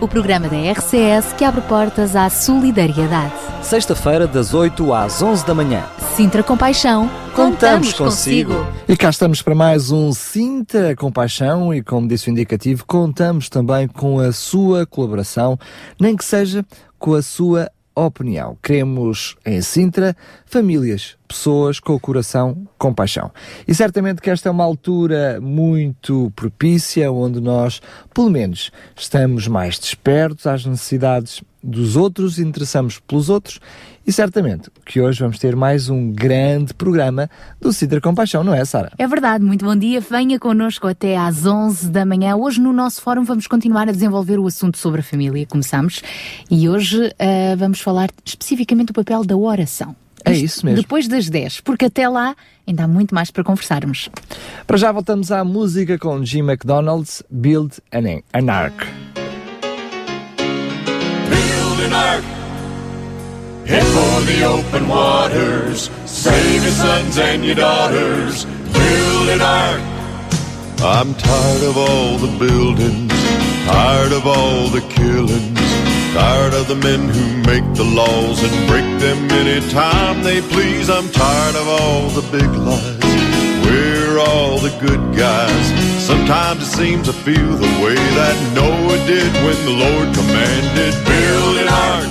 o programa da RCS que abre portas à solidariedade. Sexta-feira, das 8 às 11 da manhã. Sintra Compaixão, contamos, Contamos consigo. consigo. E cá estamos para mais um Sinta Compaixão e, como disse o indicativo, contamos também com a sua colaboração, nem que seja com a sua opinião. Queremos em Sintra famílias, pessoas com o coração com paixão. E certamente que esta é uma altura muito propícia, onde nós, pelo menos, estamos mais despertos às necessidades dos outros, interessamos pelos outros e certamente que hoje vamos ter mais um grande programa do Sintra Compaixão, não é, Sara? É verdade, muito bom dia. Venha connosco até às 11 da manhã. Hoje no nosso fórum vamos continuar a desenvolver o assunto sobre a família. Começamos e hoje ah, vamos falar especificamente do papel da oração. É isso mesmo. Depois das 10, porque até lá ainda há muito mais para conversarmos. Para já voltamos à música com Jim McDonald's Build an, an An ark. Head for the open waters. Save your sons and your daughters. Build an ark. I'm tired of all the buildings. Tired of all the killings. Tired of the men who make the laws and break them any time they please. I'm tired of all the big lies. We're all the good guys. Sometimes it seems I feel the way that Noah did when the Lord commanded, Build an ark.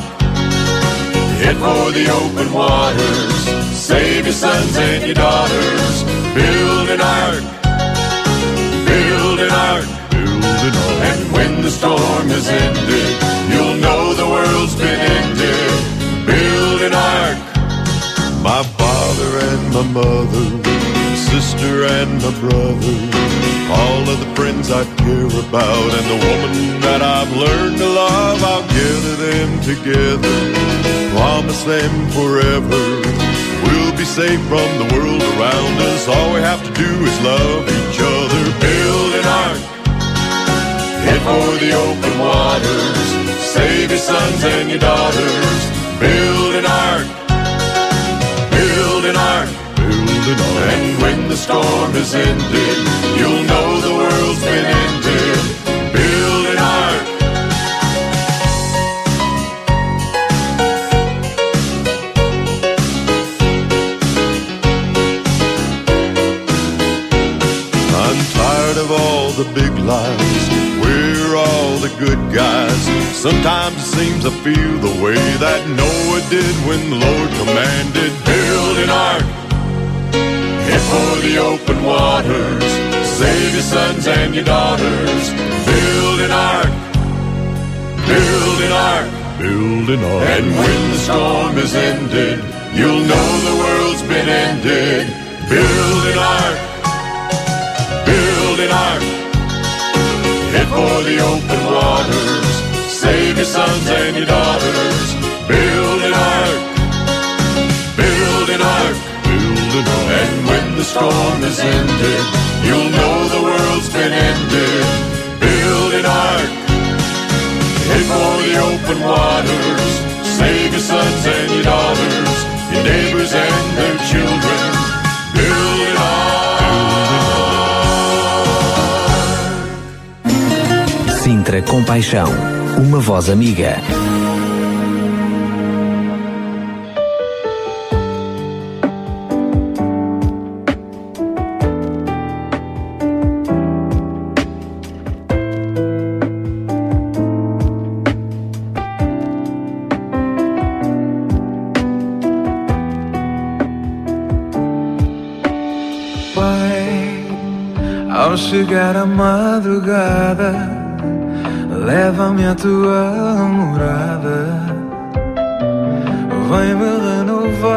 Head for the open waters. Save your sons and your daughters. Build an ark. Build an ark. Build an ark. And when the storm has ended, you'll know the world's been ended. Build an ark. My father and my mother, sister and my brother, all of the friends I care about, and the woman that I've learned to love, I'll gather them together, promise them forever. We'll be safe from the world around us. All we have to do is love each other. Build an ark. Head for the open waters. Save your sons and your daughters. Build an ark. Build. Build an. And when the storm is ended, you'll know the world's been ended. Build an ark. I'm tired of all the big lies. We're all the good guys. Sometimes it seems I feel the way that Noah did when the Lord commanded, Build an ark. For the open waters. Save your sons and your daughters. Build an ark. Build an ark. Build an ark. And when the storm is ended, you'll know the world's been ended. Build an ark. Build an ark. Head for the open waters. Save your sons and your daughters. Build an ark. The storm is ended, you'll know the world's been ended. Build an ark. Head for the open waters. Save your sons and your daughters, your neighbors and their children. Build an ark. Sintra Compaixão, uma voz amiga. Chegar a madrugada, leva-me à tua morada, vem me renovar.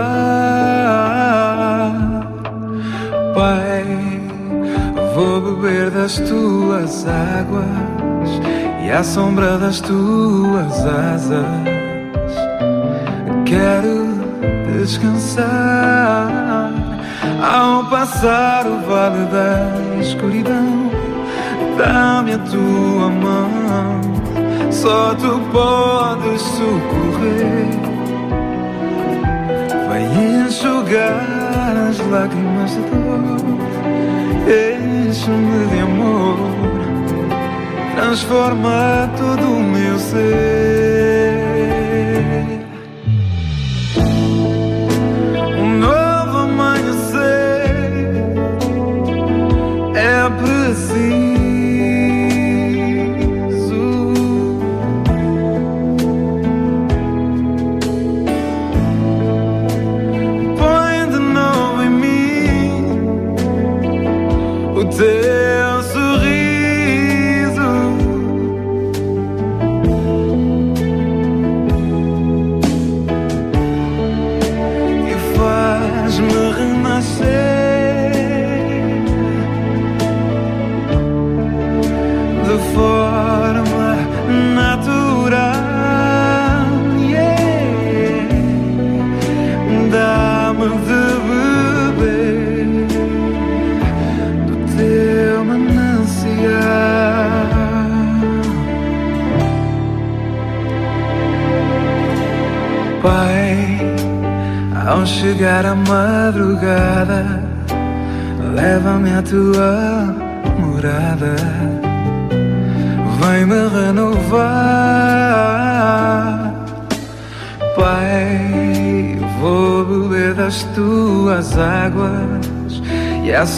Pai, vou beber das tuas águas e à sombra das tuas asas. Quero descansar. Ao passar o vale da escuridão. Dá-me a tua mão, só tu podes socorrer. Vai enxugar as lágrimas de dor, enche-me de amor, transforma todo o meu ser.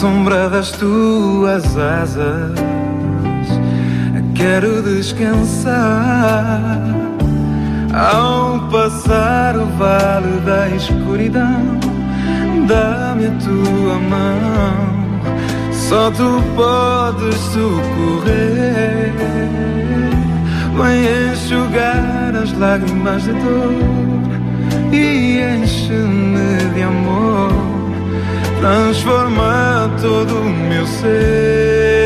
Sombra das tuas asas. Quero descansar ao passar o vale da escuridão. Dá-me a tua mão, só tu podes socorrer. Vem enxugar as lágrimas de dor e enche-me de amor. Transforma todo o meu ser.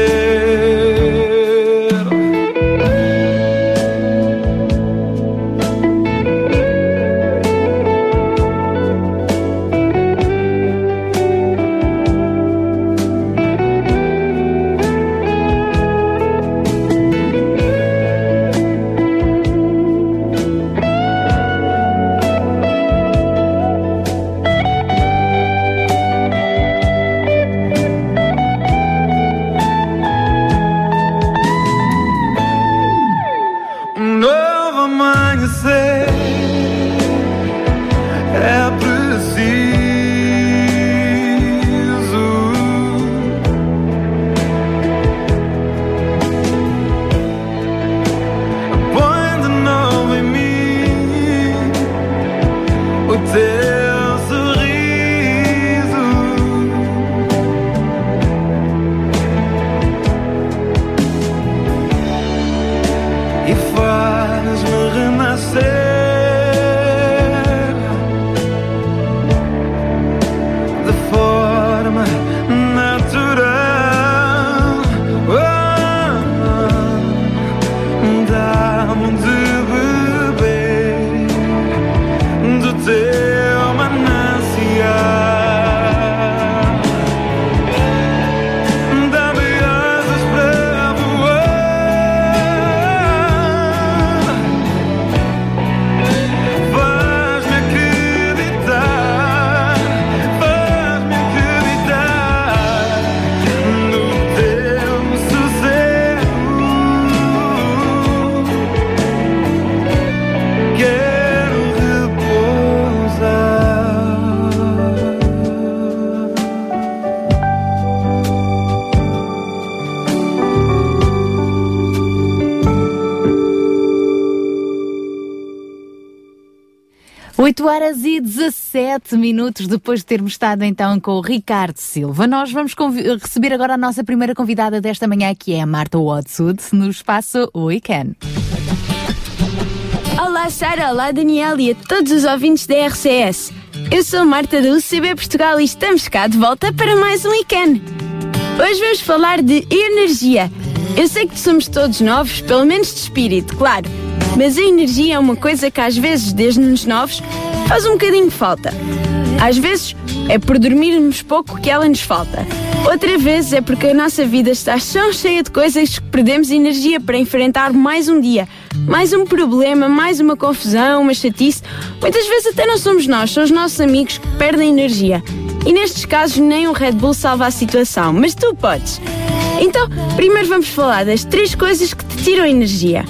E 17 minutos depois de termos estado então com o Ricardo Silva. Nós vamos receber agora a nossa primeira convidada desta manhã, que é a Marta Watsud, no espaço Weekend. Olá Sara, olá Daniel e a todos os ouvintes da RCS. Eu sou Marta do UCB Portugal e estamos cá de volta para mais um weekend. Hoje vamos falar de energia. Eu sei que somos todos novos, pelo menos de espírito, claro. Mas a energia é uma coisa que às vezes, desde-nos novos, faz um bocadinho falta. Às vezes é por dormirmos pouco que ela nos falta. Outra vez é porque a nossa vida está tão cheia de coisas que perdemos energia para enfrentar mais um dia, mais um problema, mais uma confusão, uma chatice. Muitas vezes até não somos nós, são os nossos amigos que perdem energia. E nestes casos nem um Red Bull salva a situação, mas tu podes. Então, primeiro vamos falar das três coisas que te tiram energia.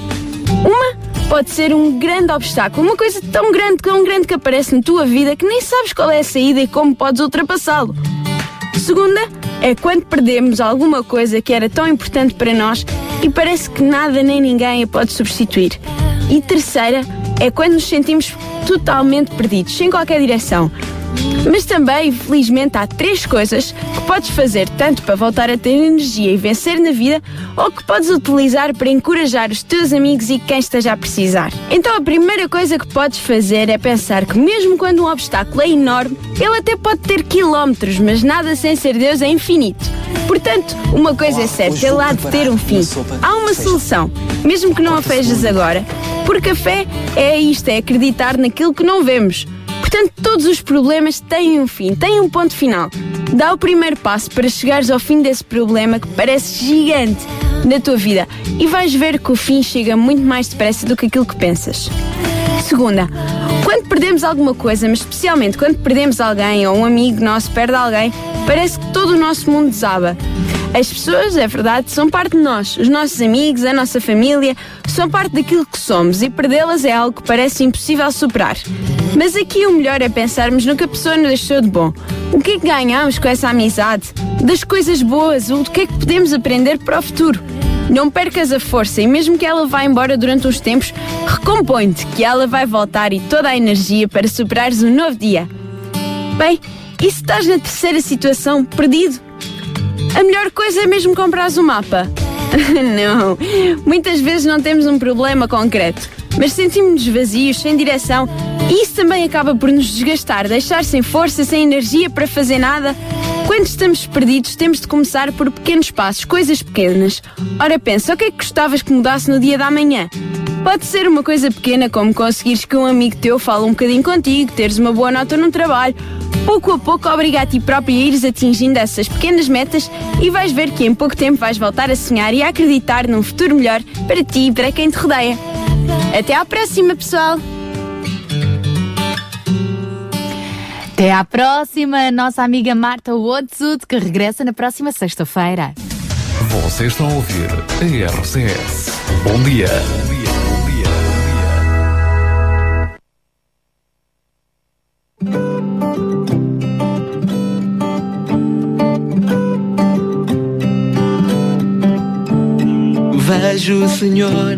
Uma pode ser um grande obstáculo, uma coisa tão grande, tão grande que aparece na tua vida que nem sabes qual é a saída e como podes ultrapassá-lo. Segunda é quando perdemos alguma coisa que era tão importante para nós e parece que nada nem ninguém a pode substituir. E terceira é quando nos sentimos totalmente perdidos, sem qualquer direção. Mas também, felizmente, há três coisas que podes fazer tanto para voltar a ter energia e vencer na vida, ou que podes utilizar para encorajar os teus amigos e quem esteja a precisar. Então, a primeira coisa que podes fazer é pensar que, mesmo quando um obstáculo é enorme, ele até pode ter quilómetros, mas nada sem ser Deus é infinito. Portanto, uma coisa é certa, ele há de ter um fim. Há uma solução, mesmo que não a vejas agora, porque a fé é isto, é acreditar naquilo que não vemos. Portanto, todos os problemas têm um fim, têm um ponto final. Dá o primeiro passo para chegares ao fim desse problema que parece gigante na tua vida e vais ver que o fim chega muito mais depressa do que aquilo que pensas. Segunda, quando perdemos alguma coisa, mas especialmente quando perdemos alguém ou um amigo nosso perde alguém, parece que todo o nosso mundo desaba. As pessoas, é verdade, são parte de nós. Os nossos amigos, a nossa família, são parte daquilo que somos e perdê-las é algo que parece impossível superar. Mas aqui o melhor é pensarmos no que a pessoa nos deixou de bom. O que é que ganhamos com essa amizade? Das coisas boas, o que é que podemos aprender para o futuro? Não percas a força e mesmo que ela vá embora durante uns tempos, recompõe-te que ela vai voltar e toda a energia para superares um novo dia. Bem, e se estás na terceira situação, perdido? A melhor coisa é mesmo comprares um mapa. não, muitas vezes não temos um problema concreto, mas sentimos-nos vazios, sem direção, isso também acaba por nos desgastar, deixar sem força, sem energia para fazer nada. Quando estamos perdidos, temos de começar por pequenos passos, coisas pequenas. Ora, pensa, o que é que gostavas que mudasse no dia da manhã? Pode ser uma coisa pequena, como conseguires que um amigo teu fale um bocadinho contigo, teres uma boa nota no trabalho. Pouco a pouco, obriga a ti próprio a ires atingindo essas pequenas metas e vais ver que em pouco tempo vais voltar a sonhar e a acreditar num futuro melhor para ti e para quem te rodeia. Até à próxima, pessoal! Até à próxima, nossa amiga Marta Wodzud, que regressa na próxima sexta-feira. Você está a ouvir a RCS. Bom dia. Bom dia. Bom dia. Vejo o Senhor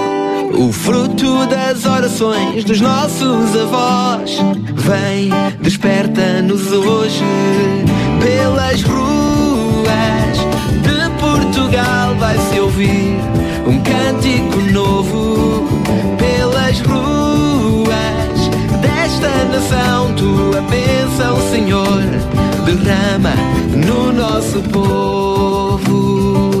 O fruto das orações dos nossos avós. Vem, desperta-nos hoje pelas ruas de Portugal. Vai-se ouvir um cântico novo pelas ruas desta nação. Tua bênção, Senhor, derrama no nosso povo.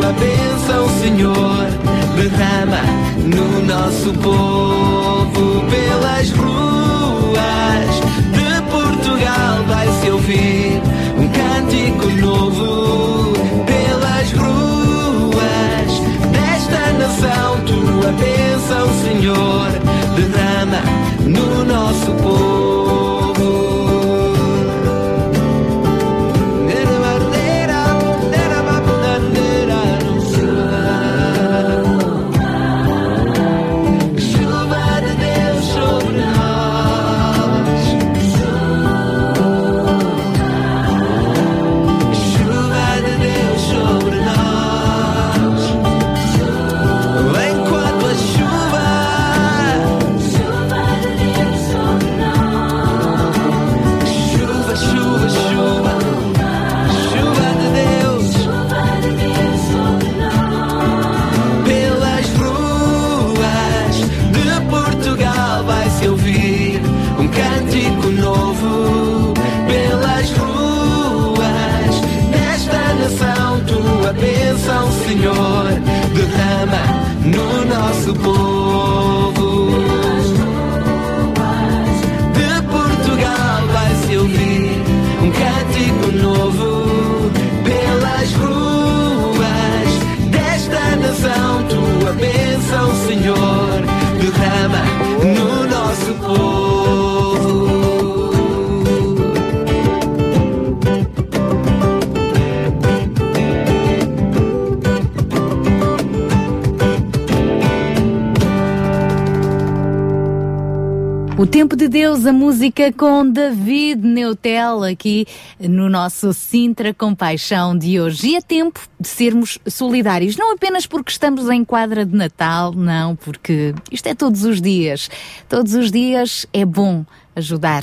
Tua bênção, Senhor, derrama no nosso povo pelas ruas de Portugal. Vai-se ouvir um cântico novo pelas ruas desta nação. Tua bênção, Senhor, derrama no nosso povo. Tempo de Deus, a música com David Neutel aqui no nosso Sintra Compaixão de hoje. E é tempo de sermos solidários, não apenas porque estamos em quadra de Natal, não, porque isto é todos os dias. Todos os dias é bom ajudar.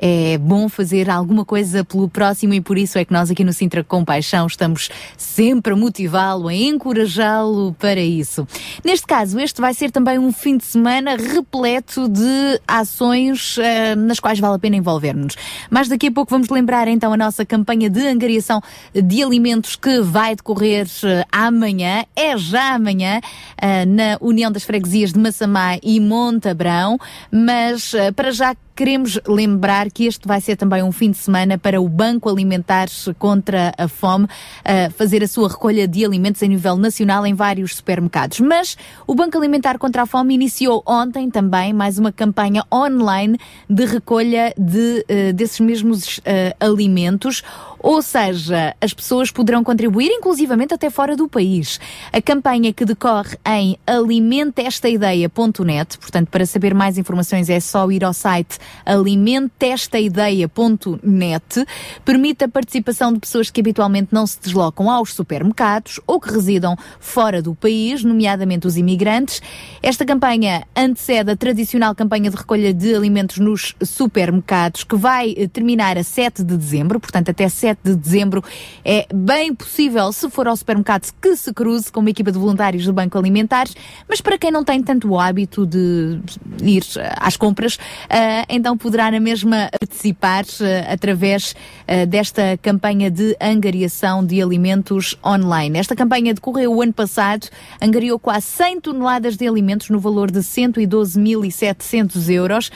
É bom fazer alguma coisa pelo próximo e por isso é que nós aqui no Sintra Compaixão estamos sempre a motivá-lo, a encorajá-lo para isso. Neste caso, este vai ser também um fim de semana repleto de ações uh, nas quais vale a pena envolver-nos. Mas daqui a pouco vamos lembrar então a nossa campanha de angariação de alimentos que vai decorrer uh, amanhã, é já amanhã, uh, na União das Freguesias de Massamá e Montabrão, mas para já queremos lembrar que este vai ser também um fim de semana para o Banco Alimentar contra a Fome uh, fazer a sua recolha de alimentos a nível nacional em vários supermercados. Mas o Banco Alimentar contra a Fome iniciou ontem também mais uma campanha online de recolha de, uh, desses mesmos uh, alimentos ou seja, as pessoas poderão contribuir, inclusivamente até fora do país. A campanha que decorre em alimentestaideia.net, portanto, para saber mais informações é só ir ao site alimentestaideia.net, permite a participação de pessoas que habitualmente não se deslocam aos supermercados ou que residam fora do país, nomeadamente os imigrantes. Esta campanha antecede a tradicional campanha de recolha de alimentos nos supermercados, que vai eh, terminar a 7 de dezembro, portanto, até 7 7 de dezembro. É bem possível, se for ao supermercado, que se cruze com uma equipa de voluntários do Banco Alimentares, mas para quem não tem tanto o hábito de ir às compras, uh, então poderá na mesma participar uh, através uh, desta campanha de angariação de alimentos online. Esta campanha decorreu o ano passado, angariou quase 100 toneladas de alimentos no valor de 112.700 euros.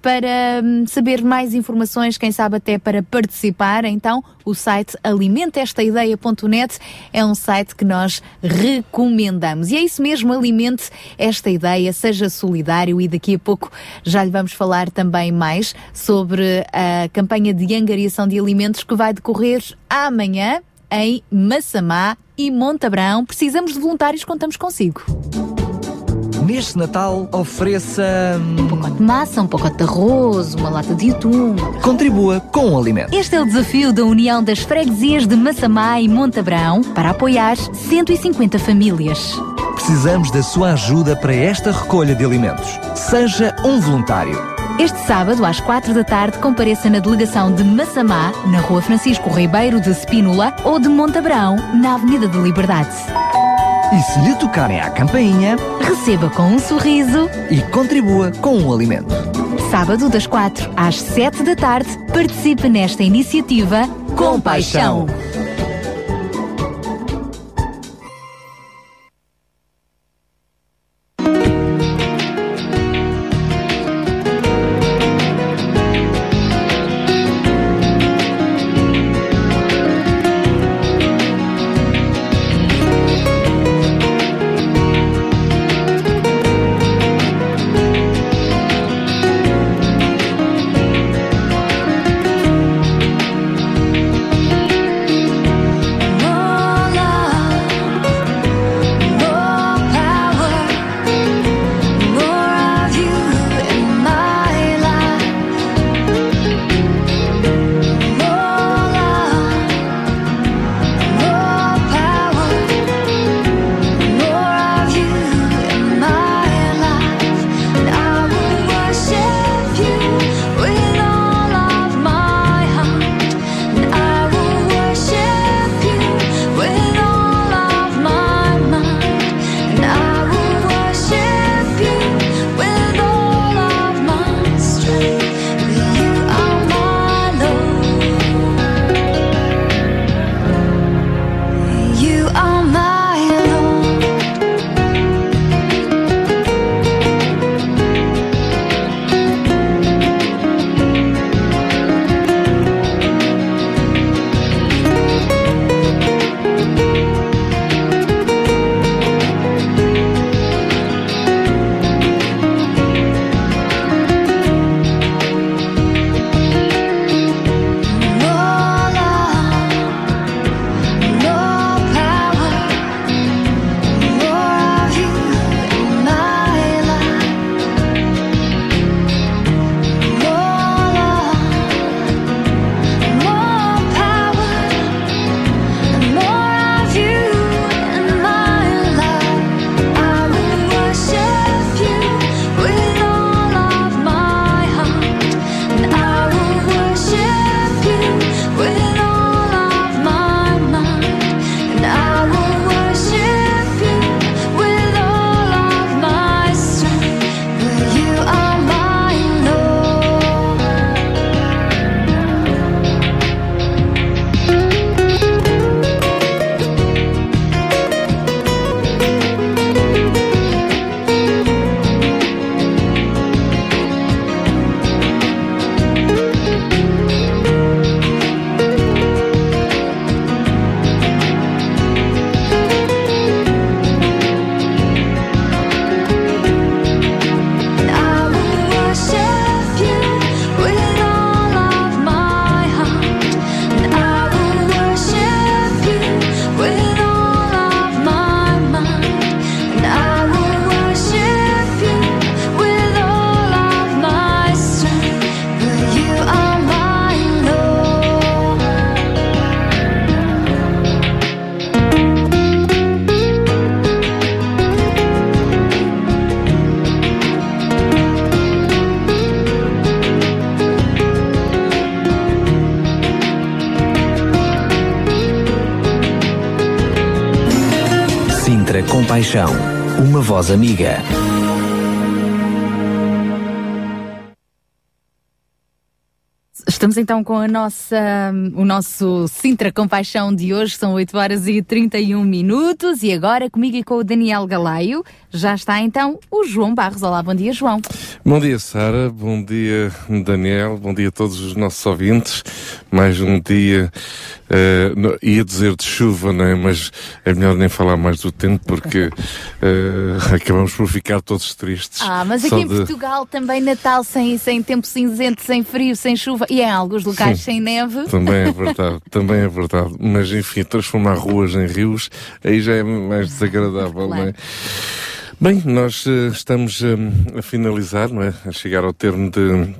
para um, saber mais informações, quem sabe até para participar, então o site alimentestaideia.net é um site que nós recomendamos. E é isso mesmo, alimente esta ideia, seja solidário e daqui a pouco já lhe vamos falar também mais sobre a campanha de angariação de alimentos que vai decorrer amanhã em Massamá e Montabrão. Precisamos de voluntários, contamos consigo neste Natal ofereça. Um pacote de massa, um pacote de arroz, uma lata de atum. Contribua com o alimento. Este é o desafio da União das Freguesias de Massamá e Montabrão para apoiar 150 famílias. Precisamos da sua ajuda para esta recolha de alimentos. Seja um voluntário. Este sábado, às quatro da tarde, compareça na delegação de Massamá, na Rua Francisco Ribeiro de Spínola, ou de Montabrão, na Avenida da Liberdade. E se lhe tocarem à campainha, receba com um sorriso e contribua com um alimento. Sábado das 4 às 7 da tarde, participe nesta iniciativa com paixão. Voz amiga. Estamos então com a nossa, o nosso Sintra Compaixão de hoje, são 8 horas e 31 minutos, e agora comigo e com o Daniel Galaio, já está então o João Barros. Olá, bom dia, João. Bom dia, Sara, bom dia, Daniel, bom dia a todos os nossos ouvintes. Mais um dia, uh, ia dizer de chuva, não é? Mas é melhor nem falar mais do tempo porque uh, acabamos por ficar todos tristes. Ah, mas aqui em de... Portugal também Natal sem, sem tempo cinzento, sem frio, sem chuva e em alguns lugares Sim, sem neve. Também é verdade, também é verdade. Mas enfim, transformar ruas em rios, aí já é mais desagradável, claro. não é? Bem, nós uh, estamos a finalizar, não é? A chegar ao termo de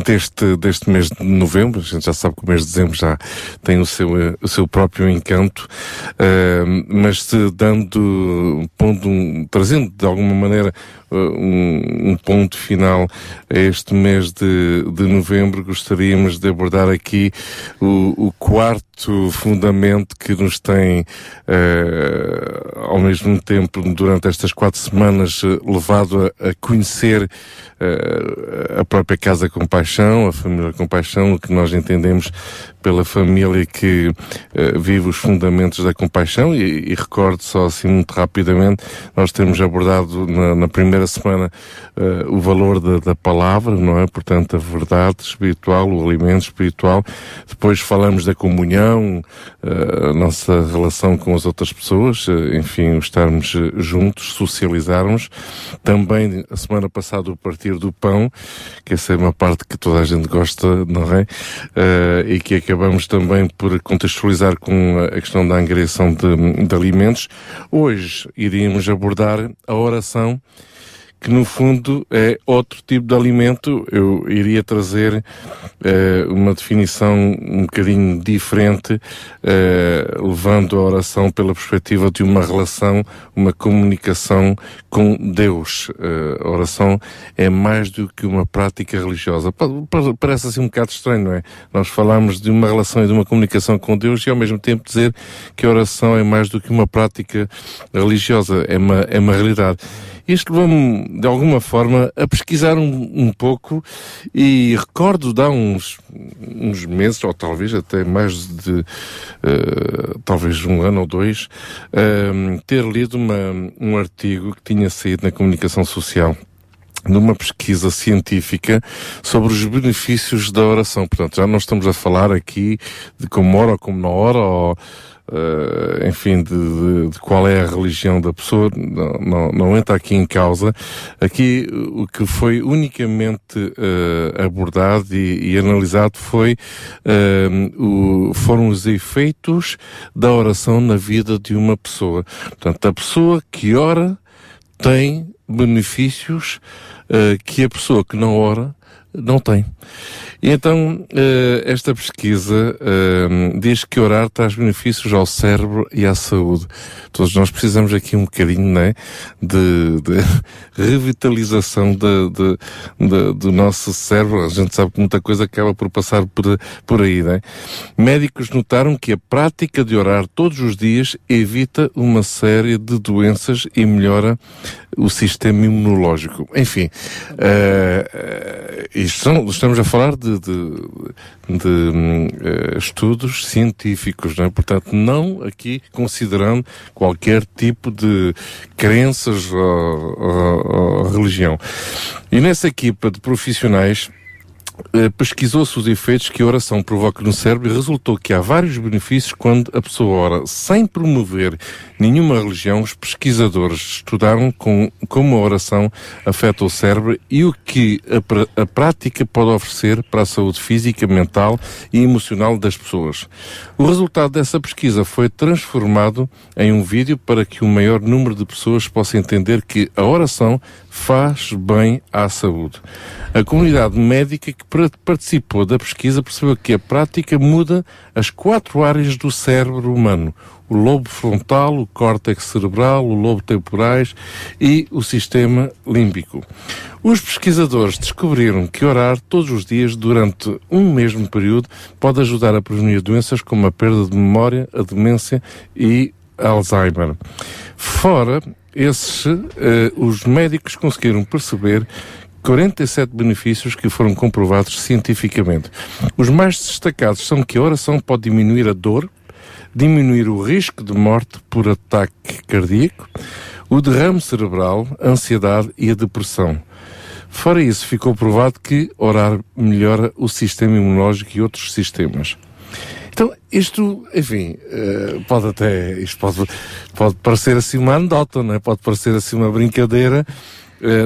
deste, deste mês de novembro, a gente já sabe que o mês de dezembro já tem o seu, o seu próprio encanto, uh, mas se dando, pondo um, trazendo de alguma maneira uh, um, um, ponto final a este mês de, de novembro, gostaríamos de abordar aqui o, o quarto fundamento que nos tem, uh, ao mesmo tempo, durante estas quatro semanas, levado a, a conhecer a própria Casa Compaixão, a família Compaixão, o que nós entendemos pela família que uh, vive os fundamentos da compaixão e, e, recordo só assim muito rapidamente, nós temos abordado na, na primeira semana uh, o valor da, da, palavra, não é? Portanto, a verdade espiritual, o alimento espiritual. Depois falamos da comunhão, uh, a nossa relação com as outras pessoas, enfim, estarmos juntos, socializarmos. Também a semana passada o partir do pão, que essa é uma parte que toda a gente gosta, não é? e que acabamos também por contextualizar com a questão da angariação de, de alimentos. Hoje iríamos abordar a oração que no fundo é outro tipo de alimento. Eu iria trazer uh, uma definição um bocadinho diferente, uh, levando a oração pela perspectiva de uma relação, uma comunicação com Deus. Uh, a oração é mais do que uma prática religiosa. Parece assim um bocado estranho, não é? Nós falamos de uma relação e de uma comunicação com Deus e ao mesmo tempo dizer que a oração é mais do que uma prática religiosa, é uma, é uma realidade. Isto levou-me, de alguma forma, a pesquisar um, um pouco e recordo de há uns, uns meses, ou talvez até mais de, uh, talvez um ano ou dois, uh, ter lido uma, um artigo que tinha saído na comunicação social numa pesquisa científica sobre os benefícios da oração. Portanto, já não estamos a falar aqui de como ora ou como não ora, ou Uh, enfim, de, de, de, qual é a religião da pessoa, não, não, não, entra aqui em causa. Aqui o que foi unicamente uh, abordado e, e, analisado foi, uh, o, foram os efeitos da oração na vida de uma pessoa. Portanto, a pessoa que ora tem benefícios que a pessoa que não ora não tem. E então, uh, esta pesquisa uh, diz que orar traz benefícios ao cérebro e à saúde. Todos nós precisamos aqui um bocadinho, né, de, de revitalização de, de, de, do nosso cérebro. A gente sabe que muita coisa acaba por passar por, por aí, né? Médicos notaram que a prática de orar todos os dias evita uma série de doenças e melhora o sistema imunológico. Enfim, uh, isto são, estamos a falar de, de, de uh, estudos científicos, não é? Portanto, não aqui considerando qualquer tipo de crenças ou, ou, ou religião. E nessa equipa de profissionais, pesquisou-se os efeitos que a oração provoca no cérebro e resultou que há vários benefícios quando a pessoa ora. Sem promover nenhuma religião, os pesquisadores estudaram com, como a oração afeta o cérebro e o que a, a prática pode oferecer para a saúde física, mental e emocional das pessoas. O resultado dessa pesquisa foi transformado em um vídeo para que o maior número de pessoas possa entender que a oração faz bem à saúde. A comunidade médica que participou da pesquisa percebeu que a prática muda as quatro áreas do cérebro humano: o lobo frontal, o córtex cerebral, o lobo temporais e o sistema límbico. Os pesquisadores descobriram que orar todos os dias durante um mesmo período pode ajudar a prevenir doenças como a perda de memória, a demência e Alzheimer. Fora esses, eh, os médicos conseguiram perceber 47 benefícios que foram comprovados cientificamente. Os mais destacados são que a oração pode diminuir a dor, diminuir o risco de morte por ataque cardíaco, o derrame cerebral, a ansiedade e a depressão. Fora isso, ficou provado que orar melhora o sistema imunológico e outros sistemas. Então, isto, enfim, eh, pode até, isto pode, pode parecer assim uma anedota, não é? Pode parecer assim uma brincadeira,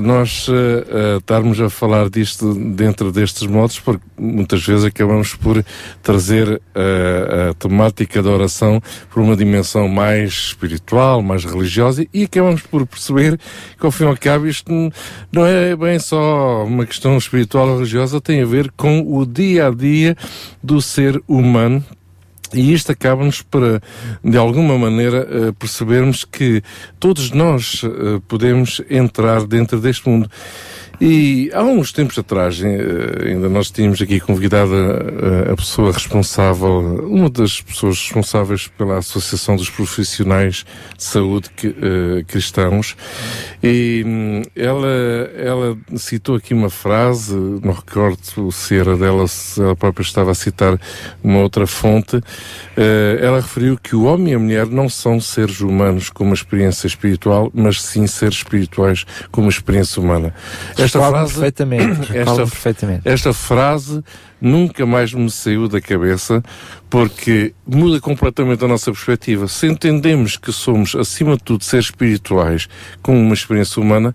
nós uh, estarmos a falar disto dentro destes modos, porque muitas vezes acabamos por trazer uh, a temática da oração por uma dimensão mais espiritual, mais religiosa, e acabamos por perceber que, ao fim e ao cabo, isto não é bem só uma questão espiritual ou religiosa, tem a ver com o dia a dia do ser humano e isto acaba-nos para, de alguma maneira, uh, percebermos que todos nós uh, podemos entrar dentro deste mundo. E há uns tempos atrás, eh, ainda nós tínhamos aqui convidada a, a pessoa responsável, uma das pessoas responsáveis pela Associação dos Profissionais de Saúde uh, Cristãos, e um, ela, ela citou aqui uma frase, não recordo se era dela, se ela própria estava a citar uma outra fonte, ela referiu que o homem e a mulher não são seres humanos com uma experiência espiritual, mas sim seres espirituais com uma experiência humana. Esta frase, perfeitamente, esta, perfeitamente. esta frase nunca mais me saiu da cabeça porque muda completamente a nossa perspectiva. Se entendemos que somos, acima de tudo, seres espirituais com uma experiência humana,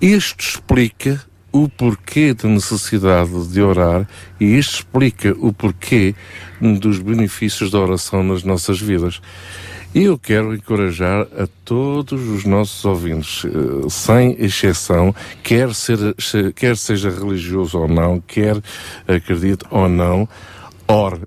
isto explica o porquê da necessidade de orar e isto explica o porquê dos benefícios da oração nas nossas vidas. E eu quero encorajar a todos os nossos ouvintes, eh, sem exceção, quer, ser, quer seja religioso ou não, quer acredite ou não, ore.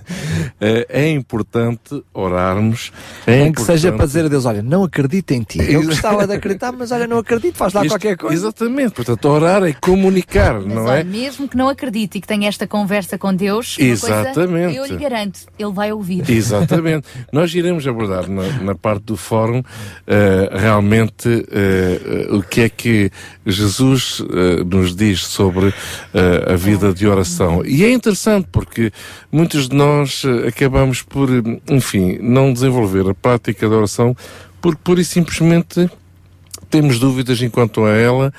é importante orarmos. É Nem importante... que seja para dizer a Deus, olha, não acredito em ti. Eu gostava de acreditar, mas olha, não acredito, faz lá Isto- qualquer coisa. Exatamente, portanto, orar é comunicar, Mas não olha, é? mesmo que não acredite e que tenha esta conversa com Deus, Exatamente. Coisa, eu lhe garanto, ele vai ouvir. Exatamente. Nós iremos abordar na, na parte do fórum eh, realmente eh, eh, o que é que Jesus eh, nos diz sobre eh, a vida de oração. E é interessante porque muitos de nós eh, acabamos por, eh, enfim, não desenvolver a prática da oração porque pura e simplesmente temos dúvidas enquanto a ela,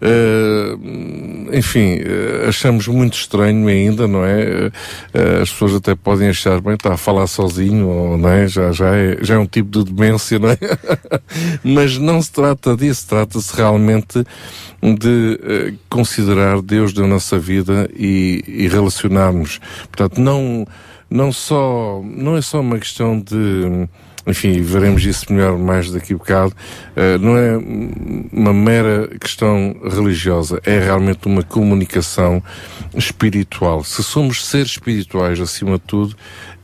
eh, enfim, eh, achamos muito estranho ainda, não é? Eh, as pessoas até podem achar, bem, está a falar sozinho, ou, não é? Já, já, é, já é um tipo de demência, não é? Mas não se trata disso, trata-se realmente de considerar Deus da nossa vida e, e relacionarmos. Portanto, não, não só, não é só uma questão de, enfim, veremos isso melhor mais daqui a bocado, eh, não é uma mera questão religiosa, é realmente uma comunicação espiritual. Se somos seres espirituais acima de tudo,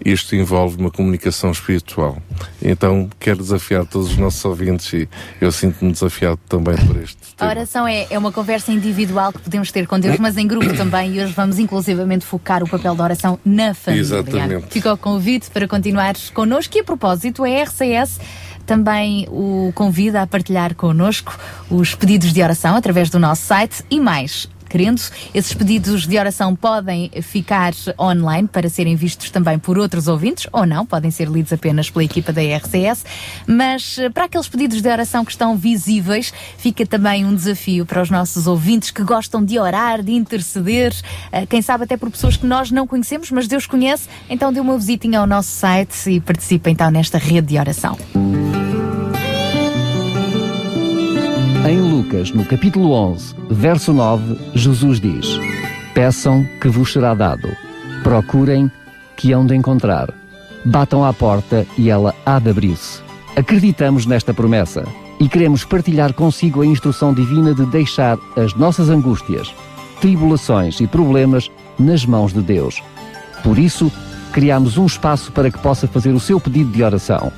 isto envolve uma comunicação espiritual. Então, quero desafiar todos os nossos ouvintes e eu sinto-me desafiado também por este A oração é, é uma conversa individual que podemos ter com Deus, mas em grupo também. E hoje vamos inclusivamente focar o papel da oração na família. Exatamente. Fica o convite para continuares connosco. E a propósito, a RCS também o convida a partilhar connosco os pedidos de oração através do nosso site e mais. Esses pedidos de oração podem ficar online para serem vistos também por outros ouvintes, ou não, podem ser lidos apenas pela equipa da RCS, mas eh, para aqueles pedidos de oração que estão visíveis, fica também um desafio para os nossos ouvintes que gostam de orar, de interceder, eh, quem sabe até por pessoas que nós não conhecemos, mas Deus conhece, então dê uma visitinha ao nosso site e participe então nesta rede de oração. Em Lucas, no capítulo 11, verso 9, Jesus diz: Peçam que vos será dado, procurem que hão de encontrar, batam à porta e ela há de abrir-se. Acreditamos nesta promessa e queremos partilhar consigo a instrução divina de deixar as nossas angústias, tribulações e problemas nas mãos de Deus. Por isso, criamos um espaço para que possa fazer o seu pedido de oração.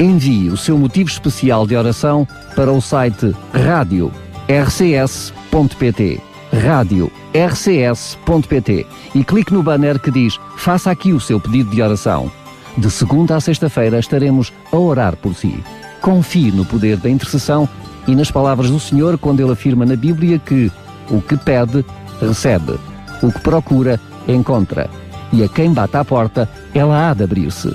Envie o seu motivo especial de oração para o site rádio rcs.pt rádio rcs.pt e clique no banner que diz Faça aqui o seu pedido de oração. De segunda a sexta-feira estaremos a orar por si. Confie no poder da intercessão e nas palavras do Senhor quando ele afirma na Bíblia que o que pede, recebe, o que procura, encontra, e a quem bate à porta, ela há de abrir-se.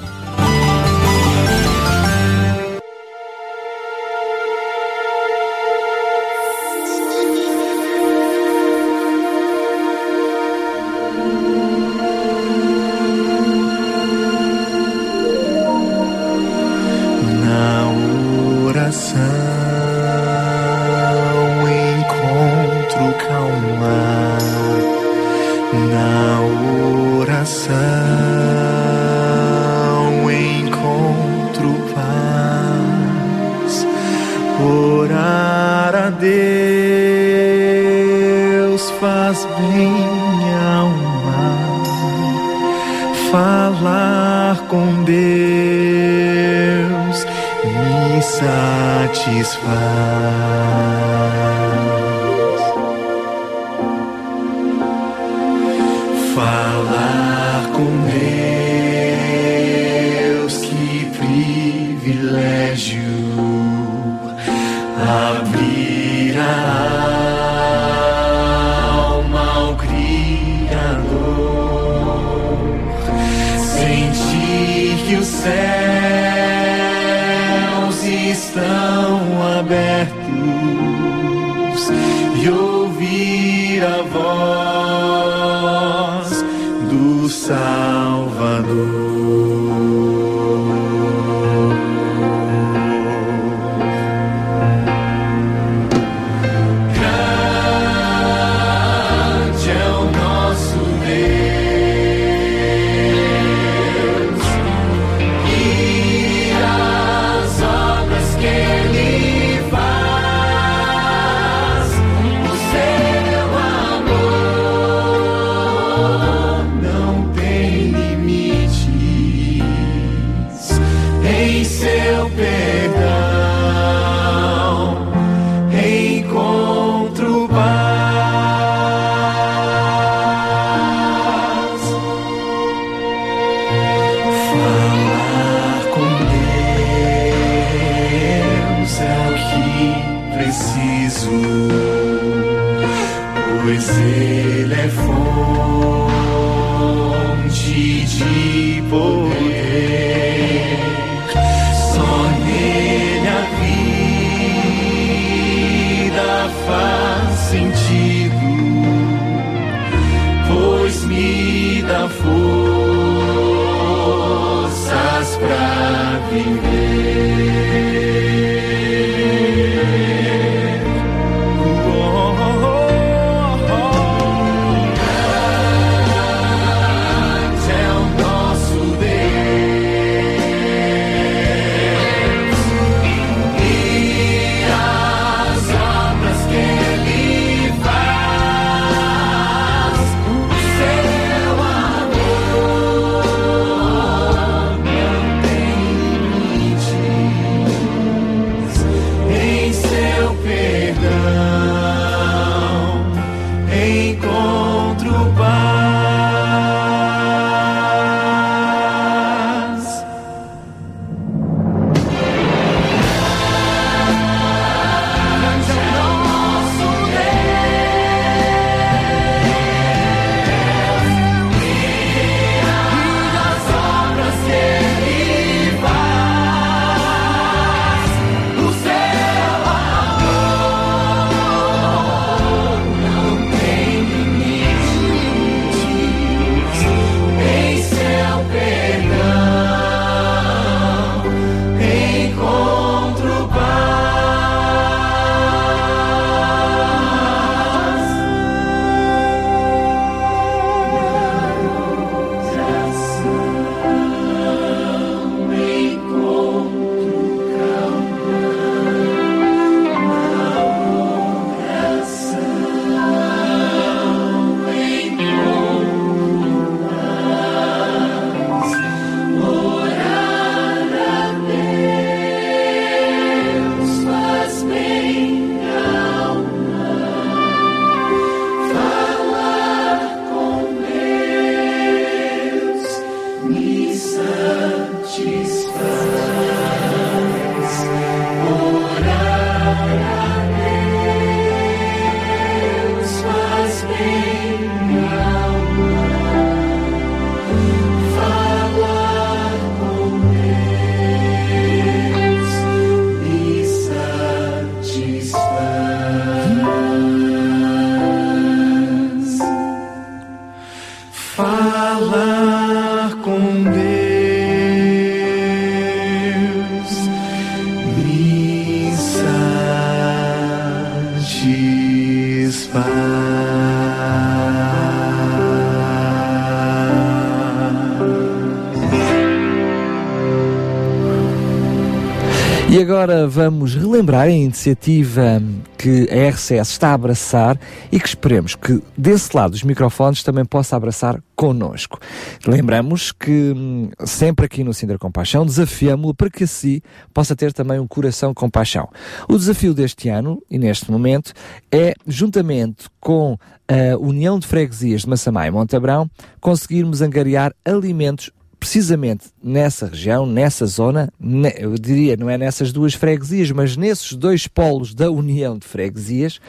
Vamos relembrar a iniciativa que a RCS está a abraçar e que esperemos que desse lado dos microfones também possa abraçar connosco. Lembramos que hum, sempre aqui no Sintra Compaixão desafiamos-lo para que assim possa ter também um coração compaixão. O desafio deste ano e neste momento é, juntamente com a União de Freguesias de Massamá e Montabrão, conseguirmos angariar alimentos precisamente nessa região, nessa zona, eu diria, não é nessas duas freguesias, mas nesses dois polos da União de Freguesias,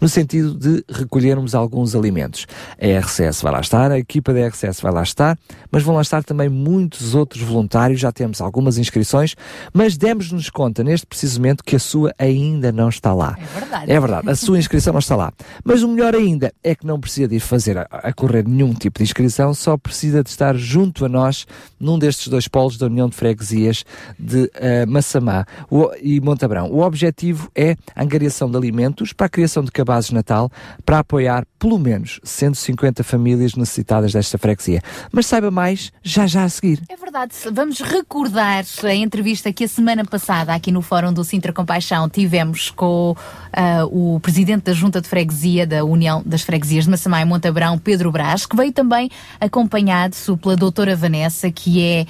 no sentido de recolhermos alguns alimentos. A RCS vai lá estar, a equipa da RCS vai lá estar, mas vão lá estar também muitos outros voluntários, já temos algumas inscrições, mas demos-nos conta neste precisamente que a sua ainda não está lá. É verdade. É verdade, a sua inscrição não está lá. Mas o melhor ainda é que não precisa de ir fazer a, a correr nenhum tipo de inscrição, só precisa de estar junto a nós num destes dois polos da União de Freguesias de uh, Massamá o, e Montabrão. O objetivo é a angariação de alimentos para a criação de cabazes Natal para apoiar pelo menos 150 famílias necessitadas desta freguesia. Mas saiba mais já já a seguir. É verdade. Vamos recordar a entrevista que a semana passada aqui no Fórum do Sintra Compaixão tivemos com uh, o presidente da Junta de Freguesia da União das Freguesias de Massamá e Montabrão, Pedro Brás, que veio também acompanhado pela doutora Vanessa, que é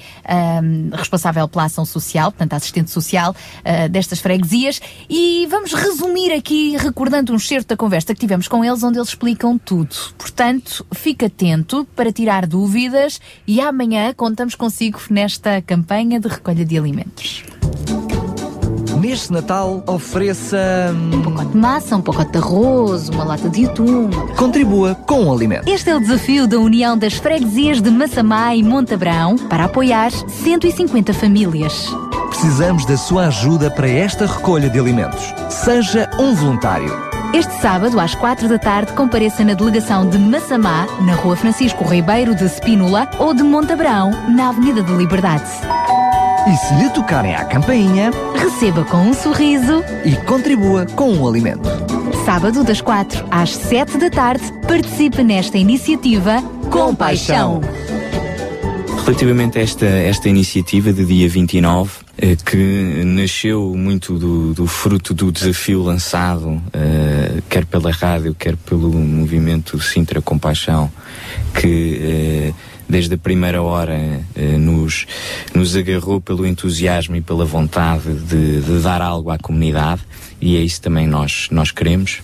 um, responsável pela ação social, portanto, assistente social uh, destas freguesias. E vamos resumir aqui, recordando um certo da conversa que tivemos com eles, onde eles explicam tudo. Portanto, fique atento para tirar dúvidas e amanhã contamos consigo nesta campanha de recolha de alimentos. Neste Natal, ofereça. Um pacote de massa, um pacote de arroz, uma lata de atum. Contribua com o alimento. Este é o desafio da União das Freguesias de Massamá e Montabrão para apoiar 150 famílias. Precisamos da sua ajuda para esta recolha de alimentos. Seja um voluntário. Este sábado, às quatro da tarde, compareça na delegação de Massamá, na Rua Francisco Ribeiro de Spínola, ou de Montabrão, na Avenida da Liberdade. E se lhe tocarem à campainha, receba com um sorriso e contribua com um alimento. Sábado, das 4 às 7 da tarde, participe nesta iniciativa com paixão. Relativamente a esta, esta iniciativa de dia 29, eh, que nasceu muito do, do, fruto do desafio lançado, eh, quer pela rádio, quer pelo movimento Sintra Compaixão, que eh, desde a primeira hora eh, nos, nos agarrou pelo entusiasmo e pela vontade de, de dar algo à comunidade e é isso também nós, nós queremos.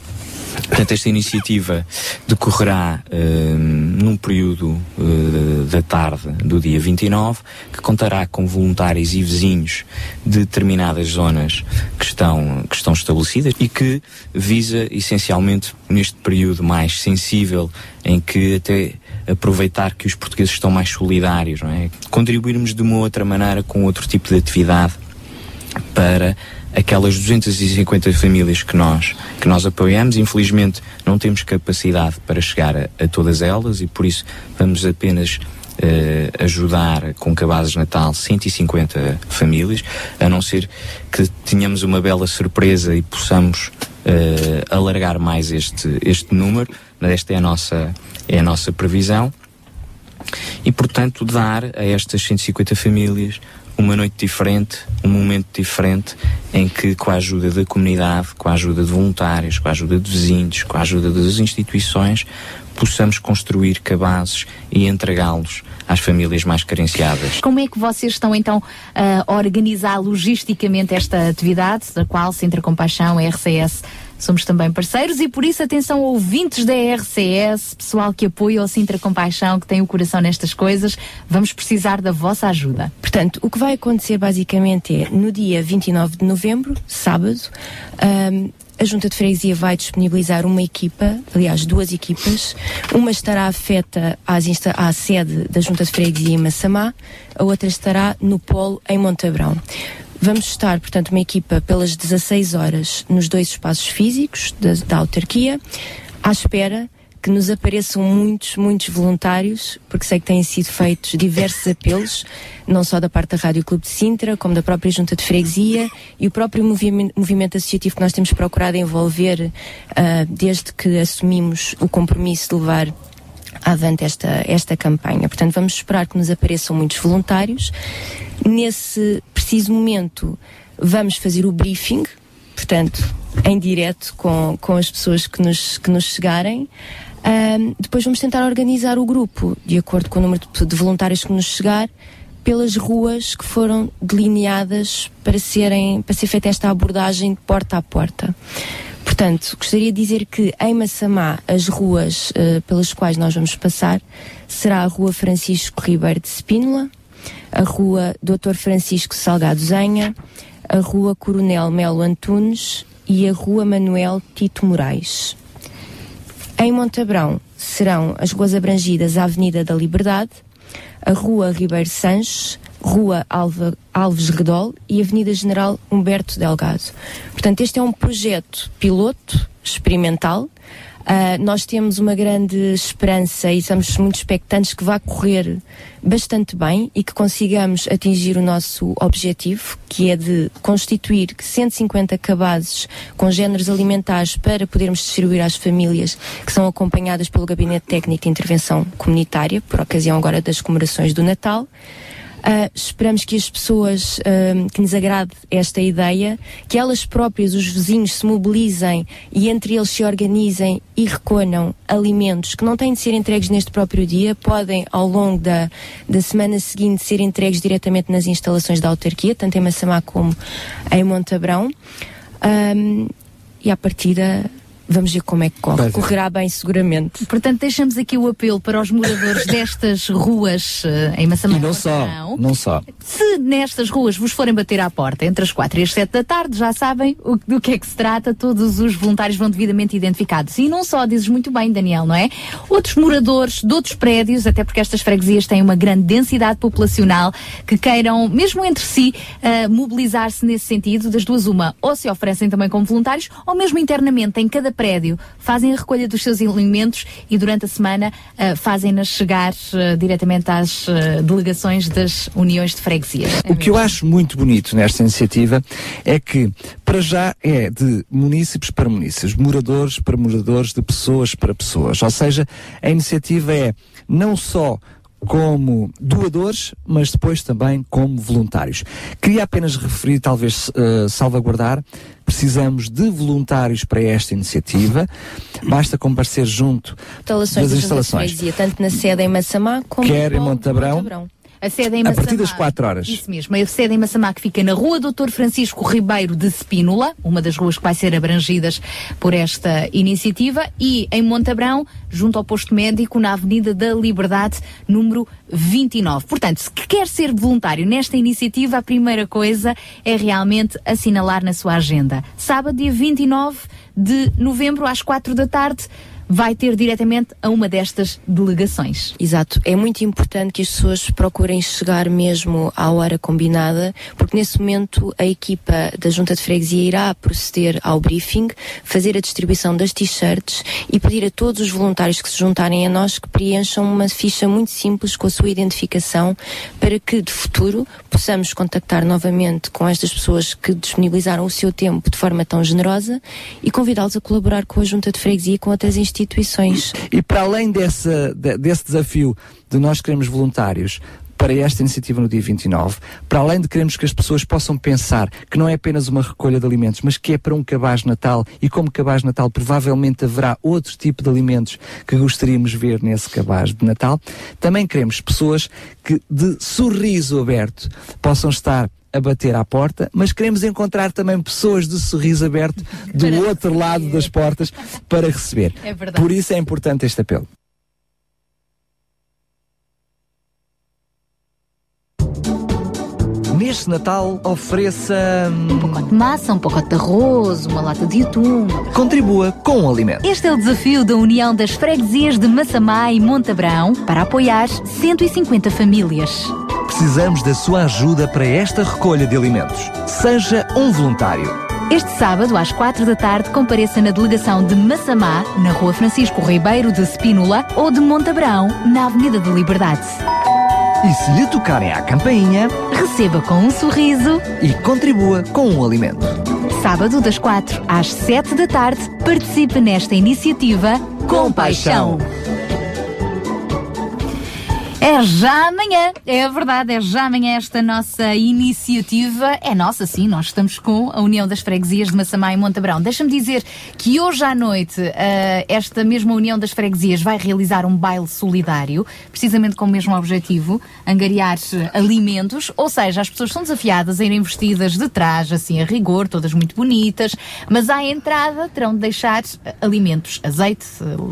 Portanto, esta iniciativa decorrerá uh, num período uh, da tarde do dia 29, que contará com voluntários e vizinhos de determinadas zonas que estão, que estão estabelecidas e que visa essencialmente neste período mais sensível em que até aproveitar que os portugueses estão mais solidários, não é? Contribuirmos de uma outra maneira com outro tipo de atividade para aquelas 250 famílias que nós, que nós apoiamos. Infelizmente, não temos capacidade para chegar a, a todas elas e por isso vamos apenas uh, ajudar com cabazes de Natal 150 famílias, a não ser que tenhamos uma bela surpresa e possamos uh, alargar mais este, este número. Esta é a nossa, é a nossa previsão. E, portanto, dar a estas 150 famílias uma noite diferente, um momento diferente, em que, com a ajuda da comunidade, com a ajuda de voluntários, com a ajuda de vizinhos, com a ajuda das instituições, possamos construir cabazes e entregá-los às famílias mais carenciadas. Como é que vocês estão então a organizar logisticamente esta atividade, da qual Centro Compaixão, RCS, somos também parceiros e por isso atenção ouvintes da RCS, pessoal que apoia o Sintra Compaixão, que tem o coração nestas coisas, vamos precisar da vossa ajuda. Portanto, o que vai acontecer basicamente é no dia 29 de novembro, sábado, um, a Junta de Freguesia vai disponibilizar uma equipa, aliás, duas equipas. Uma estará afeta à sede da Junta de Freguesia em Massamá, a outra estará no Polo, em Montabrão. Vamos estar, portanto, uma equipa pelas 16 horas nos dois espaços físicos da, da autarquia, à espera que nos apareçam muitos, muitos voluntários, porque sei que têm sido feitos diversos apelos, não só da parte da Rádio Clube de Sintra, como da própria Junta de Freguesia e o próprio movimento, movimento associativo que nós temos procurado envolver uh, desde que assumimos o compromisso de levar avante esta, esta campanha. Portanto, vamos esperar que nos apareçam muitos voluntários. Nesse preciso momento, vamos fazer o briefing, portanto, em direto com, com as pessoas que nos, que nos chegarem. Um, depois vamos tentar organizar o grupo, de acordo com o número de, de voluntários que nos chegar, pelas ruas que foram delineadas para, serem, para ser feita esta abordagem porta a porta. Portanto, gostaria de dizer que em Massamá, as ruas uh, pelas quais nós vamos passar será a Rua Francisco Ribeiro de Spínola, a Rua Dr. Francisco Salgado Zenha, a Rua Coronel Melo Antunes e a Rua Manuel Tito Moraes. Em Montabrão serão as ruas abrangidas a Avenida da Liberdade, a Rua Ribeiro Sanches, Rua Alva, Alves Redol e Avenida General Humberto Delgado. Portanto, este é um projeto piloto, experimental. Uh, nós temos uma grande esperança e estamos muito expectantes que vá correr bastante bem e que consigamos atingir o nosso objetivo, que é de constituir 150 cabazes com géneros alimentares para podermos distribuir às famílias que são acompanhadas pelo Gabinete Técnico de Intervenção Comunitária, por ocasião agora das comemorações do Natal. Uh, esperamos que as pessoas uh, que nos agrade esta ideia, que elas próprias, os vizinhos, se mobilizem e entre eles se organizem e recolham alimentos que não têm de ser entregues neste próprio dia, podem ao longo da, da semana seguinte ser entregues diretamente nas instalações da autarquia, tanto em Massamá como em Montabrão. Um, e à partida Vamos ver como é que corre. Correrá bem, seguramente. Portanto, deixamos aqui o apelo para os moradores destas ruas uh, em Massamá. E não só, não só. Se nestas ruas vos forem bater à porta entre as 4 e as 7 da tarde, já sabem o, do que é que se trata, todos os voluntários vão devidamente identificados. E não só, dizes muito bem, Daniel, não é? Outros moradores de outros prédios, até porque estas freguesias têm uma grande densidade populacional, que queiram, mesmo entre si, uh, mobilizar-se nesse sentido, das duas uma, ou se oferecem também como voluntários, ou mesmo internamente em cada prédio, fazem a recolha dos seus alimentos e durante a semana uh, fazem-nas chegar uh, diretamente às uh, delegações das uniões de freguesia. O que eu acho muito bonito nesta iniciativa é que, para já, é de munícipes para munícipes, moradores para moradores, de pessoas para pessoas. Ou seja, a iniciativa é não só como doadores, mas depois também como voluntários. Queria apenas referir, talvez uh, salvaguardar, precisamos de voluntários para esta iniciativa. Basta comparecer junto instalações das instalações. Tanto na sede em Massamá como Quer em Montabrão. Montabrão. A sede em A partir das 4 horas. Isso mesmo, a sede em Massamá que fica na rua Doutor Francisco Ribeiro de Spínola, uma das ruas que vai ser abrangidas por esta iniciativa, e em Montabrão, junto ao posto médico, na Avenida da Liberdade, número 29. Portanto, se quer ser voluntário nesta iniciativa, a primeira coisa é realmente assinalar na sua agenda. Sábado, dia 29 de novembro, às 4 da tarde, vai ter diretamente a uma destas delegações. Exato. É muito importante que as pessoas procurem chegar mesmo à hora combinada, porque nesse momento a equipa da Junta de Freguesia irá proceder ao briefing, fazer a distribuição das t-shirts e pedir a todos os voluntários que se juntarem a nós que preencham uma ficha muito simples com a sua identificação para que de futuro possamos contactar novamente com estas pessoas que disponibilizaram o seu tempo de forma tão generosa e convidá-los a colaborar com a Junta de Freguesia e com outras instituições. E para além dessa, de- desse desafio de nós queremos voluntários para esta iniciativa no dia 29, para além de queremos que as pessoas possam pensar que não é apenas uma recolha de alimentos, mas que é para um cabaz Natal e como cabaz Natal provavelmente haverá outro tipo de alimentos que gostaríamos ver nesse cabaz de Natal, também queremos pessoas que de sorriso aberto possam estar a bater à porta, mas queremos encontrar também pessoas de sorriso aberto do Para outro lado das portas para receber. É verdade. Por isso é importante este apelo. Neste Natal, ofereça. Um pacote de massa, um pacote de arroz, uma lata de atum. Contribua com o alimento. Este é o desafio da União das Freguesias de Massamá e Montabrão para apoiar 150 famílias. Precisamos da sua ajuda para esta recolha de alimentos. Seja um voluntário. Este sábado, às 4 da tarde, compareça na delegação de Massamá, na Rua Francisco Ribeiro de Spínola, ou de Montabrão, na Avenida da Liberdade. E se lhe tocarem à campainha, Receba com um sorriso. e contribua com um alimento. Sábado, das 4 às 7 da tarde, participe nesta iniciativa com paixão. É já amanhã, é verdade, é já amanhã esta nossa iniciativa. É nossa, sim, nós estamos com a União das Freguesias de Massamá e Montabrão. Deixa-me dizer que hoje à noite uh, esta mesma União das Freguesias vai realizar um baile solidário, precisamente com o mesmo objetivo, angariar alimentos, ou seja, as pessoas são desafiadas a irem vestidas de traje, assim, a rigor, todas muito bonitas, mas à entrada terão de deixar alimentos, azeite,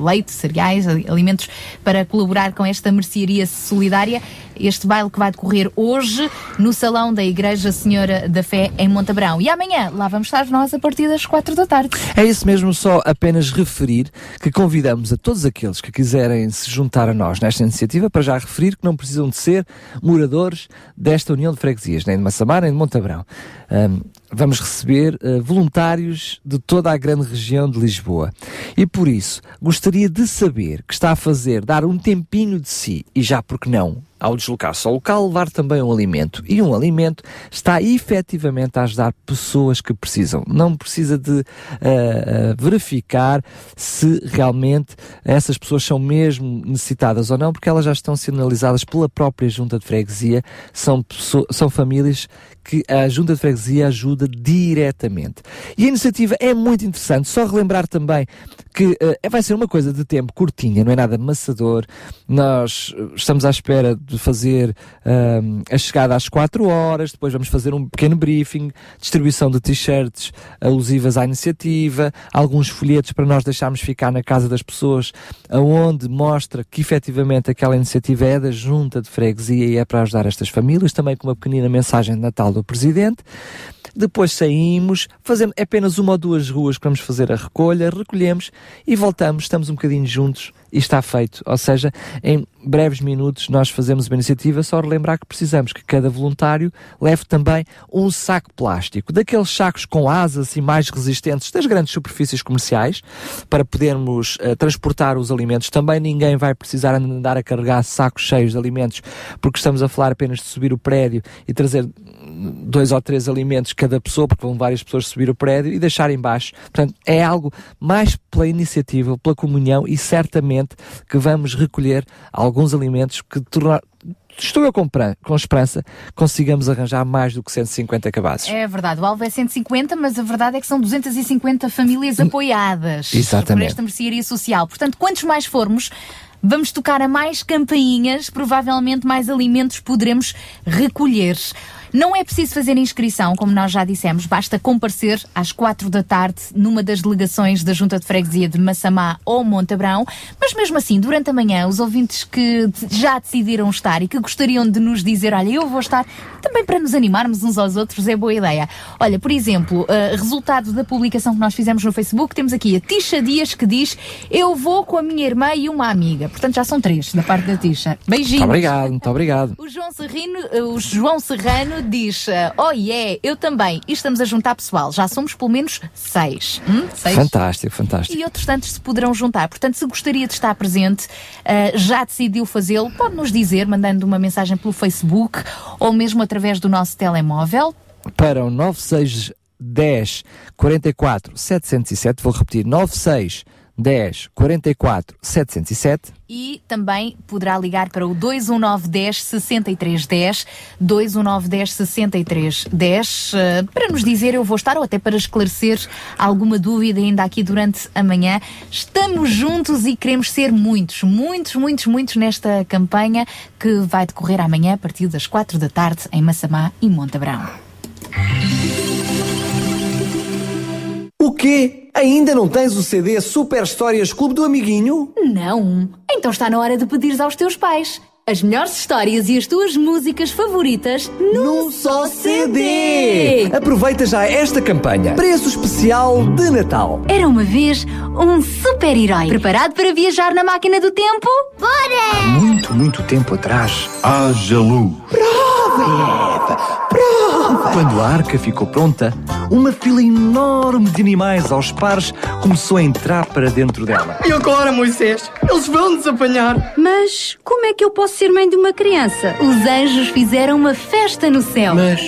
leite, cereais, alimentos para colaborar com esta mercearia solidária. Este baile que vai decorrer hoje no Salão da Igreja Senhora da Fé em Montabrão. E amanhã lá vamos estar nós a partir das quatro da tarde. É isso mesmo, só apenas referir que convidamos a todos aqueles que quiserem se juntar a nós nesta iniciativa, para já referir que não precisam de ser moradores desta União de Freguesias, nem de Massamá, nem de Montabrão. Um, vamos receber uh, voluntários de toda a grande região de Lisboa. E por isso, gostaria de saber que está a fazer, dar um tempinho de si, e já porque não, ao deslocar-se ao local, levar também um alimento. E um alimento está efetivamente a ajudar pessoas que precisam. Não precisa de uh, uh, verificar se realmente essas pessoas são mesmo necessitadas ou não, porque elas já estão sinalizadas pela própria junta de freguesia. São, são famílias que a Junta de Freguesia ajuda diretamente. E a iniciativa é muito interessante, só relembrar também que uh, vai ser uma coisa de tempo curtinha, não é nada amassador. Nós estamos à espera de fazer uh, a chegada às 4 horas, depois vamos fazer um pequeno briefing, distribuição de t-shirts alusivas à iniciativa, alguns folhetos para nós deixarmos ficar na casa das pessoas, aonde mostra que efetivamente aquela iniciativa é da Junta de Freguesia e é para ajudar estas famílias, também com uma pequenina mensagem de Natal do Presidente. Depois saímos, fazemos apenas uma ou duas ruas que vamos fazer a recolha, recolhemos e voltamos, estamos um bocadinho juntos e está feito. Ou seja, em breves minutos nós fazemos uma iniciativa, só relembrar que precisamos que cada voluntário leve também um saco plástico, daqueles sacos com asas e mais resistentes das grandes superfícies comerciais, para podermos uh, transportar os alimentos. Também ninguém vai precisar andar a carregar sacos cheios de alimentos, porque estamos a falar apenas de subir o prédio e trazer dois ou três alimentos cada pessoa, porque vão várias pessoas subir o prédio e deixar embaixo. Portanto, é algo mais pela iniciativa, pela comunhão e certamente que vamos recolher alguns alimentos que tornar, estou eu com, com esperança, consigamos arranjar mais do que 150 cabazes. É verdade, o alvo é 150, mas a verdade é que são 250 famílias apoiadas Exatamente. por esta mercearia social. Portanto, quantos mais formos, vamos tocar a mais campainhas, provavelmente mais alimentos poderemos recolher. Não é preciso fazer inscrição, como nós já dissemos, basta comparecer às quatro da tarde numa das delegações da Junta de Freguesia de Massamá ou Montabrão, mas mesmo assim, durante a manhã, os ouvintes que já decidiram estar e que gostariam de nos dizer, olha, eu vou estar, também para nos animarmos uns aos outros, é boa ideia. Olha, por exemplo, uh, resultado da publicação que nós fizemos no Facebook, temos aqui a Tisha Dias que diz, eu vou com a minha irmã e uma amiga. Portanto, já são três da parte da Tisha. Beijinhos. Muito obrigado, muito obrigado. O João Serrino, uh, o João Serrano diz: Oh yeah, eu também. E estamos a juntar pessoal. Já somos pelo menos seis. Hum? seis. Fantástico, fantástico. E outros tantos se poderão juntar. Portanto, se gostaria de estar presente, uh, já decidiu fazê-lo, pode nos dizer, mandando uma mensagem pelo Facebook ou mesmo através do nosso telemóvel. Para o 9610 44 707, vou repetir, 96 10 44 707 e também poderá ligar para o 21910 6310 21910 6310 uh, para nos dizer eu vou estar ou até para esclarecer alguma dúvida ainda aqui durante a manhã. Estamos juntos e queremos ser muitos, muitos, muitos, muitos nesta campanha que vai decorrer amanhã a partir das 4 da tarde em Massamá e Montabrão. O quê? Ainda não tens o CD Super Histórias Clube do Amiguinho? Não. Então está na hora de pedires aos teus pais. As melhores histórias e as tuas músicas favoritas num, num só CD. Aproveita já esta campanha. Preço especial de Natal. Era uma vez um super-herói. Preparado para viajar na máquina do tempo? Bora! Há muito, muito tempo atrás. Haja luz. Prova, Eva! Prova! Quando a arca ficou pronta, uma fila enorme de animais aos pares começou a entrar para dentro dela. E agora, Moisés? Eles vão nos apanhar. Mas como é que eu posso ser mãe de uma criança? Os anjos fizeram uma festa no céu. Mas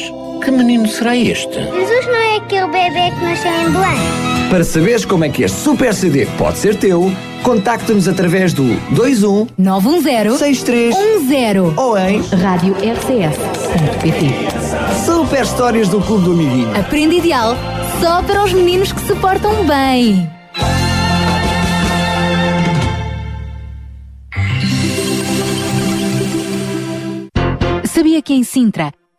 que menino será este? Jesus não é aquele bebê que nasceu em Belém. Para saberes como é que este super CD pode ser teu, contacta-nos através do 21 910 6310 ou em radiorcs.pt Super Histórias do Clube do Amiguinho. Aprenda ideal só para os meninos que se portam bem. Sabia que em Sintra,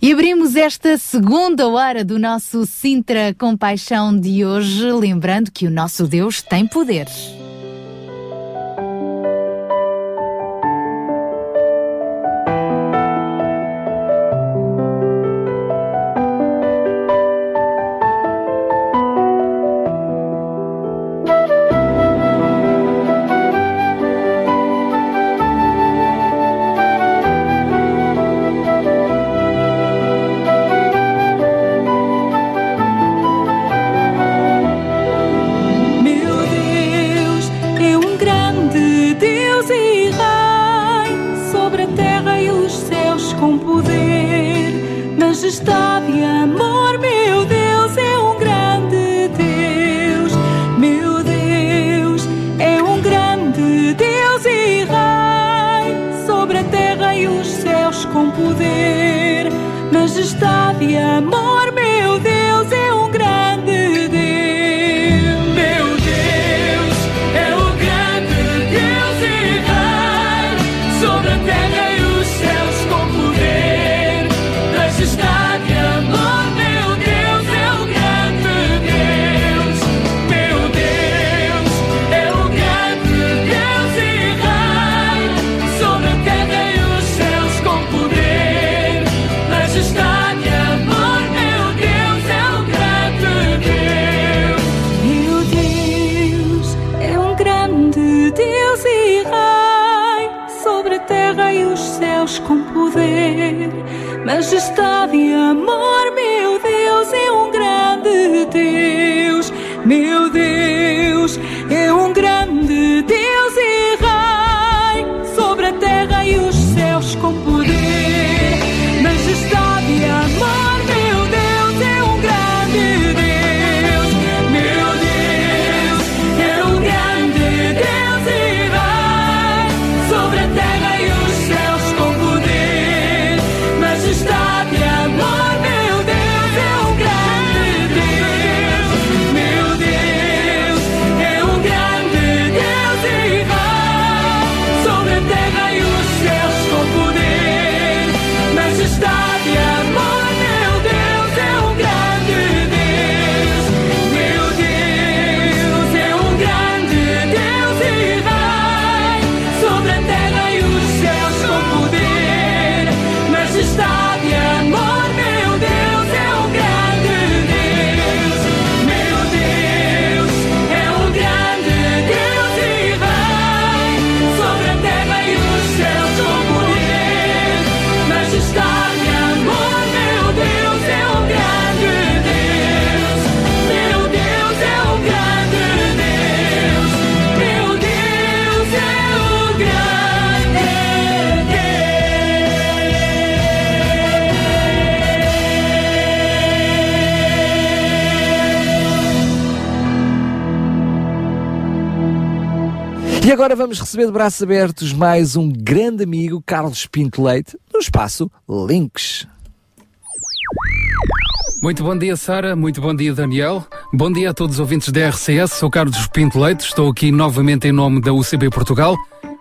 E abrimos esta segunda hora do nosso Sintra Compaixão de hoje, lembrando que o nosso Deus tem poderes. E agora vamos receber de braços abertos mais um grande amigo, Carlos Pinto Leite, no espaço Links. Muito bom dia, Sara. Muito bom dia, Daniel. Bom dia a todos os ouvintes da RCS. Sou Carlos Pinto Leite. Estou aqui novamente em nome da UCB Portugal,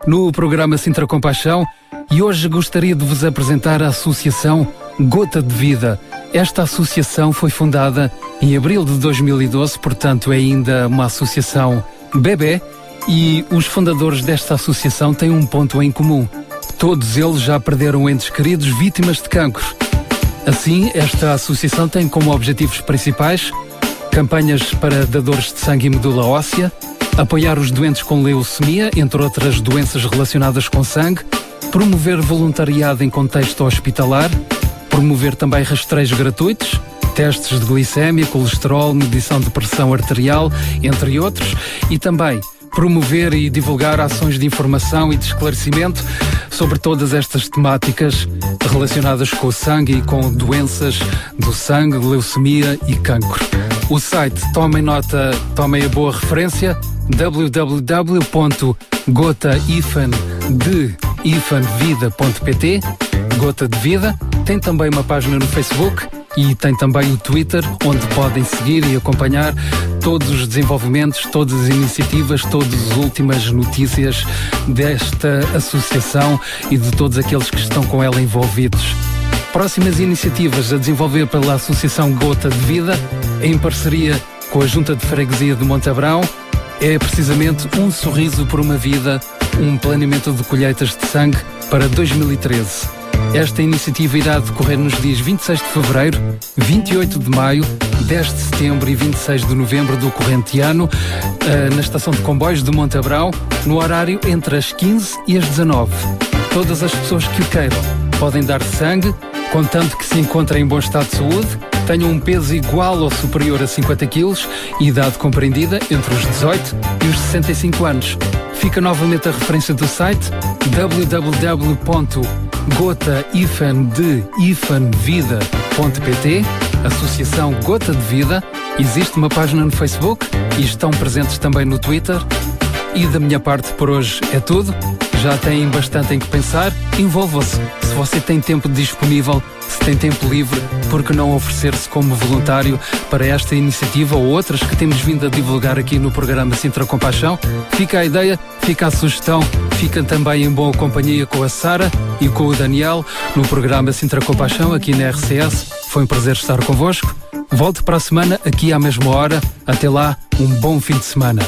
no programa Sintra Compaixão. E hoje gostaria de vos apresentar a Associação Gota de Vida. Esta associação foi fundada em abril de 2012, portanto, é ainda uma associação bebê. E os fundadores desta associação têm um ponto em comum. Todos eles já perderam entes queridos vítimas de cancro. Assim, esta associação tem como objetivos principais campanhas para dadores de sangue e medula óssea, apoiar os doentes com leucemia, entre outras doenças relacionadas com sangue, promover voluntariado em contexto hospitalar, promover também rastreios gratuitos, testes de glicémia, colesterol, medição de pressão arterial, entre outros, e também promover e divulgar ações de informação e de esclarecimento sobre todas estas temáticas relacionadas com o sangue e com doenças do sangue, leucemia e cancro. O site, tomem nota, tomem a boa referência, www.gotaifan.de Gota de Vida. Tem também uma página no Facebook e tem também o Twitter, onde podem seguir e acompanhar todos os desenvolvimentos, todas as iniciativas, todas as últimas notícias desta associação e de todos aqueles que estão com ela envolvidos. Próximas iniciativas a desenvolver pela Associação Gota de Vida, em parceria com a Junta de Freguesia de Montabrão, é precisamente Um Sorriso por uma Vida, um planeamento de colheitas de sangue para 2013. Esta iniciativa irá decorrer nos dias 26 de fevereiro, 28 de maio, 10 de setembro e 26 de novembro do corrente ano, eh, na estação de comboios de Montabrão, no horário entre as 15 e as 19. Todas as pessoas que o queiram podem dar sangue, contanto que se encontrem em bom estado de saúde, tenham um peso igual ou superior a 50 kg e idade compreendida entre os 18 e os 65 anos. Fica novamente a referência do site www.gotaifandevida.pt Associação Gota de Vida. Existe uma página no Facebook e estão presentes também no Twitter. E da minha parte por hoje é tudo. Já têm bastante em que pensar. Envolvam-se. Se você tem tempo disponível, se tem tempo livre, por que não oferecer-se como voluntário para esta iniciativa ou outras que temos vindo a divulgar aqui no programa Sintra Compaixão? Fica a ideia, fica a sugestão, fica também em boa companhia com a Sara e com o Daniel no programa Sintra Compaixão aqui na RCS. Foi um prazer estar convosco. Volte para a semana aqui à mesma hora. Até lá, um bom fim de semana.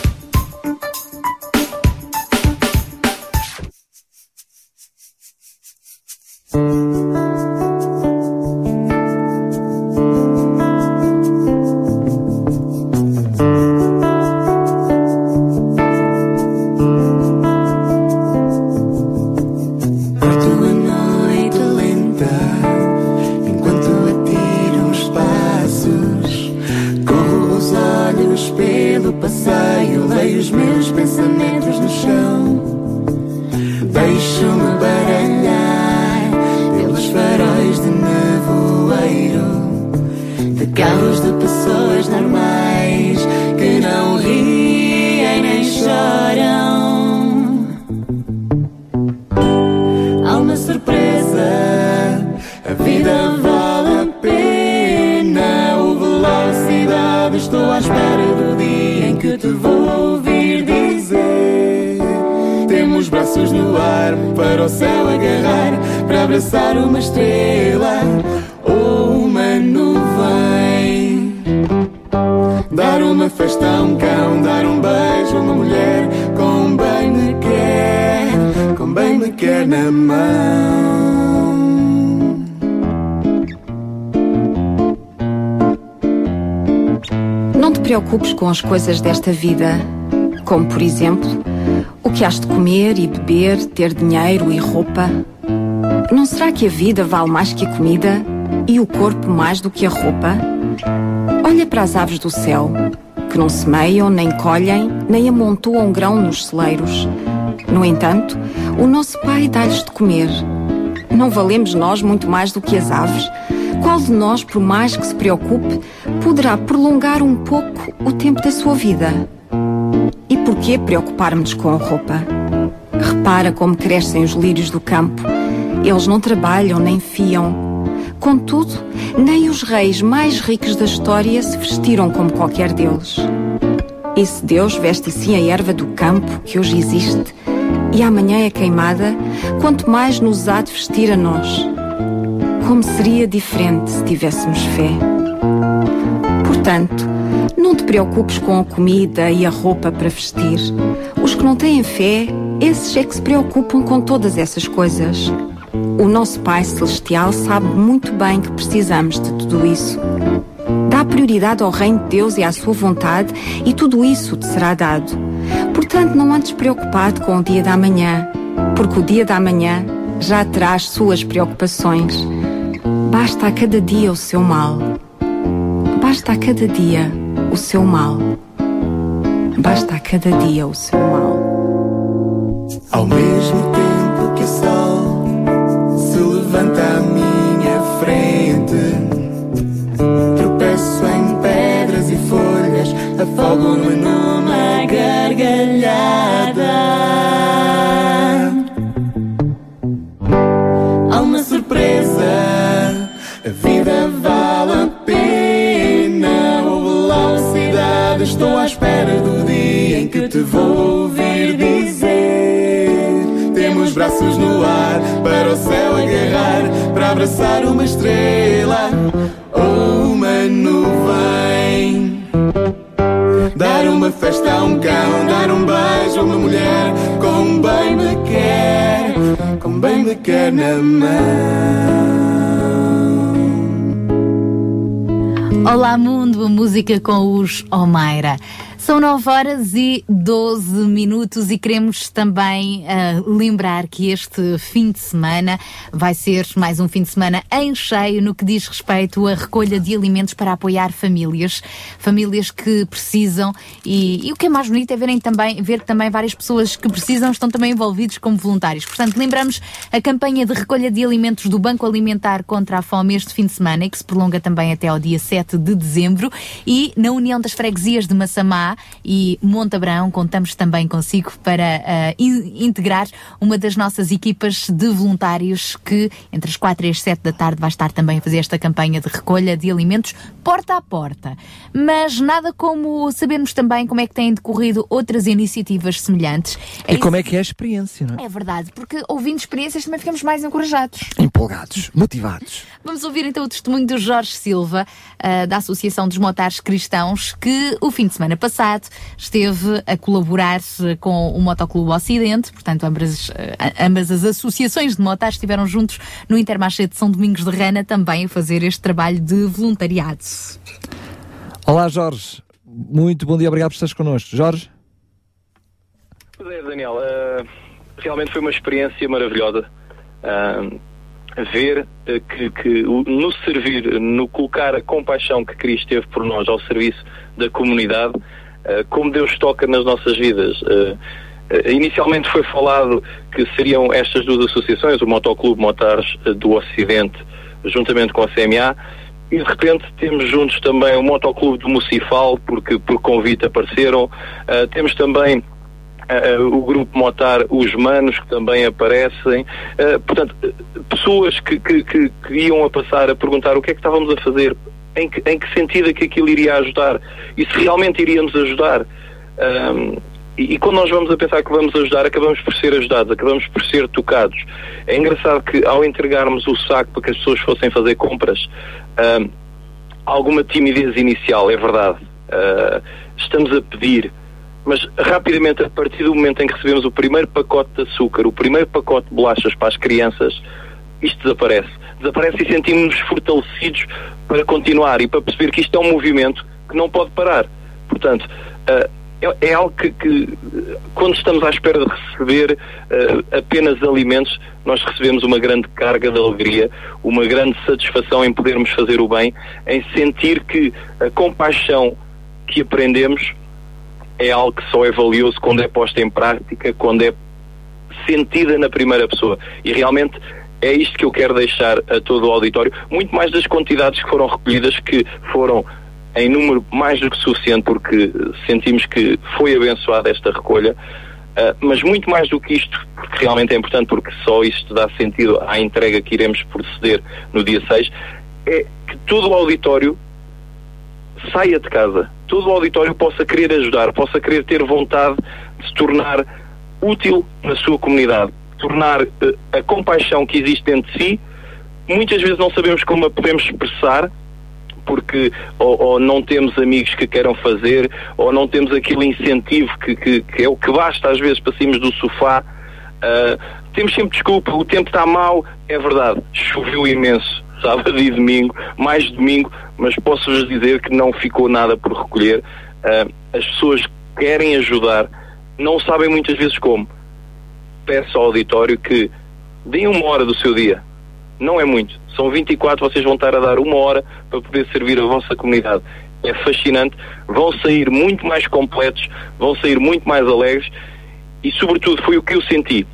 Com as coisas desta vida, como por exemplo, o que has de comer e beber, ter dinheiro e roupa. Não será que a vida vale mais que a comida e o corpo mais do que a roupa? Olha para as aves do céu, que não semeiam, nem colhem, nem amontoam grão nos celeiros. No entanto, o nosso Pai dá-lhes de comer. Não valemos nós muito mais do que as aves? Qual de nós, por mais que se preocupe, poderá prolongar um pouco o tempo da sua vida? E por que preocupar-nos com a roupa? Repara como crescem os lírios do campo. Eles não trabalham nem fiam. Contudo, nem os reis mais ricos da história se vestiram como qualquer deles. E se Deus veste assim a erva do campo que hoje existe e amanhã é queimada, quanto mais nos há de vestir a nós. Como seria diferente se tivéssemos fé? Portanto, não te preocupes com a comida e a roupa para vestir. Os que não têm fé, esses é que se preocupam com todas essas coisas. O nosso Pai Celestial sabe muito bem que precisamos de tudo isso. Dá prioridade ao reino de Deus e à sua vontade, e tudo isso te será dado. Portanto, não andes preocupado com o dia da manhã, porque o dia da manhã já traz suas preocupações. Basta a cada dia o seu mal. Basta a cada dia o seu mal. Basta a cada dia o seu mal. Ao mesmo tempo que o abraçar uma estrela ou uma nuvem. Dar uma festa a um cão, dar um beijo a uma mulher, como bem me quer, como bem me quer na mão. Olá Mundo, a música com os Omeira. São 9 horas e 12 minutos e queremos também uh, lembrar que este fim de semana vai ser mais um fim de semana em cheio no que diz respeito à recolha de alimentos para apoiar famílias, famílias que precisam e, e o que é mais bonito é verem também, ver também várias pessoas que precisam estão também envolvidos como voluntários. Portanto, lembramos a campanha de recolha de alimentos do Banco Alimentar contra a Fome este fim de semana e que se prolonga também até ao dia 7 de dezembro e na União das Freguesias de Massamá e Montabrão. Contamos também consigo para uh, in integrar uma das nossas equipas de voluntários que entre as 4 e as 7 da tarde vai estar também a fazer esta campanha de recolha de alimentos porta a porta. Mas nada como sabermos também como é que têm decorrido outras iniciativas semelhantes. E como é que é a experiência, não é? É verdade, porque ouvindo experiências também ficamos mais encorajados. Empolgados, motivados. Vamos ouvir então o testemunho do Jorge Silva, uh, da Associação dos Motares Cristãos, que o fim de semana passado esteve a colaborar com o Motoclube Ocidente, portanto, ambas, ambas as associações de motares estiveram juntos no Intermarché de São Domingos de Rana também a fazer este trabalho de voluntariado. Olá, Jorge. Muito bom dia, obrigado por estares connosco. Jorge? Pois é, Daniel, uh, realmente foi uma experiência maravilhosa. Uh, ver uh, que, que no servir, no colocar a compaixão que Cristo teve por nós ao serviço da comunidade, como Deus toca nas nossas vidas. inicialmente foi falado que seriam estas duas associações, o Motoclube Motares do Ocidente, juntamente com a CMA, e de repente temos juntos também o Motoclube do Mucifal, porque por convite apareceram. Uh, temos também uh, o grupo Motar Os Manos, que também aparecem. Uh, portanto, pessoas que, que, que, que, iam a passar a perguntar o que é que estávamos a fazer, em que, em que sentido é que aquilo iria ajudar e se realmente iria nos ajudar. Um, e, e, quando nós vamos a pensar que vamos ajudar, acabamos por ser ajudados, acabamos por ser tocados. É engraçado que ao entregarmos o saco para que as pessoas fossem fazer compras, uh, alguma timidez inicial, é verdade. Uh, estamos a pedir, mas rapidamente, a partir do momento em que recebemos o primeiro pacote de açúcar, o primeiro pacote de bolachas para as crianças, isto desaparece. Desaparece e sentimos-nos fortalecidos para continuar e para perceber que isto é um movimento que não pode parar. Portanto, uh, é, é, algo que, que, quando estamos à espera de receber uh, apenas alimentos, nós recebemos uma grande carga de alegria, uma grande satisfação em podermos fazer o bem, em sentir que a compaixão que aprendemos é algo que só é valioso quando é posta em prática, quando é sentida na primeira pessoa. E realmente é isto que eu quero deixar a todo o auditório, muito mais das quantidades que foram recolhidas, que foram em número mais do que suficiente, porque sentimos que foi abençoada esta recolha, uh, mas muito mais do que isto, porque realmente é importante, porque só isto dá sentido à entrega que iremos proceder no dia 6, é que todo o auditório saia de casa, todo o auditório possa querer ajudar, possa querer ter vontade de se tornar útil na sua comunidade, tornar a compaixão que existe dentro de si, muitas vezes não sabemos como a podemos expressar, porque ou, ou, não temos amigos que queiram fazer, ou não temos aquele incentivo que, que, que é o que basta às vezes para sairmos do sofá. Uh, temos sempre desculpa, o tempo está mau, é verdade, choveu imenso, sábado e domingo, mais domingo, mas posso-vos dizer que não ficou nada por recolher. Uh, as pessoas querem ajudar, não sabem muitas vezes como. Peço ao auditório que Deem uma hora do seu dia. Não é muito. São 24, vocês vão estar a dar uma hora para poder servir a vossa comunidade. É fascinante. Vão sair muito mais completos, vão sair muito mais alegres e, sobretudo, foi o que eu senti.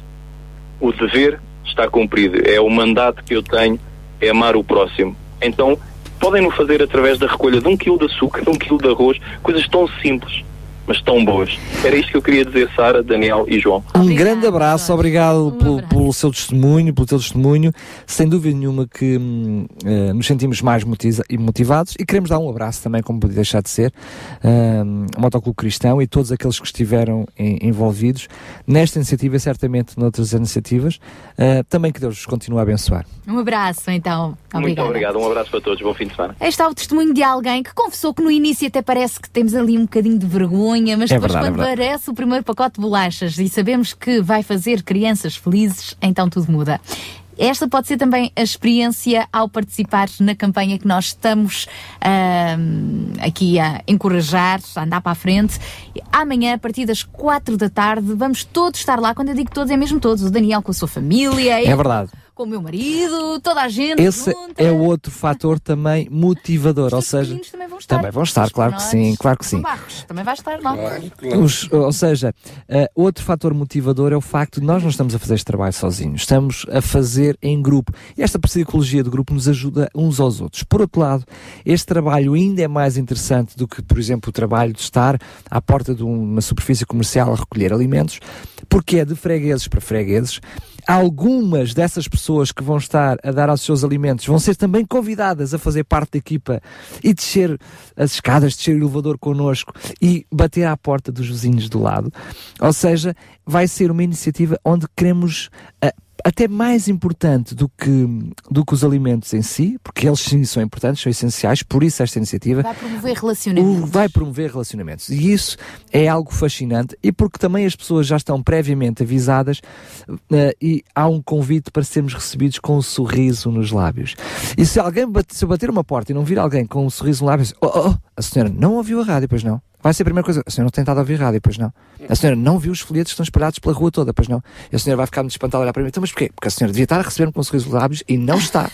O dever está cumprido. É o mandato que eu tenho, é amar o próximo. Então, podem no fazer através da recolha de um quilo de açúcar, de um quilo de arroz, coisas tão simples, mas tão boas. Era isto que eu queria dizer, Sara, Daniel e João. Um grande abraço, obrigado pelo, pelo seu testemunho, pelo teu testemunho. Sem dúvida nenhuma que hum, eh, nos sentimos mais motivados e queremos dar um abraço também, como podia deixar de ser, hum, ao Motoclube Cristão e todos aqueles que estiveram em- envolvidos nesta iniciativa e certamente noutras iniciativas. Eh, também que Deus os continue a abençoar. Um abraço, então. Muito Obrigada. obrigado. Um abraço para todos. Bom fim de semana. Aí está o testemunho de alguém que confessou que no início até parece que temos ali um bocadinho de vergonha, mas É depois verdade, é quando verdade. aparece o primeiro pacote de bolachas e sabemos que vai fazer crianças felizes, então tudo muda. Esta pode ser também a experiência ao participar na campanha que nós estamos ahm, aqui a encorajar, a andar para a frente. Amanhã, a partir das quatro da tarde, vamos todos estar lá. Quando eu digo todos, é mesmo todos. O Daniel com a sua família, É eu verdade. Com o meu marido, toda a gente. Esse é outro fator também motivador, ou seja, também vão estar. também vão estar, claro que sim, claro que sim. Barros também vai estar lá. Os- ou seja, eh, outro fator motivador é o facto de nós não estamos a fazer este trabalho sozinhos, estamos a fazer em grupo. E esta psicologia de grupo nos ajuda uns aos outros. Por outro lado, este trabalho ainda é mais interessante do que, por exemplo, o trabalho de estar à porta de uma superfície comercial a recolher alimentos, porque é de fregueses para fregueses. Algumas dessas pessoas que vão estar a dar aos seus alimentos vão ser também convidadas a fazer parte da equipa e descer as escadas, descer o elevador connosco e bater à porta dos vizinhos do lado. Ou seja, vai ser uma iniciativa onde queremos ah, até mais importante do que, do que os alimentos em si, porque eles sim são importantes, são essenciais, por isso esta iniciativa Vai promover relacionamentos. vai promover relacionamentos. E isso é algo fascinante e porque também as pessoas já estão previamente avisadas eh, e há um convite para sermos recebidos com um sorriso nos lábios. E se alguém bate- se bater uma porta e não vir alguém com um sorriso nos lábios, oh, oh, oh, a senhora não ouviu a rádio, pois não? Vai ser a primeira coisa. A senhora não tem estado a ouvir rádio, pois não? A senhora não viu os folhetos que estão espalhados pela rua toda, pois não? E a senhora vai ficar muito espantada a olhar para mim. Então, mas porquê? Porque a senhora devia estar a receber-me com um sorriso nos lábios e não está.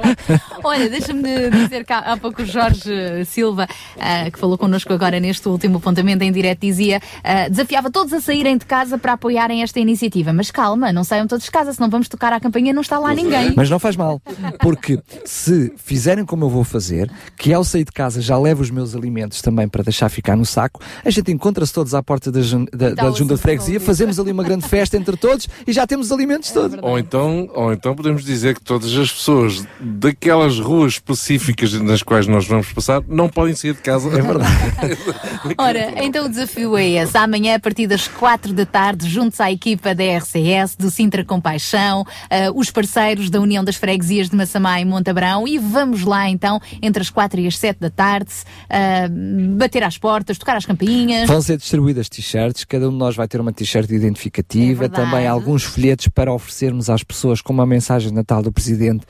Olha, deixa-me dizer que há, há pouco o Jorge Silva, ah, que falou connosco agora neste último apontamento em direto, dizia, ah, desafiava todos a saírem de casa para apoiarem esta iniciativa. Mas calma, não saiam todos de casa, senão vamos tocar à campanha e não está lá ninguém. Mas não faz mal, porque se fizerem como eu vou fazer, que ao sair de casa já levo os meus alimentos também para deixar ficar no saco, a gente encontra-se todos à porta da, da, da junta de freguesia, fazemos ali uma grande festa entre todos e já temos os alimentos todos. Ou então, ou então podemos dizer que todas as pessoas daquelas ruas específicas nas quais nós vamos passar não podem sair de casa. É verdade. Ora, então o desafio é esse. Amanhã, a partir das quatro da tarde, juntos à equipa da RCS, do Sintra Compaixão, ah, os parceiros da União das Freguesias de Massamá e Montabrão, e vamos lá então, entre as quatro e as sete da tarde, ah, bater às portas, tocar às campainhas. Vão ser distribuídas t-shirts, cada um de nós vai ter uma t-shirt identificativa, É também alguns folhetos para oferecermos às pessoas com uma mensagem de Natal do Presidente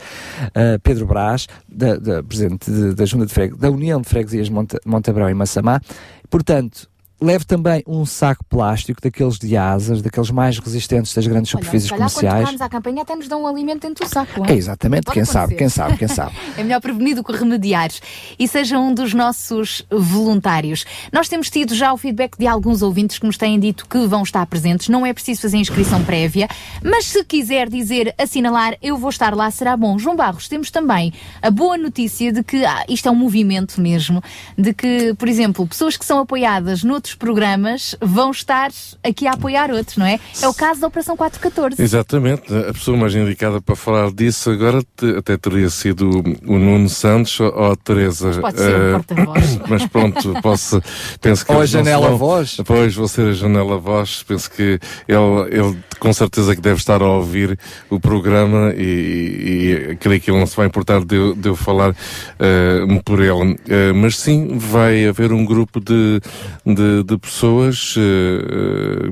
ah, Pedro Brás, da, da Presidente de- da Junta de Freguesias, da União de Freguesias Monte, Montabrão e Massamá. Portanto, leve também um saco plástico daqueles de asas, daqueles mais resistentes das grandes Olha, superfícies se calhar quando comerciais. tocarmos à campanha até nos dão um alimento dentro do saco. É exatamente, Pode quem sabe, acontecer. quem sabe, quem sabe. É melhor prevenir do que remediar. E seja um dos nossos voluntários. Nós temos tido já o feedback de alguns ouvintes que nos têm dito que vão estar presentes. Não é preciso fazer inscrição prévia, mas se quiser dizer, assinalar, eu vou estar lá, será bom. João Barros, temos também a boa notícia de que ah, isto é um movimento mesmo, de que, por exemplo, pessoas que são apoiadas noutros programas vão estar aqui a apoiar outros, não é? É o caso da Operação 414. Exatamente, a pessoa mais indicada para falar disso agora te- até teria sido o Nuno Santos ou a Teresa. Pode ser o Eh, porta-voz. Mas pronto, posso, penso que Ou a janela voz. Pois, vou ser a janela voz. Penso que ele, ele com certeza que deve estar a ouvir o programa e, e creio que ele não se vai importar de, eu- de eu falar eh, por ele. Eh, mas sim, vai haver um grupo de, de, de, pessoas, eh,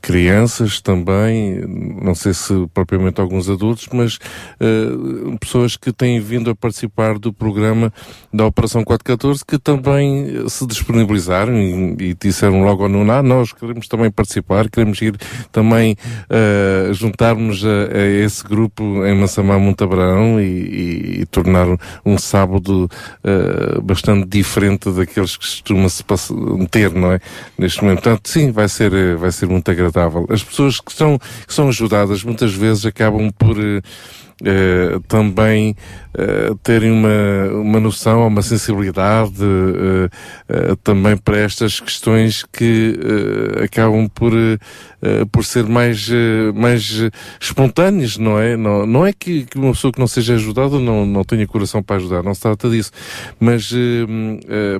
crianças também, não sei se propriamente alguns adultos, mas eh, pessoas que têm vindo a participar do programa da Operação 414, que também se disponibilizaram e, e disseram logo ao Nuná, nós queremos também participar, queremos ir também uh, juntar-nos a, a, esse grupo em Massamá Montabrão e, e, e tornar um sábado uh, bastante diferente daqueles que costuma-se ter, não é? Neste momento. Portanto, sim, vai ser, vai ser muito agradável. As pessoas que são, que são ajudadas muitas vezes acabam por uh, também uh, terem uma, uma noção, uma sensibilidade uh, uh, também para estas questões que acabam por, por ser mais, mais espontâneas, não é? Não, não é que, que, uma pessoa que não seja ajudada não, não tenha coração para ajudar, não se trata disso, mas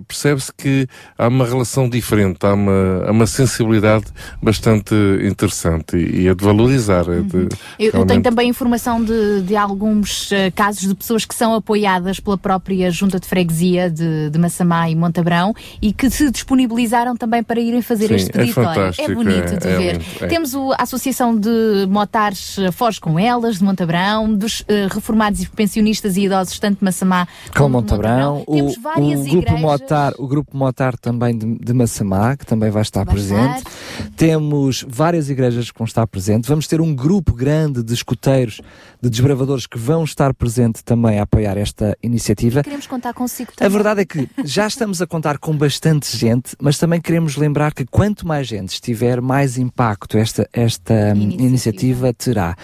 percebe-se que há uma relação diferente, há uma, há uma sensibilidade bastante interessante e, e é de valorizar. É de, uhum. eu, eu, tenho também informação de, de alguns casos de pessoas pessoas que são apoiadas pela própria Junta de Freguesia de, de Massamá e Montabrão e que se disponibilizaram também para irem fazer Sim, este pedido. É, é bonito é, de é ver. é. Temos o, a Associação de Motares Foz com Elas, de Montabrão, dos uh, reformados e pensionistas e idosos, tanto de Massamá com como Montabrão. de Montabrão. Temos o, várias o grupo igrejas. Motar, o grupo Motar também de, de Massamá, que também vai estar Vai presente. estar. Temos várias igrejas que vão estar presentes. Vamos ter um grupo grande de escuteiros, de desbravadores que vão estar presente também a apoiar esta iniciativa. Queremos contar consigo A também. verdade é que já estamos a contar com bastante gente, mas também queremos lembrar que quanto mais gente estiver, mais impacto esta, esta hum, iniciativa. terá.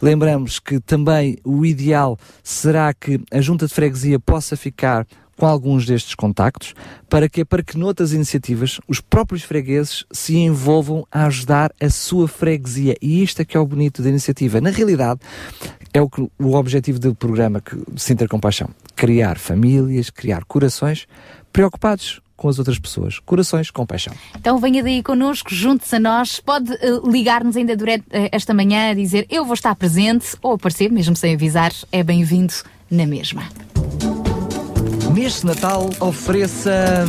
Lembramos que também o ideal será que a Junta de Freguesia possa ficar com alguns destes contactos, para que para que noutras iniciativas os próprios fregueses se envolvam a ajudar a sua freguesia. E isto é que é o bonito da iniciativa. Na realidade, é o, que, o objetivo do programa que, Sinter Compaixão. Criar famílias, criar corações preocupados com as outras pessoas. Corações com paixão. Então venha daí connosco, junte-se a nós. Pode eh, ligar-nos ainda durante eh, esta manhã a dizer eu vou estar presente ou aparecer, mesmo sem avisar, é bem-vindo na mesma. Neste Natal, ofereça.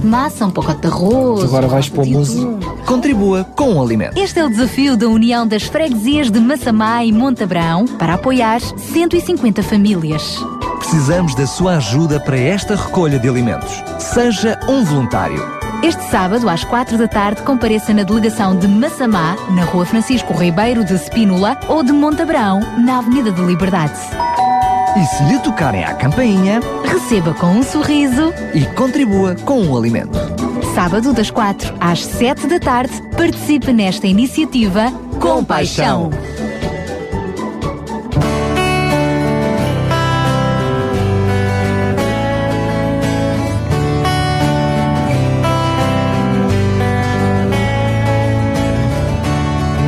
De massa, um pacote de arroz. Agora um vais pacote de música. atum. Contribua com um alimento. Este é o desafio da União das Freguesias de Massamá e Montabrão para apoiar 150 famílias. Precisamos da sua ajuda para esta recolha de alimentos. Seja um voluntário. Este sábado, às 4 da tarde, compareça na delegação de Massamá, na Rua Francisco Ribeiro de Spínola, ou de Montabrão, na Avenida da Liberdade. E se lhe tocarem à campainha, Receba com um sorriso. e contribua com um alimento. Sábado, das 4 às 7 da tarde, participe nesta iniciativa com paixão.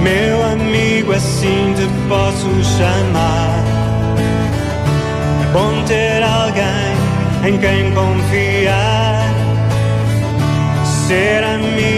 Meu amigo, assim te posso chamar. Bom ter alguém em quem confiar. Ser amigo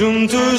um. Juntos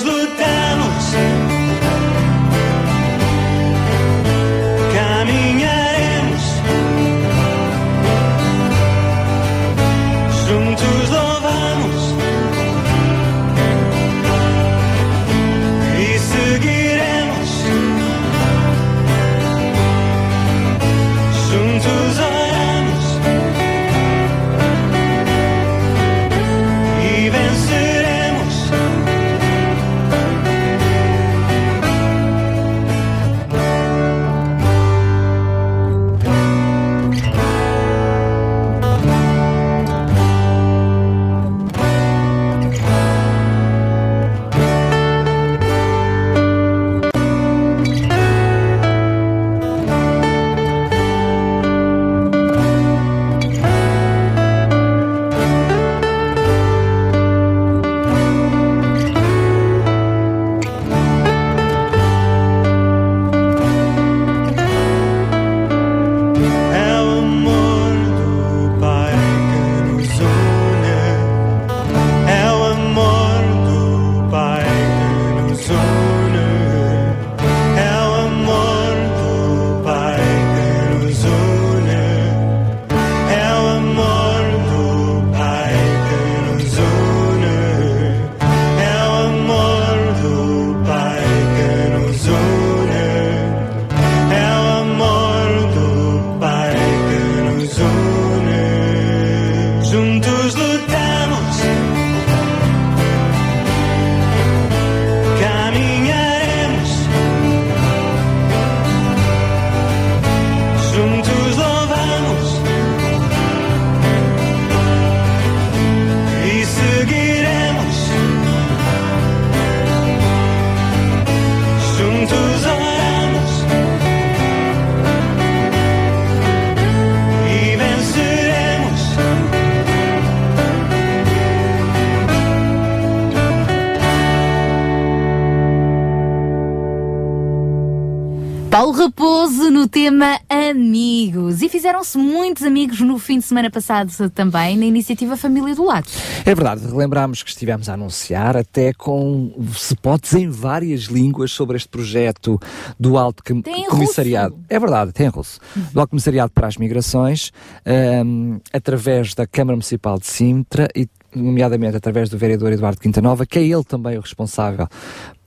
tema Amigos. E fizeram-se muitos amigos no fim de semana passado também na iniciativa Família do Lado. É verdade, relembramos que estivemos a anunciar até com spots em várias línguas sobre este projeto do Alto Com- Comissariado. russo. É verdade, tem em russo. Do Alto Comissariado para as Migrações, ahm, através da Câmara Municipal de Sintra e nomeadamente através do vereador Eduardo Quintanova, que é ele também o responsável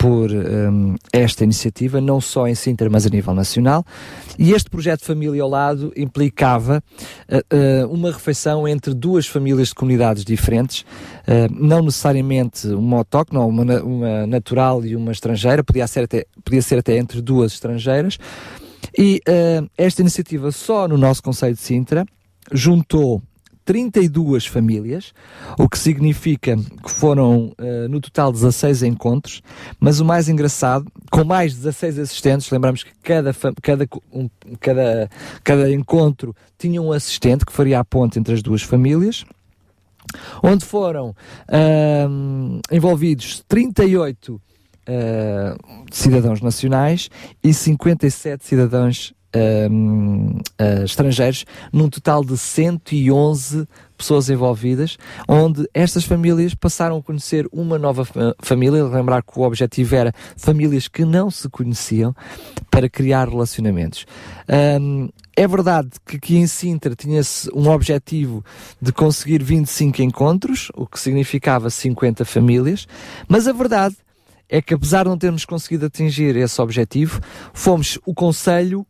por ahm, esta iniciativa, não só em Sintra, mas a nível nacional. E este projeto Família ao Lado implicava ah, ah, uma refeição entre duas famílias de comunidades diferentes, ah, não necessariamente uma autóctone, uma, uma natural e uma estrangeira, podia ser até, podia ser até entre duas estrangeiras. E esta iniciativa, só no nosso Conselho de Sintra, juntou 32 famílias, o que significa que foram eh, no total 16 encontros, mas o mais engraçado, com mais 16 assistentes, lembramos que cada, cada, um- cada, cada encontro tinha um assistente que faria a ponte entre as duas famílias, onde foram ahm, envolvidos 38 ah, cidadãos nacionais e 57 cidadãos ahm, ah, estrangeiros, num total de 111 pessoas envolvidas, onde estas famílias passaram a conhecer uma nova fa- família. Lembrar que o objetivo era famílias que não se conheciam para criar relacionamentos. Ahm, é verdade que aqui em Sintra tinha-se um objetivo de conseguir 25 encontros, o que significava 50 famílias, mas a verdade é que apesar de não termos conseguido atingir esse objetivo, fomos o Conselho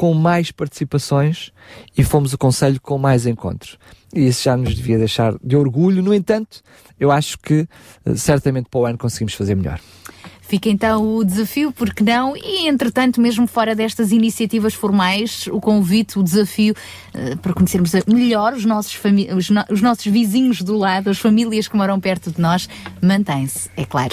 com mais participações e fomos o Conselho com mais encontros. E isso já nos devia deixar de orgulho. No entanto, eu acho que eh, certamente para o ano conseguimos fazer melhor. Fica então o desafio, porque não? E entretanto, mesmo fora destas iniciativas formais, o convite, o desafio eh, para conhecermos melhor os nossos, os, no- os nossos vizinhos do lado, as famílias que moram perto de nós, mantém-se, é claro.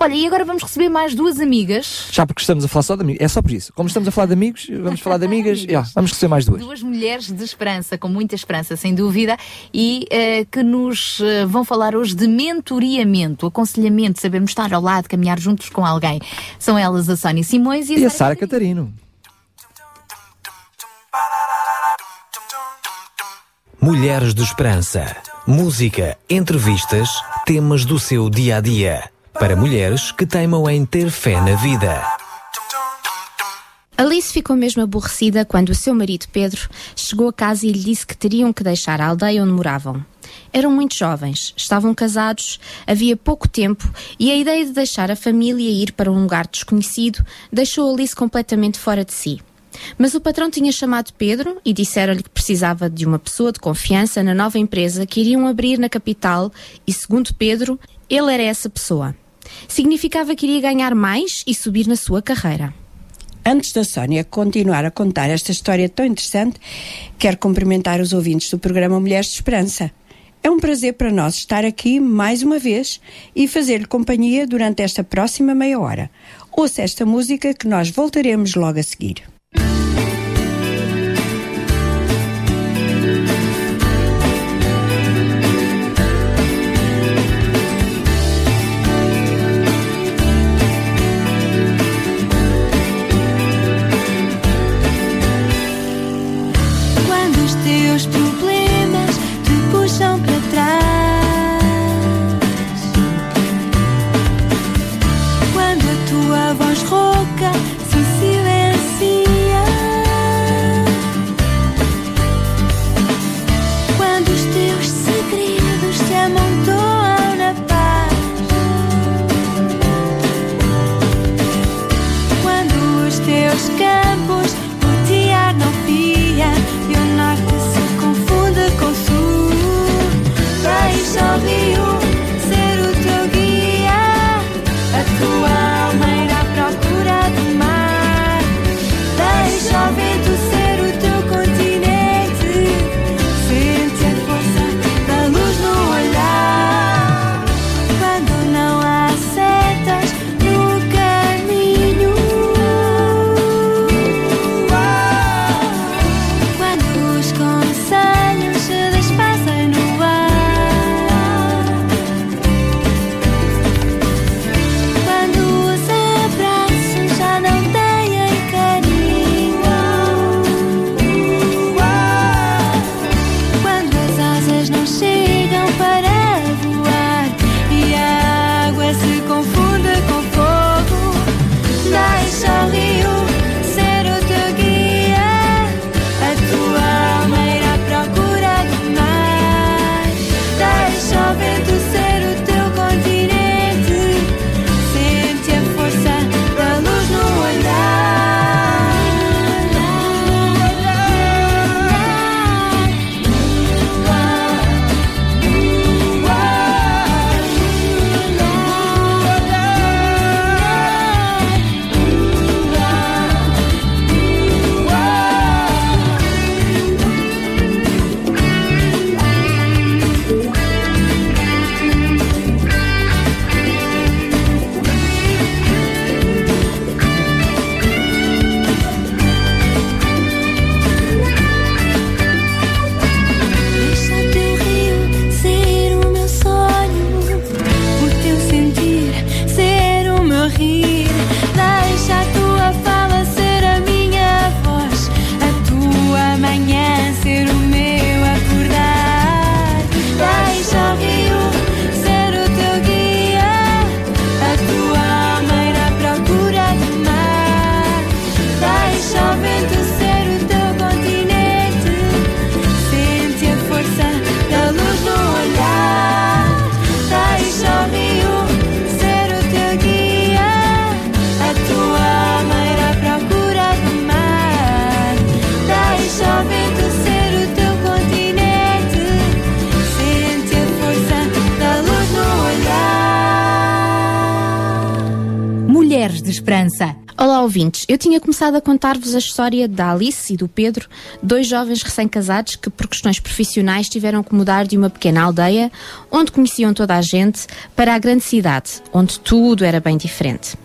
Olha, e agora vamos receber mais duas amigas. Já porque estamos a falar só de amigos, é só por isso. Como estamos a falar de amigos, vamos falar de amigas, yeah, vamos receber mais duas. Duas mulheres de esperança, com muita esperança, sem dúvida, e eh, que nos eh, vão falar hoje de mentoriamento, aconselhamento, sabermos estar ao lado, caminhar juntos com alguém. São elas a Sónia Simões e a E a Sara Sara Catarino. Mulheres de Esperança. Música, entrevistas, temas do seu dia a dia. Para mulheres que teimam em ter fé na vida. Alice ficou mesmo aborrecida quando o seu marido Pedro chegou a casa e lhe disse que teriam que deixar a aldeia onde moravam. Eram muito jovens, estavam casados, havia pouco tempo e a ideia de deixar a família ir para um lugar desconhecido deixou Alice completamente fora de si. Mas o patrão tinha chamado Pedro e disseram-lhe que precisava de uma pessoa de confiança na nova empresa que iriam abrir na capital e, segundo Pedro, ele era essa pessoa. Significava que iria ganhar mais e subir na sua carreira. Antes da Sónia continuar a contar esta história tão interessante, quero cumprimentar os ouvintes do programa Mulheres de Esperança. É um prazer para nós estar aqui mais uma vez e fazer-lhe companhia durante esta próxima meia hora. Ouça esta música que nós voltaremos logo a seguir. Ouvintes. Eu tinha começado a contar-vos a história da Alice e do Pedro, dois jovens recém-casados que, por questões profissionais, tiveram que mudar de uma pequena aldeia, onde conheciam toda a gente, para a grande cidade, onde tudo era bem diferente.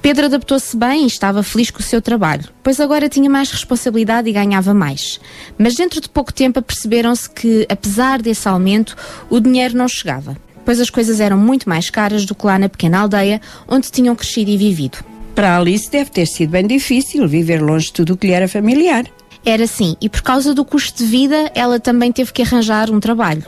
Pedro adaptou-se bem e estava feliz com o seu trabalho, pois agora tinha mais responsabilidade e ganhava mais. Mas dentro de pouco tempo aperceberam-se que, apesar desse aumento, o dinheiro não chegava, pois as coisas eram muito mais caras do que lá na pequena aldeia onde tinham crescido e vivido. Para Alice deve ter sido bem difícil viver longe de tudo o que lhe era familiar. Era sim, e por causa do custo de vida, ela também teve que arranjar um trabalho.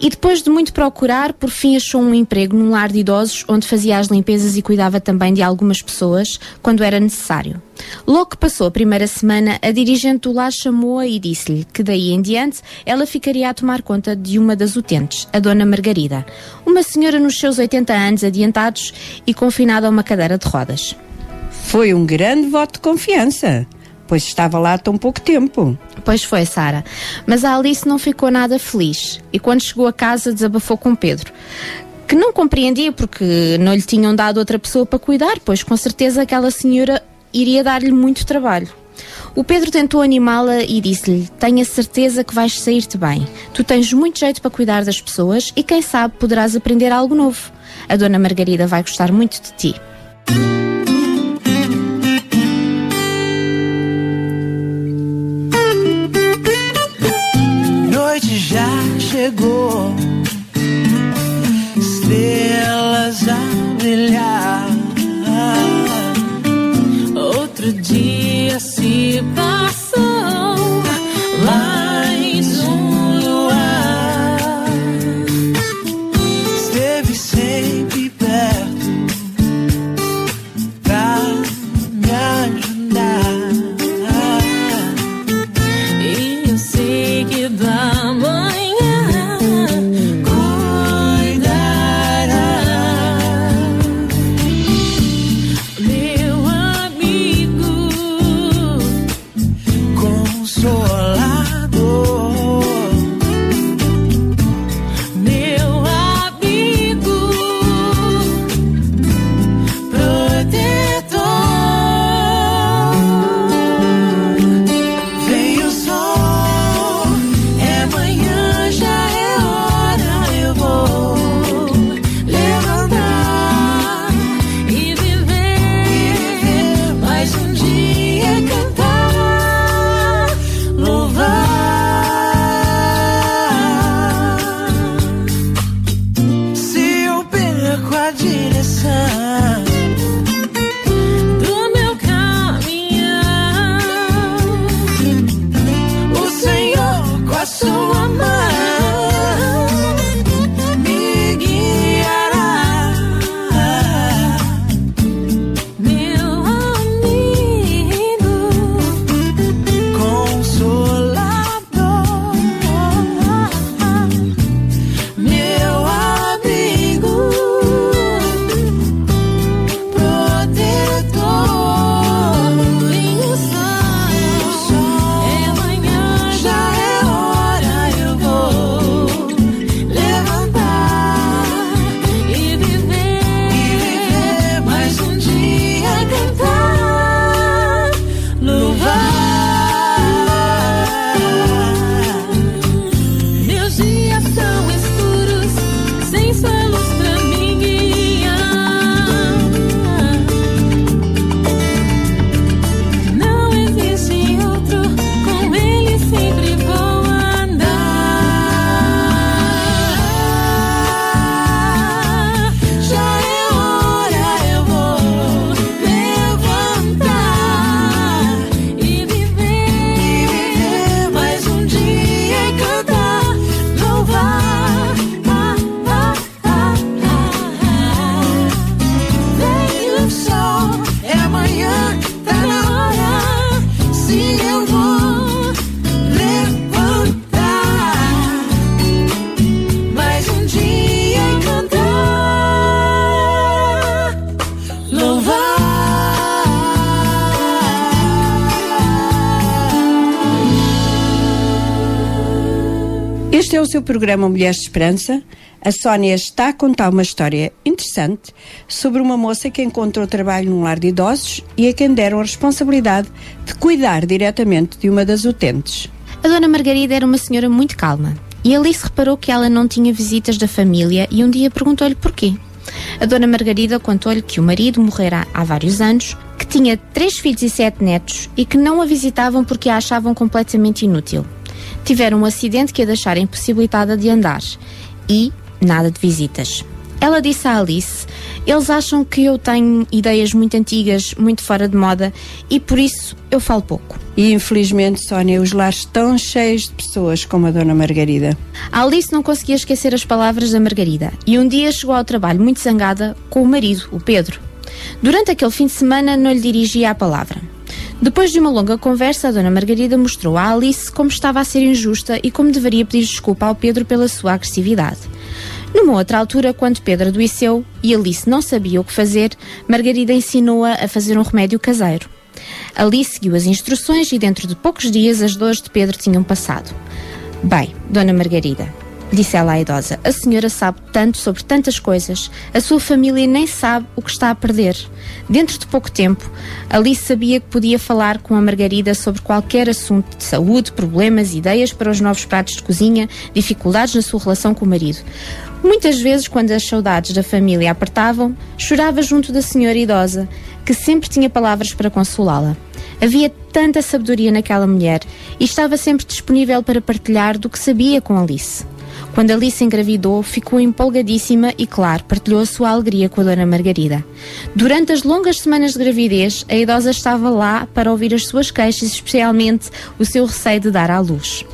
E depois de muito procurar, por fim achou um emprego num lar de idosos onde fazia as limpezas e cuidava também de algumas pessoas quando era necessário. Logo que passou a primeira semana, a dirigente do lar chamou-a e disse-lhe que daí em diante ela ficaria a tomar conta de uma das utentes, a Dona Margarida, uma senhora nos seus 80 anos adiantados e confinada a uma cadeira de rodas. Foi um grande voto de confiança, pois estava lá há tão pouco tempo. Pois foi, Sara. Mas a Alice não ficou nada feliz e quando chegou a casa desabafou com Pedro. Que não compreendia porque não lhe tinham dado outra pessoa para cuidar, pois com certeza aquela senhora iria dar-lhe muito trabalho. O Pedro tentou animá-la e disse-lhe: Tenha certeza que vais sair-te bem. Tu tens muito jeito para cuidar das pessoas e, quem sabe, poderás aprender algo novo. A Dona Margarida vai gostar muito de ti. Noite já chegou, estrelas a brilhar. O seu programa Mulheres de Esperança. A Sónia está a contar uma história interessante sobre uma moça que encontrou trabalho num lar de idosos e a quem deram a responsabilidade de cuidar diretamente de uma das utentes. A Dona Margarida era uma senhora muito calma e Alice reparou que ela não tinha visitas da família e um dia perguntou-lhe porquê. A Dona Margarida contou-lhe que o marido morrera há vários anos, que tinha três filhos e sete netos e que não a visitavam porque a achavam completamente inútil. Tiveram um acidente que a deixara impossibilitada de andar e nada de visitas. Ela disse à Alice: Eles acham que eu tenho ideias muito antigas, muito fora de moda e por isso eu falo pouco. E infelizmente, Sónia, os lares estão cheios de pessoas como a Dona Margarida. A Alice não conseguia esquecer as palavras da Margarida e um dia chegou ao trabalho muito zangada com o marido, o Pedro. Durante aquele fim de semana não lhe dirigia a palavra. Depois de uma longa conversa, a Dona Margarida mostrou à Alice como estava a ser injusta e como deveria pedir desculpa ao Pedro pela sua agressividade. Numa outra altura, quando Pedro adoeceu e Alice não sabia o que fazer, Margarida ensinou-a a fazer um remédio caseiro. Alice seguiu as instruções e dentro de poucos dias as dores de Pedro tinham passado. Bem, Dona Margarida, disse ela à idosa, a senhora sabe tanto sobre tantas coisas, a sua família nem sabe o que está a perder. Dentro de pouco tempo, Alice sabia que podia falar com a Margarida sobre qualquer assunto de saúde, problemas, ideias para os novos pratos de cozinha, dificuldades na sua relação com o marido. Muitas vezes, quando as saudades da família apertavam, chorava junto da senhora idosa, que sempre tinha palavras para consolá-la. Havia tanta sabedoria naquela mulher e estava sempre disponível para partilhar do que sabia com Alice. Quando Alice engravidou, ficou empolgadíssima e, claro, partilhou a sua alegria com a Dona Margarida. Durante as longas semanas de gravidez, a idosa estava lá para ouvir as suas queixas, especialmente o seu receio de dar à luz.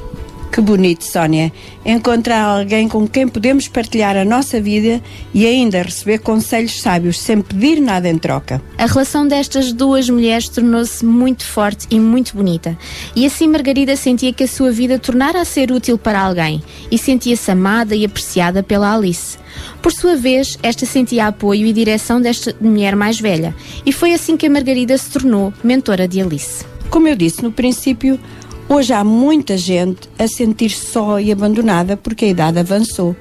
Que bonito, Sónia. Encontrar alguém com quem podemos partilhar a nossa vida e ainda receber conselhos sábios sem pedir nada em troca. A relação destas duas mulheres tornou-se muito forte e muito bonita. E assim Margarida sentia que a sua vida tornara a ser útil para alguém e sentia-se amada e apreciada pela Alice. Por sua vez, esta sentia apoio e direção desta mulher mais velha, e foi assim que a Margarida se tornou mentora de Alice. Como eu disse no princípio, hoje há muita gente a sentir-se só e abandonada porque a idade avançou.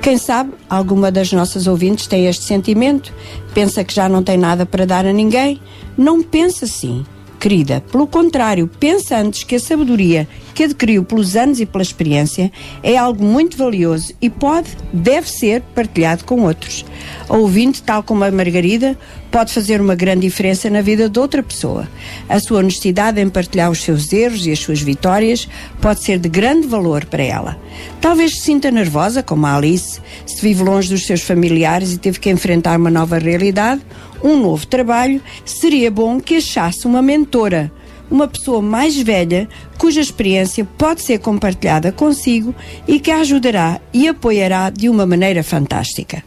Quem sabe, alguma das nossas ouvintes tem este sentimento, pensa que já não tem nada para dar a ninguém. Não pensa assim, querida. Pelo contrário, pensa antes que a sabedoria que adquiriu pelos anos e pela experiência é algo muito valioso e pode, deve ser partilhado com outros. A ouvinte, tal como a Margarida, pode fazer uma grande diferença na vida de outra pessoa. A sua honestidade em partilhar os seus erros e as suas vitórias pode ser de grande valor para ela. Talvez se sinta nervosa, como a Alice, se vive longe dos seus familiares e teve que enfrentar uma nova realidade, um novo trabalho, seria bom que achasse uma mentora uma pessoa mais velha cuja experiência pode ser compartilhada consigo e que a ajudará e apoiará de uma maneira fantástica.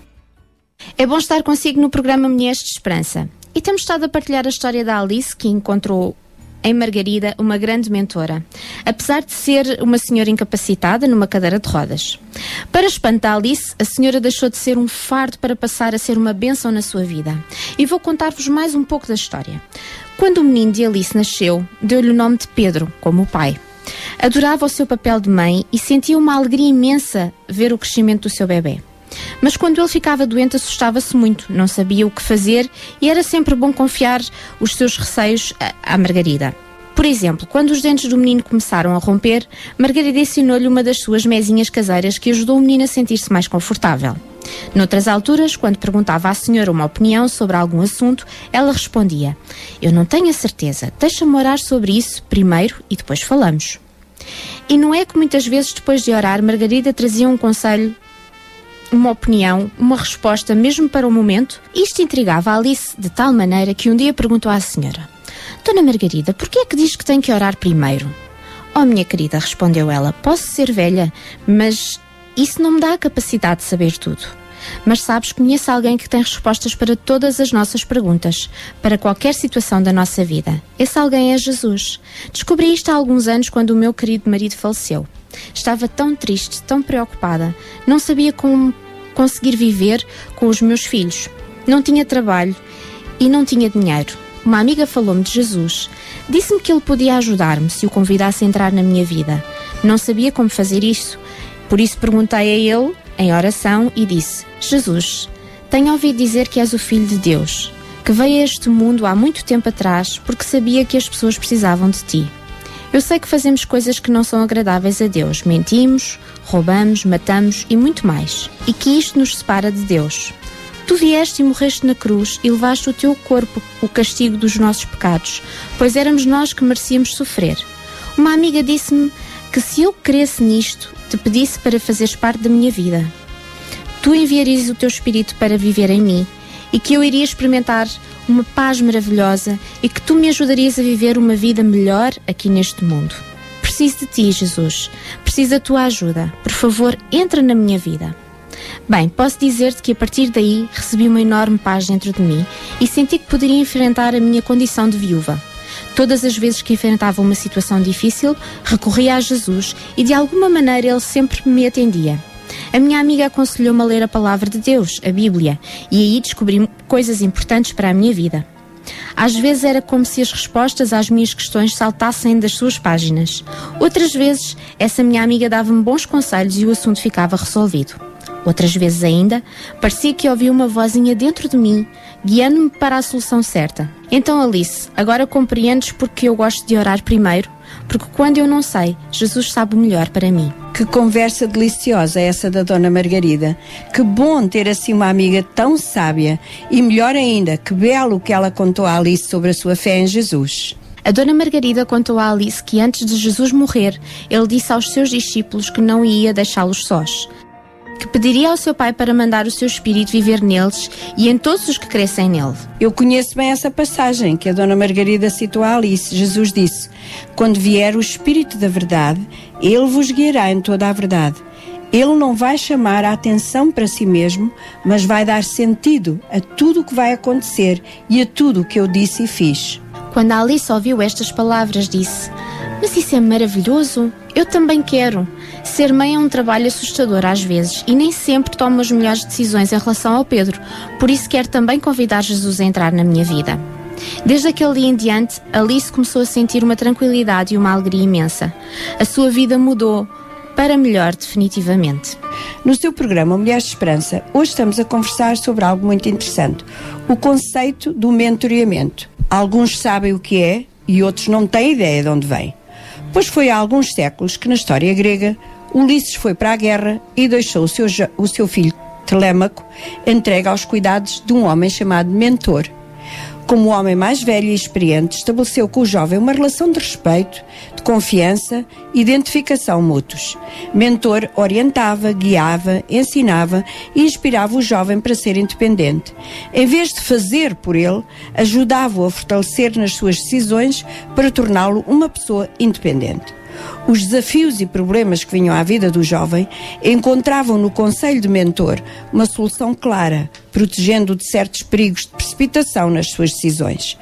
É bom estar consigo no programa Mulheres de Esperança. E temos estado a partilhar a história da Alice, que encontrou em Margarida uma grande mentora, apesar de ser uma senhora incapacitada numa cadeira de rodas. Para espanto da Alice, a senhora deixou de ser um fardo para passar a ser uma bênção na sua vida. E vou contar-vos mais um pouco da história. Quando o menino de Alice nasceu, deu-lhe o nome de Pedro, como o pai. Adorava o seu papel de mãe e sentia uma alegria imensa ver o crescimento do seu bebê. Mas quando ele ficava doente, assustava-se muito, não sabia o que fazer e era sempre bom confiar os seus receios à Margarida. Por exemplo, quando os dentes do menino começaram a romper, Margarida ensinou-lhe uma das suas mesinhas caseiras que ajudou o menino a sentir-se mais confortável. Noutras alturas, quando perguntava à senhora uma opinião sobre algum assunto, ela respondia: Eu não tenho a certeza, deixa-me orar sobre isso primeiro e depois falamos. E não é que muitas vezes depois de orar, Margarida trazia um conselho, uma opinião, uma resposta mesmo para o momento? Isto intrigava Alice de tal maneira que um dia perguntou à senhora: Dona Margarida, por que é que diz que tem que orar primeiro? Oh, minha querida, respondeu ela, posso ser velha, mas isso não me dá a capacidade de saber tudo. Mas sabes, conheço alguém que tem respostas para todas as nossas perguntas, para qualquer situação da nossa vida. Esse alguém é Jesus. Descobri isto há alguns anos quando o meu querido marido faleceu. Estava tão triste, tão preocupada, não sabia como conseguir viver com os meus filhos. Não tinha trabalho e não tinha dinheiro. Uma amiga falou-me de Jesus. Disse-me que ele podia ajudar-me se o convidasse a entrar na minha vida. Não sabia como fazer isso. Por isso perguntei a ele, em oração, e disse: Jesus, tenho ouvido dizer que és o Filho de Deus, que veio a este mundo há muito tempo atrás porque sabia que as pessoas precisavam de ti. Eu sei que fazemos coisas que não são agradáveis a Deus, mentimos, roubamos, matamos e muito mais, e que isto nos separa de Deus. Tu vieste e morreste na cruz e levaste o teu corpo o castigo dos nossos pecados, pois éramos nós que merecíamos sofrer. Uma amiga disse-me que se eu cresce nisto, te pedisse para fazeres parte da minha vida. Tu enviarias o teu espírito para viver em mim e que eu iria experimentar uma paz maravilhosa e que tu me ajudarias a viver uma vida melhor aqui neste mundo. Preciso de ti, Jesus. Preciso da tua ajuda. Por favor, entra na minha vida. Bem, posso dizer-te que a partir daí recebi uma enorme paz dentro de mim e senti que poderia enfrentar a minha condição de viúva. Todas as vezes que enfrentava uma situação difícil, recorria a Jesus e de alguma maneira ele sempre me atendia. A minha amiga aconselhou-me a ler a palavra de Deus, a Bíblia, e aí descobri coisas importantes para a minha vida. Às vezes era como se as respostas às minhas questões saltassem das suas páginas. Outras vezes, essa minha amiga dava-me bons conselhos e o assunto ficava resolvido. Outras vezes ainda, parecia que ouvia uma vozinha dentro de mim, guiando-me para a solução certa. Então, Alice, agora compreendes porque eu gosto de orar primeiro? Porque quando eu não sei, Jesus sabe o melhor para mim. Que conversa deliciosa essa da Dona Margarida. Que bom ter assim uma amiga tão sábia. E melhor ainda, que belo que ela contou a Alice sobre a sua fé em Jesus. A Dona Margarida contou a Alice que antes de Jesus morrer, ele disse aos seus discípulos que não ia deixá-los sós que pediria ao seu pai para mandar o seu espírito viver neles e em todos os que crescem nele. Eu conheço bem essa passagem que a Dona Margarida citou a Alice. Jesus disse: Quando vier o Espírito da Verdade, ele vos guiará em toda a verdade. Ele não vai chamar a atenção para si mesmo, mas vai dar sentido a tudo o que vai acontecer e a tudo o que eu disse e fiz. Quando Alice ouviu estas palavras, disse: Mas isso é maravilhoso! Eu também quero. Ser mãe é um trabalho assustador às vezes e nem sempre tomo as melhores decisões em relação ao Pedro, por isso quero também convidar Jesus a entrar na minha vida. Desde aquele dia em diante, Alice começou a sentir uma tranquilidade e uma alegria imensa. A sua vida mudou para melhor, definitivamente. No seu programa Mulheres de Esperança, hoje estamos a conversar sobre algo muito interessante: o conceito do mentoreamento. Alguns sabem o que é e outros não têm ideia de onde vem. Pois foi há alguns séculos que na história grega Ulisses foi para a guerra e deixou o seu, o seu filho Telêmaco entregue aos cuidados de um homem chamado Mentor. Como homem mais velho e experiente, estabeleceu com o jovem uma relação de respeito, de confiança e identificação mútuos. Mentor orientava, guiava, ensinava e inspirava o jovem para ser independente. Em vez de fazer por ele, ajudava-o a fortalecer nas suas decisões para torná-lo uma pessoa independente. Os desafios e problemas que vinham à vida do jovem encontravam no conselho de mentor uma solução clara, protegendo-o de certos perigos de precipitação nas suas decisões.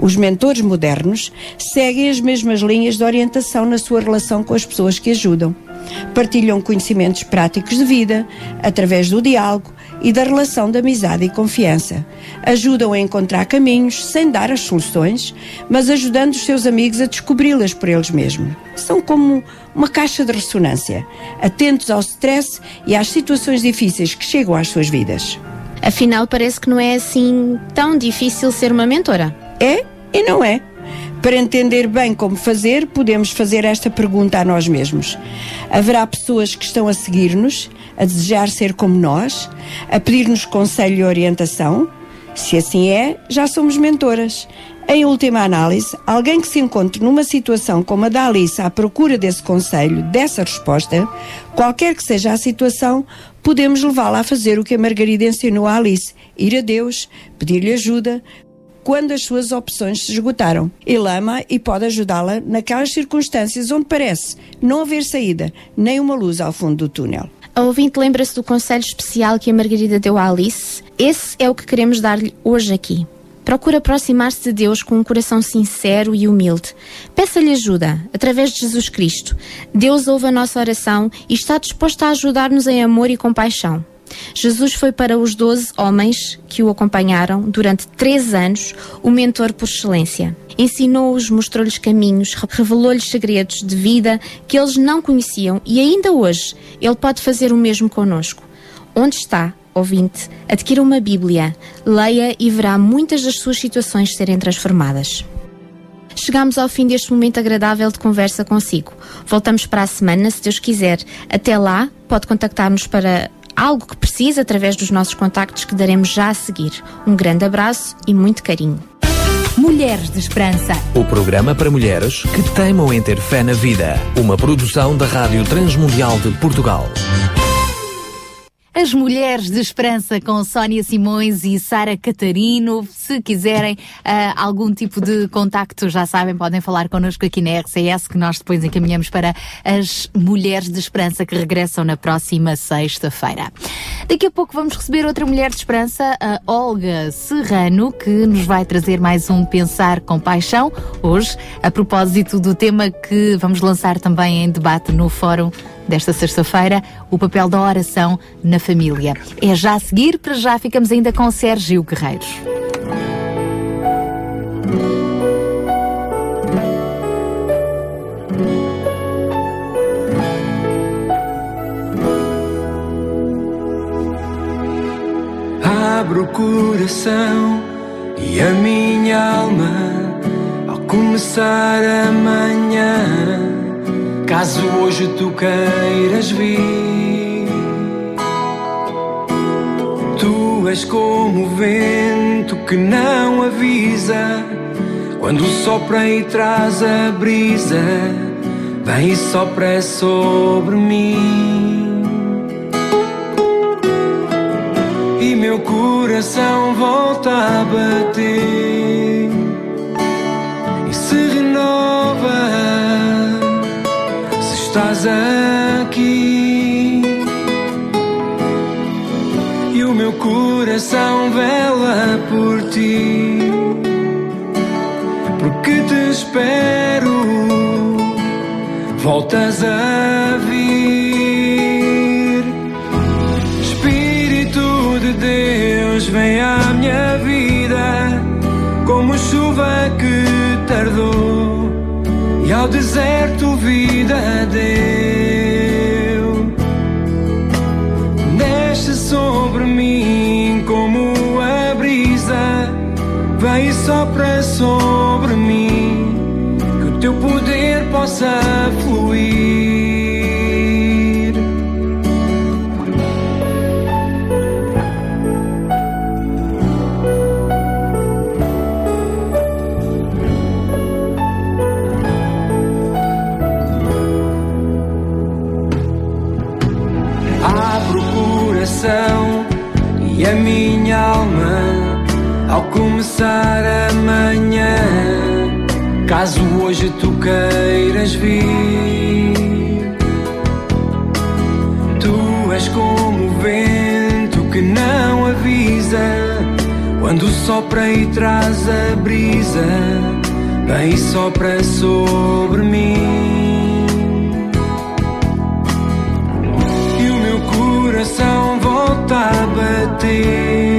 Os mentores modernos seguem as mesmas linhas de orientação na sua relação com as pessoas que ajudam. Partilham conhecimentos práticos de vida, através do diálogo, e da relação de amizade e confiança. Ajudam a encontrar caminhos sem dar as soluções, mas ajudando os seus amigos a descobri-las por eles mesmos. São como uma caixa de ressonância, atentos ao stress e às situações difíceis que chegam às suas vidas. Afinal, parece que não é assim tão difícil ser uma mentora. É e não é. Para entender bem como fazer, podemos fazer esta pergunta a nós mesmos: haverá pessoas que estão a seguir-nos, a desejar ser como nós, a pedir-nos conselho e orientação? Se assim é, já somos mentoras. Em última análise, alguém que se encontre numa situação como a da Alice à procura desse conselho, dessa resposta, qualquer que seja a situação, podemos levá-la a fazer o que a Margarida ensinou a Alice: ir a Deus, pedir-lhe ajuda, quando as suas opções se esgotaram. Ele ama e pode ajudá-la naquelas circunstâncias onde parece não haver saída, nem uma luz ao fundo do túnel. A ouvinte lembra-se do conselho especial que a Margarida deu à Alice. Esse é o que queremos dar-lhe hoje aqui. Procura aproximar-se de Deus com um coração sincero e humilde. Peça-lhe ajuda, através de Jesus Cristo. Deus ouve a nossa oração e está disposto a ajudar-nos em amor e compaixão. Jesus foi para os doze homens que o acompanharam durante três anos o mentor por excelência. Ensinou-os, mostrou-lhes caminhos, revelou-lhes segredos de vida que eles não conheciam e ainda hoje ele pode fazer o mesmo conosco. Onde está, ouvinte, adquira uma Bíblia, leia e verá muitas das suas situações serem transformadas. Chegamos ao fim deste momento agradável de conversa consigo. Voltamos para a semana, se Deus quiser. Até lá, pode contactar-nos para algo que precise através dos nossos contactos que daremos já a seguir. Um grande abraço e muito carinho. Mulheres de Esperança. O programa para mulheres que teimam em ter fé na vida. Uma produção da Rádio Transmundial de Portugal. As Mulheres de Esperança com Sónia Simões e Sara Catarino. Se quiserem uh, algum tipo de contacto, já sabem, podem falar connosco aqui na RCS, que nós depois encaminhamos para as Mulheres de Esperança que regressam na próxima sexta-feira. Daqui a pouco vamos receber outra Mulher de Esperança, a Olga Serrano, que nos vai trazer mais um Pensar com Paixão. Hoje, a propósito do tema que vamos lançar também em debate no Fórum desta sexta-feira, o papel da oração na família. É já a seguir, para já ficamos ainda com Sérgio Guerreiros. Abro o coração e a minha alma ao começar amanhã. Caso hoje tu queiras vir, tu és como o vento que não avisa. Quando sopra e traz a brisa, vem e sopra sobre mim. E meu coração volta a bater e se renova estás aqui. E o meu coração vela por ti, porque te espero, voltas a vir. Espírito de Deus, vem à ao deserto vida deu. Desce sobre mim como a brisa, vem sopra sobre mim, que o teu poder possa fluir. Começar amanhã. Caso hoje tu queiras vir, tu és como o vento que não avisa. Quando sopra e traz a brisa, vem e sopra sobre mim. E o meu coração volta a bater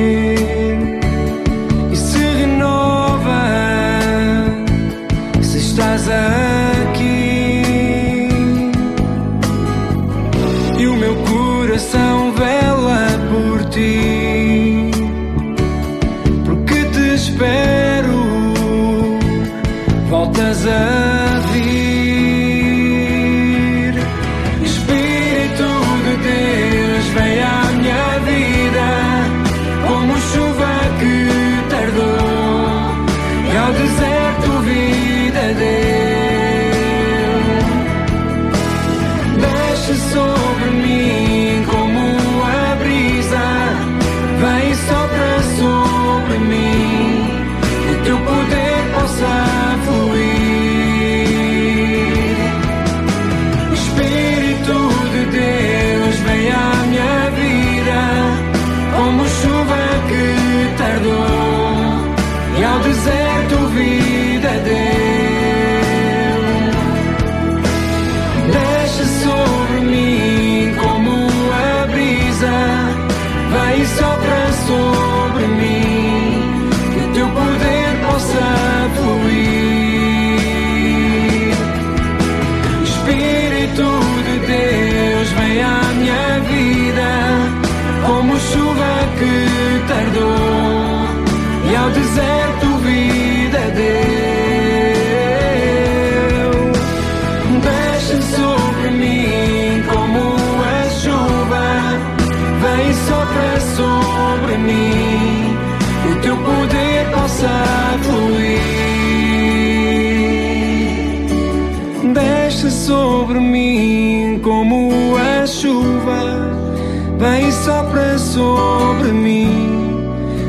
sopra sobre mim,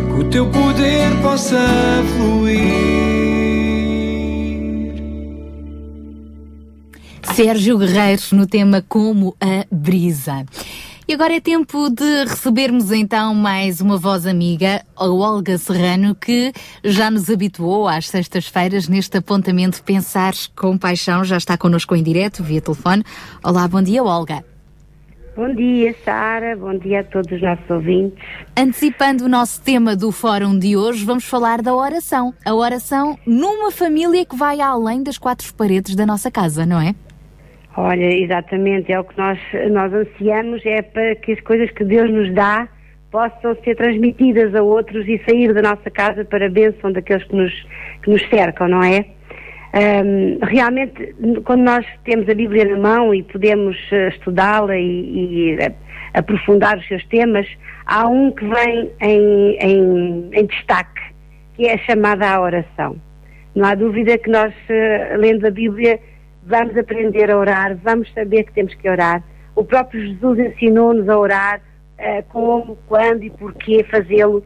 que o teu poder possa fluir. Sérgio Guerreiro no tema Como a Brisa. E agora é tempo de recebermos então mais uma voz amiga, a Olga Serrano, que já nos habituou às sextas-feiras neste apontamento Pensar com Paixão. Já está connosco em direto, via telefone. Olá, bom dia, Olga. Bom dia, Sara. Bom dia a todos os nossos ouvintes. Antecipando o nosso tema do fórum de hoje, vamos falar da oração. A oração numa família que vai além das quatro paredes da nossa casa, não é? Olha, exatamente, é o que nós, nós ansiamos, é para que as coisas que Deus nos dá possam ser transmitidas a outros e sair da nossa casa para a bênção daqueles que nos, que nos cercam, não é? Ahm, realmente, quando nós temos a Bíblia na mão e podemos eh, estudá-la e, e, eh, aprofundar os seus temas, há um que vem em, em, em destaque, que é a chamada à oração. Não há dúvida que nós, eh, lendo a Bíblia, vamos aprender a orar, vamos saber que temos que orar. O próprio Jesus ensinou-nos a orar, eh, como, quando e porquê fazê-lo.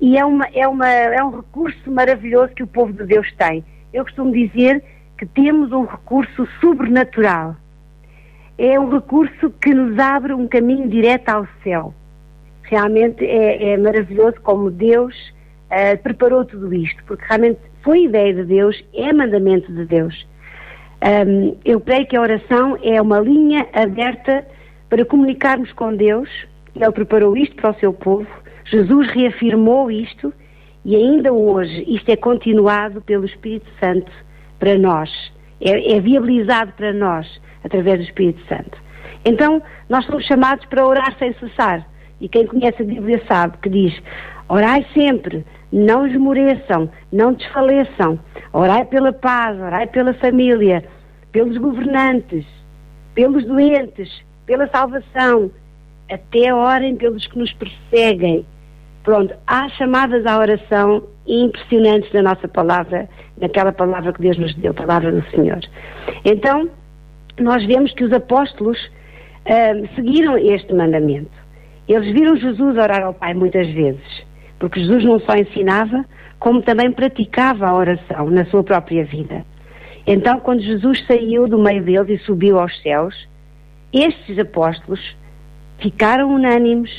E é, uma, é, uma, é um recurso maravilhoso que o povo de Deus tem. Eu costumo dizer que temos um recurso sobrenatural. É um recurso que nos abre um caminho direto ao céu. Realmente é, é maravilhoso como Deus eh, preparou tudo isto, porque realmente foi ideia de Deus, é mandamento de Deus. Um, eu creio que a oração é uma linha aberta para comunicarmos com Deus. Ele preparou isto para o seu povo. Jesus reafirmou isto e ainda hoje isto é continuado pelo Espírito Santo para nós. É, é viabilizado para nós através do Espírito Santo. Então, nós somos chamados para orar sem cessar. E quem conhece a Bíblia sabe que diz: orai sempre, não esmoreçam, não desfaleçam. Orai pela paz, orai pela família, pelos governantes, pelos doentes, pela salvação. Até orem pelos que nos perseguem. Pronto, há chamadas à oração impressionantes na nossa palavra, naquela palavra que Deus nos deu, a palavra do Senhor. Então, nós vemos que os apóstolos ah, seguiram este mandamento. Eles viram Jesus orar ao Pai muitas vezes, porque Jesus não só ensinava, como também praticava a oração na sua própria vida. Então, quando Jesus saiu do meio deles e subiu aos céus, estes apóstolos ficaram unânimes,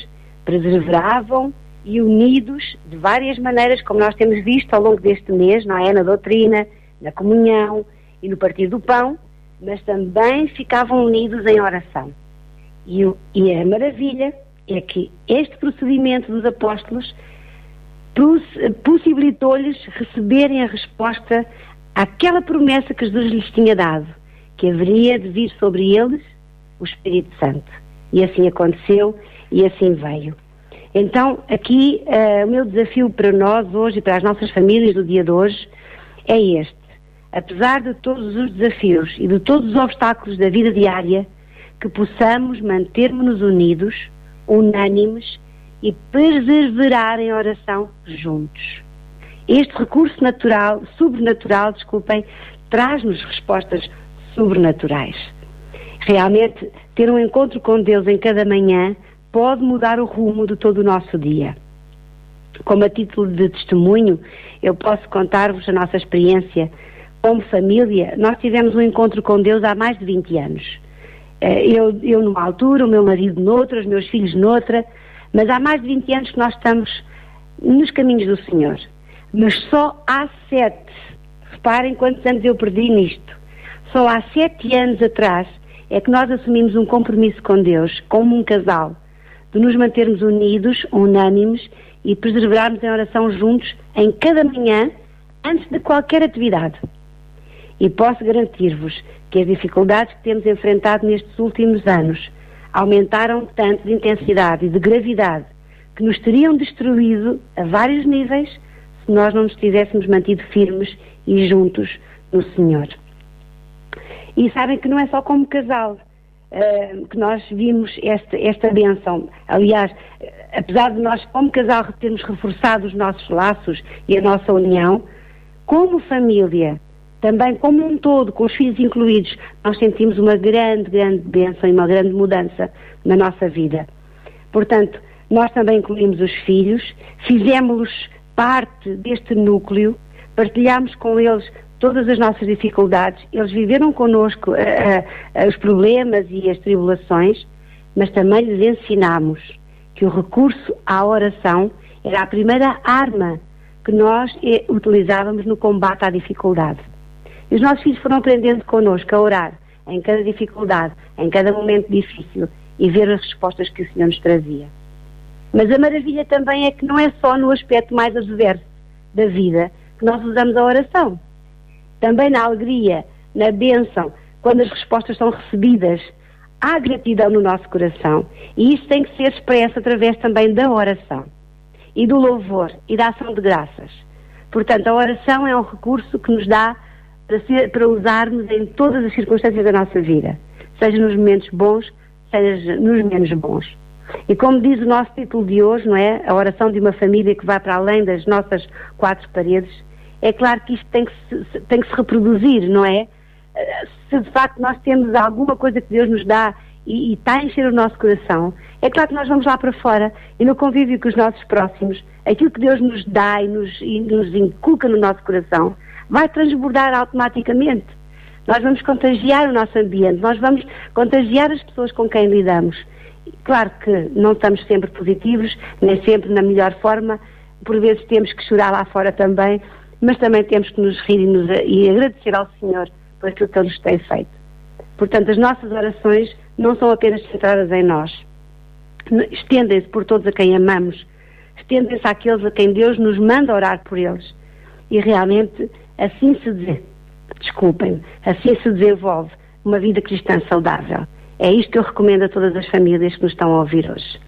perseveravam e unidos de várias maneiras, como nós temos visto ao longo deste mês, não é? Na doutrina, na comunhão e no partir do pão, mas também ficavam unidos em oração. E, e a maravilha é que este procedimento dos apóstolos pos- possibilitou-lhes receberem a resposta àquela promessa que Jesus lhes tinha dado, que haveria de vir sobre eles o Espírito Santo. E assim aconteceu e assim veio. Então, aqui, eh, o meu desafio para nós hoje e para as nossas famílias do dia de hoje é este. apesar de todos os desafios e de todos os obstáculos da vida diária, que possamos manter-nos unidos, unânimes e perseverar em oração juntos. Este recurso natural, sobrenatural, desculpem, traz-nos respostas sobrenaturais. Realmente, ter um encontro com Deus em cada manhã pode mudar o rumo de todo o nosso dia. Como a título de testemunho, eu posso contar-vos a nossa experiência. Como família, nós tivemos um encontro com Deus há mais de 20 anos. Eh, Eu, eu numa altura, o meu marido noutra, os meus filhos noutra, mas há mais de 20 anos que nós estamos nos caminhos do Senhor. Mas só há sete, reparem quantos anos eu perdi nisto, só há sete anos atrás é que nós assumimos um compromisso com Deus, como um casal, de nos mantermos unidos, unânimes e perseverarmos em oração juntos em cada manhã, antes de qualquer atividade. E posso garantir-vos que as dificuldades que temos enfrentado nestes últimos anos aumentaram tanto de intensidade e de gravidade que nos teriam destruído a vários níveis se nós não nos tivéssemos mantido firmes e juntos no Senhor. E sabem que não é só como casal eh, que nós vimos esta, esta benção. Aliás, apesar de nós, como casal, termos reforçado os nossos laços e a nossa união, como família, também como um todo, com os filhos incluídos, nós sentimos uma grande, grande bênção e uma grande mudança na nossa vida. Portanto, nós também incluímos os filhos, fizemos-los parte deste núcleo, partilhámos com eles todas as nossas dificuldades, eles viveram connosco eh, eh, os problemas e as tribulações, mas também lhes ensinámos que o recurso à oração era a primeira arma que nós eh, utilizávamos no combate à dificuldade. E os nossos filhos foram aprendendo connosco a orar em cada dificuldade, em cada momento difícil e ver as respostas que o Senhor nos trazia. Mas a maravilha também é que não é só no aspecto mais adverso da vida que nós usamos a oração. Também na alegria, na bênção, quando as respostas são recebidas, há gratidão no nosso coração. E isso tem que ser expresso através também da oração e do louvor e da ação de graças. Portanto, a oração é um recurso que nos dá para, ser, para usarmos em todas as circunstâncias da nossa vida, seja nos momentos bons, seja nos menos bons. E como diz o nosso título de hoje, não é? A oração de uma família que vai para além das nossas quatro paredes, é claro que isto tem que se, tem que se reproduzir, não é? Se de facto nós temos alguma coisa que Deus nos dá e, e está a encher o nosso coração, é claro que nós vamos lá para fora e no convívio com os nossos próximos, aquilo que Deus nos dá e nos, e nos inculca no nosso coração vai transbordar automaticamente. Nós vamos contagiar o nosso ambiente, nós vamos contagiar as pessoas com quem lidamos. Claro que não estamos sempre positivos, nem sempre na melhor forma, por vezes temos que chorar lá fora também, mas também temos que nos rir e, nos, e agradecer ao Senhor por aquilo que Ele nos tem feito. Portanto, as nossas orações não são apenas centradas em nós. Estendem-se por todos a quem amamos, estendem-se àqueles a quem Deus nos manda orar por eles. E realmente assim se desculpem, assim se desenvolve uma vida cristã saudável. É isto que eu recomendo a todas as famílias que nos estão a ouvir hoje.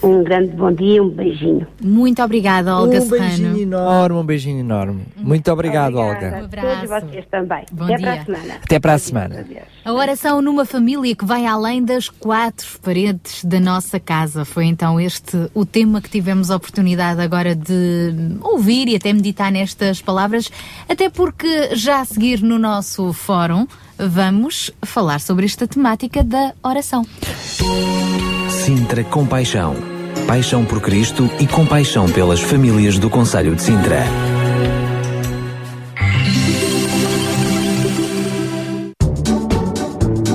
Um grande bom dia, um beijinho. Muito obrigada, Olga um Serrano. beijinho enorme, um beijinho enorme. Muito obrigado, Olga. A todos vocês também. Bom Até dia. para a semana. Até para a semana. A oração numa família que vai além das quatro paredes da nossa casa. Foi então este o tema que tivemos a oportunidade agora de ouvir e até meditar nestas palavras, até porque já a seguir no nosso fórum vamos falar sobre esta temática da oração. Sintra Compaixão. Paixão por Cristo e compaixão pelas famílias do Conselho de Sintra.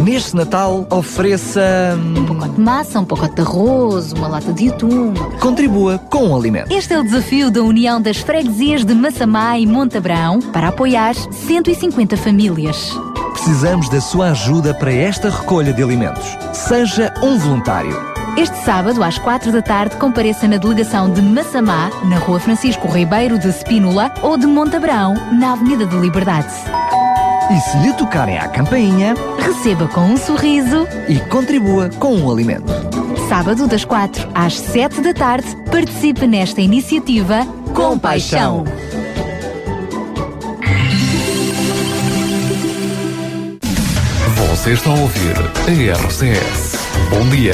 Neste Natal, ofereça. Um pacote de massa, um pacote de arroz, uma lata de atum. Contribua com o alimento. Este é o desafio da União das Freguesias de Massamá e Montabrão para apoiar 150 famílias. Precisamos da sua ajuda para esta recolha de alimentos. Seja um voluntário. Este sábado, às quatro da tarde, compareça na delegação de Massamá, na Rua Francisco Ribeiro de Spínola, ou de Montabrão, na Avenida da Liberdade. E se lhe tocarem à campainha, Receba com um sorriso. e contribua com um alimento. Sábado, das quatro às sete da tarde, participe nesta iniciativa com paixão. Você está a ouvir a RCS. Bom dia.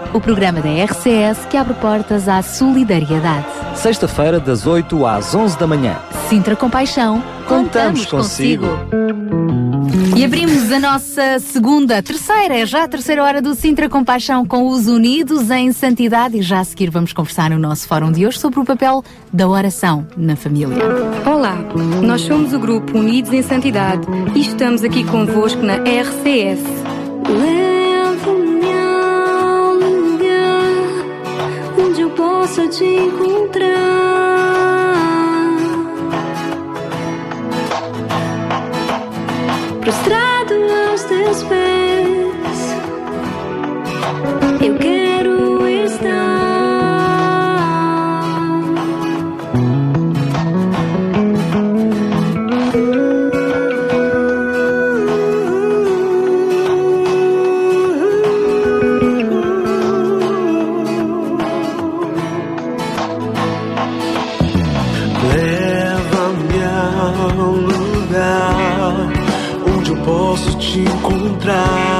o programa da RCS que abre portas à solidariedade. Sexta-feira, das 8 às 11 da manhã. Sintra Compaixão, contamos, Contamos consigo. E abrimos a nossa segunda, terceira, é já a terceira hora do Sintra Compaixão com os Unidos em Santidade e já a seguir vamos conversar no nosso fórum de hoje sobre o papel da oração na família. Olá, nós somos o grupo Unidos em Santidade e estamos aqui convosco na RCS. Possa te encontrar. Prostrado aos teus pés, eu quero encontrar.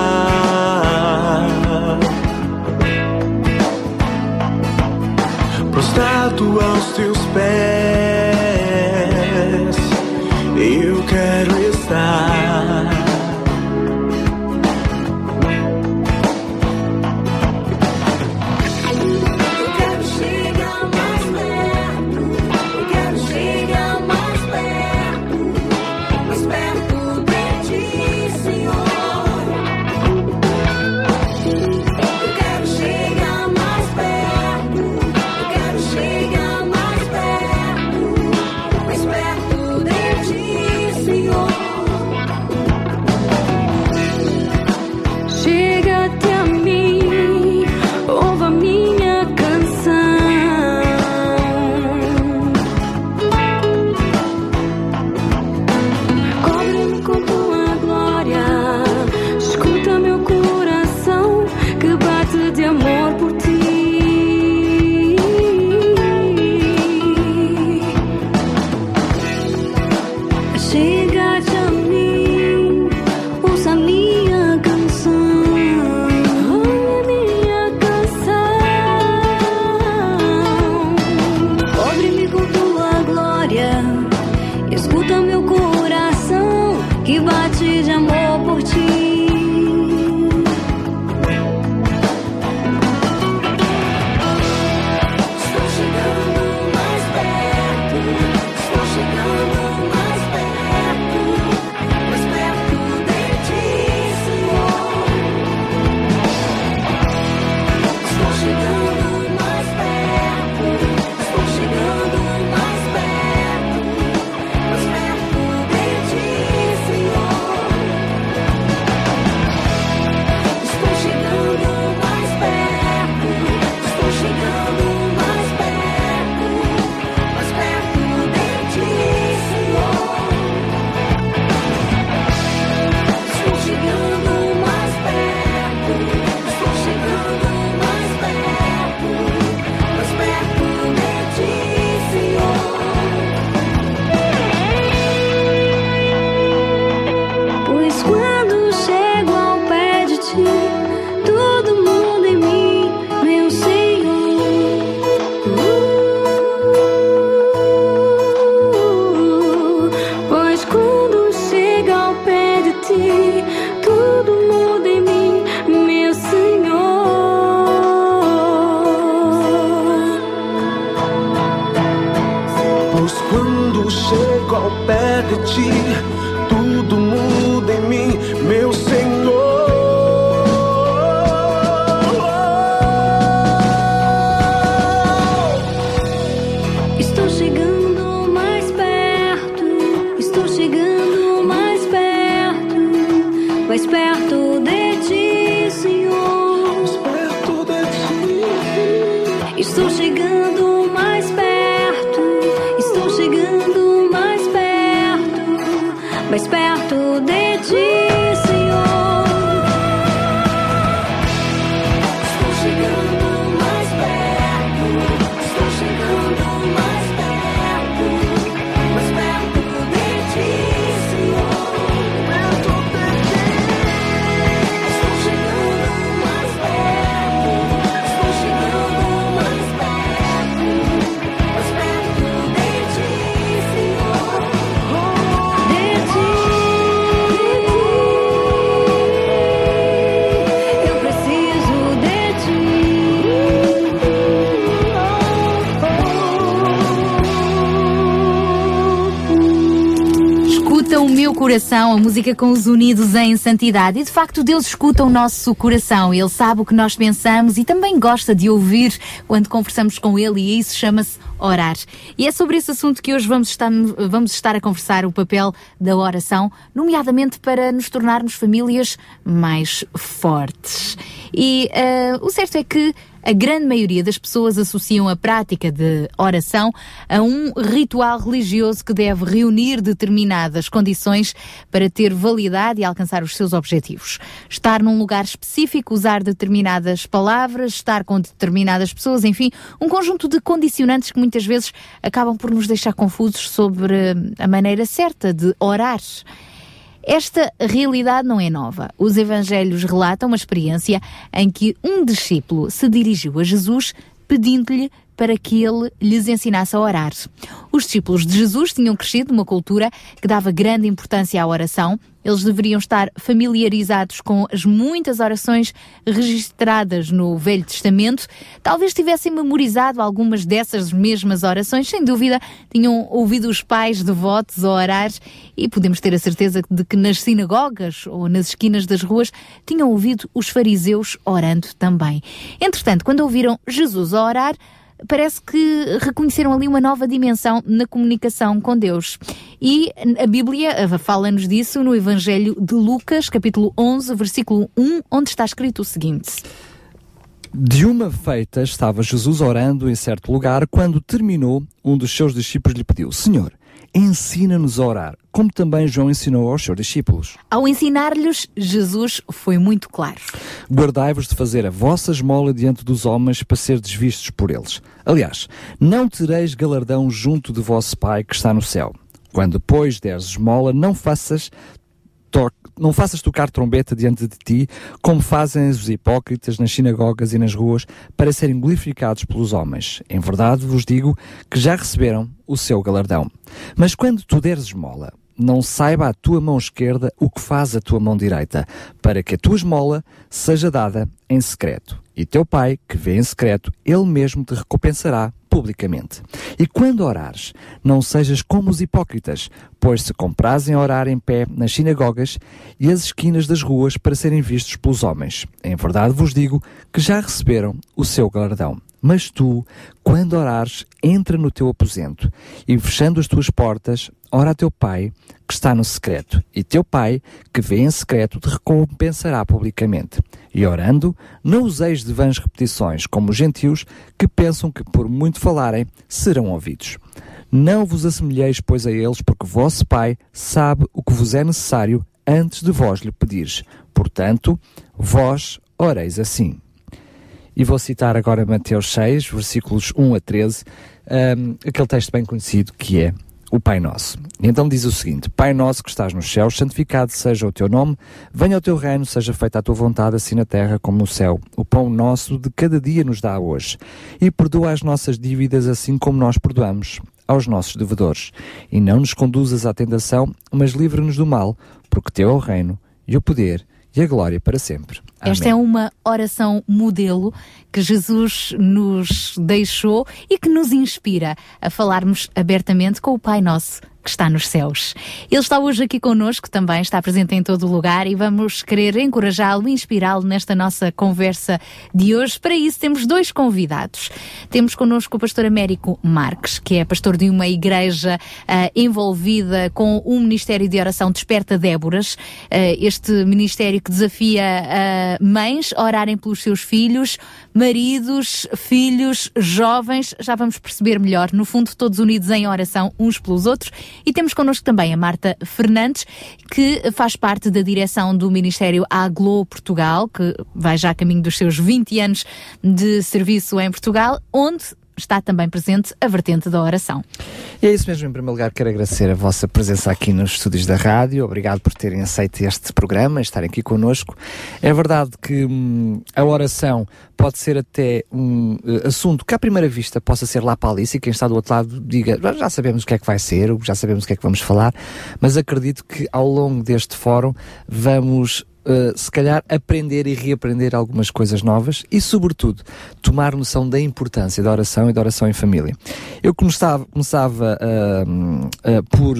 Mais perto, de ti, coração, a música com os unidos em santidade. E de facto, Deus escuta o nosso coração. Ele sabe o que nós pensamos e também gosta de ouvir quando conversamos com Ele, e isso chama-se orar. E é sobre esse assunto que hoje vamos estar, vamos estar a conversar: o papel da oração, nomeadamente para nos tornarmos famílias mais fortes. E eh, o certo é que a grande maioria das pessoas associam a prática de oração a um ritual religioso que deve reunir determinadas condições para ter validade e alcançar os seus objetivos. Estar num lugar específico, usar determinadas palavras, estar com determinadas pessoas, enfim, um conjunto de condicionantes que muitas vezes acabam por nos deixar confusos sobre a maneira certa de orar. Esta realidade não é nova. Os evangelhos relatam uma experiência em que um discípulo se dirigiu a Jesus pedindo-lhe para que ele lhes ensinasse a orar. Os discípulos de Jesus tinham crescido numa cultura que dava grande importância à oração. Eles deveriam estar familiarizados com as muitas orações registradas no Velho Testamento. Talvez tivessem memorizado algumas dessas mesmas orações. Sem dúvida, tinham ouvido os pais devotos orar e podemos ter a certeza de que nas sinagogas ou nas esquinas das ruas tinham ouvido os fariseus orando também. Entretanto, quando ouviram Jesus orar, parece que reconheceram ali uma nova dimensão na comunicação com Deus. E a Bíblia fala-nos disso no Evangelho de Lucas, capítulo 11, versículo 1, onde está escrito o seguinte: De uma feita estava Jesus orando em certo lugar, quando terminou, um dos seus discípulos lhe pediu: Senhor, ensina-nos a orar, como também João ensinou aos seus discípulos. Ao ensinar-lhes, Jesus foi muito claro. Guardai-vos de fazer a vossa esmola diante dos homens para ser desvistos por eles. Aliás, não tereis galardão junto de vosso Pai que está no céu. Quando, pois, deres esmola, não faças não faças tocar trombeta diante de ti, como fazem os hipócritas nas sinagogas e nas ruas, para serem glorificados pelos homens. Em verdade vos digo que já receberam o seu galardão. Mas quando tu deres esmola, não saiba a tua mão esquerda o que faz a tua mão direita, para que a tua esmola seja dada em secreto. E teu pai, que vê em secreto, ele mesmo te recompensará publicamente. E quando orares, não sejas como os hipócritas, pois se comprazem orar em pé nas sinagogas e as esquinas das ruas para serem vistos pelos homens. Em verdade vos digo que já receberam o seu galardão. Mas tu, quando orares, entra no teu aposento e, fechando as tuas portas, ora a teu pai que está no secreto, e teu pai que vê em secreto te recompensará publicamente. E orando, não useis de vãs repetições, como os gentios que pensam que por muito falarem serão ouvidos. Não vos assemelheis, pois, a eles, porque vosso Pai sabe o que vos é necessário antes de vós lhe pedires. Portanto, vós oreis assim. E vou citar agora Mateus 6, versículos 1 a 13, um, aquele texto bem conhecido que é o Pai Nosso. Então diz o seguinte: Pai Nosso que estás nos céus, santificado seja o teu nome, venha o teu reino, seja feita a tua vontade, assim na terra como no céu. O pão nosso de cada dia nos dá hoje. E perdoa as nossas dívidas, assim como nós perdoamos aos nossos devedores. E não nos conduzas à tentação, mas livra-nos do mal, porque teu é o reino, e o poder, e a glória para sempre. Esta é uma oração modelo que Jesus nos deixou e que nos inspira a falarmos abertamente com o Pai Nosso que está nos céus. Ele está hoje aqui connosco, também está presente em todo o lugar e vamos querer encorajá-lo inspirá-lo nesta nossa conversa de hoje. Para isso temos dois convidados. Temos connosco o pastor Américo Marques, que é pastor de uma igreja ah, envolvida com o Ministério de Oração Desperta Déboras, ah, este ministério que desafia uh, mães a orarem pelos seus filhos, maridos, filhos, jovens, já vamos perceber melhor. No fundo, todos unidos em oração uns pelos outros. E temos connosco também a Marta Fernandes, que faz parte da direção do Ministério Aglo Portugal, que vai já a caminho dos seus 20 anos de serviço em Portugal, onde está também presente a vertente da oração. E é isso mesmo, em primeiro lugar, quero agradecer a vossa presença aqui nos estúdios da rádio. Obrigado por terem aceito este programa, estarem aqui connosco. É verdade que hum, a oração pode ser até um uh, assunto que à primeira vista possa ser lá para Alice e quem está do outro lado diga já sabemos o que é que vai ser, já sabemos o que é que vamos falar, mas acredito que ao longo deste fórum vamos Uh, se calhar aprender e reaprender algumas coisas novas e, sobretudo, tomar noção da importância da oração e da oração em família. Eu começava, começava uh, uh, por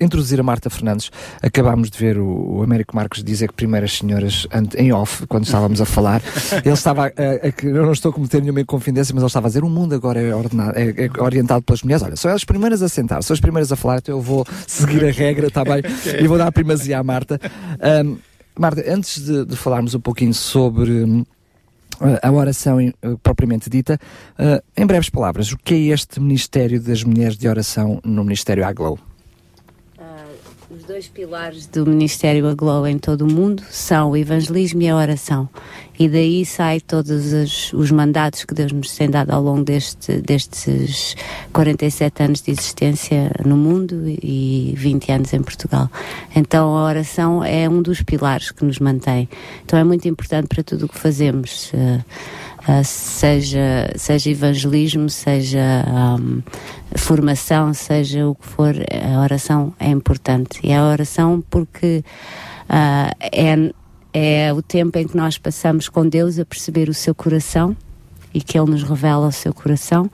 introduzir a Marta Fernandes. Acabámos de ver o, o Américo Marcos dizer que primeiras senhoras em off, quando estávamos a falar, ele estava, a, eu não estou a cometer nenhuma inconfidência, mas ele estava a dizer: o mundo agora é, ordenado, é, é orientado pelas mulheres. Olha, são as primeiras a sentar, são as primeiras a falar, então eu vou seguir a regra, está bem? E vou dar a primazia à Marta. Um, Marta, antes de, de, falarmos um pouquinho sobre hum, a oração uh, propriamente dita, uh, em breves palavras, o que é este Ministério das Mulheres de Oração no Ministério Aglow? Os dois pilares do Ministério Aglow em todo o mundo são o evangelismo e a oração. E daí sai todos os, os mandatos que Deus nos tem dado ao longo deste, destes 47 anos de existência no mundo e 20 anos em Portugal. Então a oração é um dos pilares que nos mantém. Então é muito importante para tudo o que fazemos. Uh, Uh, seja, seja evangelismo, seja um, formação, seja o que for, a oração é importante. E a oração porque uh, é, é o tempo em que nós passamos com Deus a perceber o seu coração e que Ele nos revela o seu coração,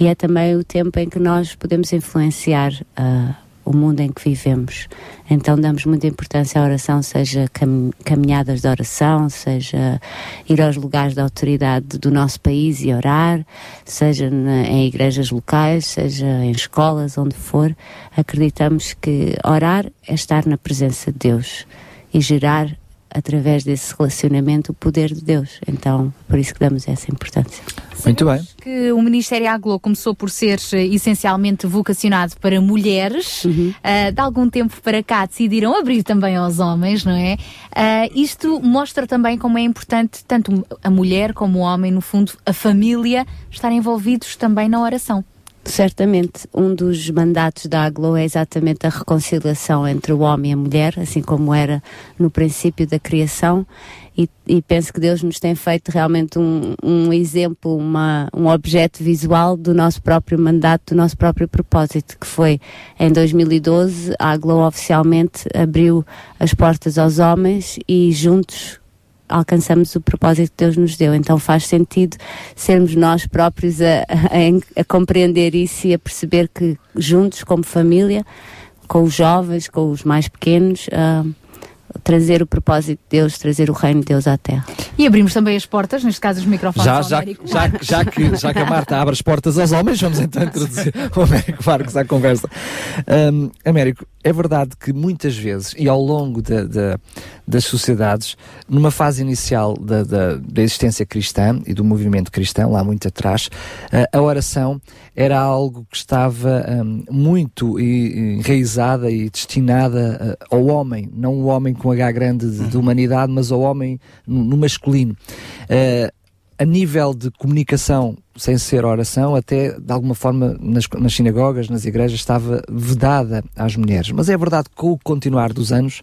e é também o tempo em que nós podemos influenciar uh, o mundo em que vivemos. Então damos muita importância à oração, seja cam caminhadas de oração, seja ir aos lugares de autoridade do nosso país e orar, seja em igrejas locais, seja em escolas, onde for. Acreditamos que orar é estar na presença de Deus e gerar através desse relacionamento o poder de Deus. Então, por isso que damos essa importância. Muito bem. Que o Ministério Aglo começou por ser eh, essencialmente vocacionado para mulheres. Uhum. Uh, de algum tempo para cá decidiram abrir também aos homens, não é? Uh, isto mostra também como é importante tanto a mulher como o homem, no fundo, a família, estarem envolvidos também na oração. Certamente, um dos mandatos da AGLO é exatamente a reconciliação entre o homem e a mulher, assim como era no princípio da criação, e, e penso que Deus nos tem feito realmente um, um exemplo, uma, um objeto visual do nosso próprio mandato, do nosso próprio propósito, que foi em 2012 a AGLO oficialmente abriu as portas aos homens e juntos alcançamos o propósito que Deus nos deu. Então faz sentido sermos nós próprios a, a, a compreender isso e a perceber que juntos, como família, com os jovens, com os mais pequenos, uh, trazer o propósito de Deus, trazer o reino de Deus à Terra. E abrimos também as portas, neste caso os microfones já, já, já, já, que, já que a Marta abre as portas aos homens, vamos então introduzir o Américo Marcos à conversa. Um, Américo, é verdade que muitas vezes, e ao longo da, da, das sociedades, numa fase inicial da, da, da, existência cristã e do movimento cristão, lá muito atrás, a oração era algo que estava um, muito enraizada e destinada ao homem, não o homem com H grande de, de humanidade, mas ao homem no, no masculino. Uh, a nível de comunicação sem ser oração, até de alguma forma nas, nas, sinagogas, nas igrejas, estava vedada às mulheres. Mas é verdade que com o continuar dos anos,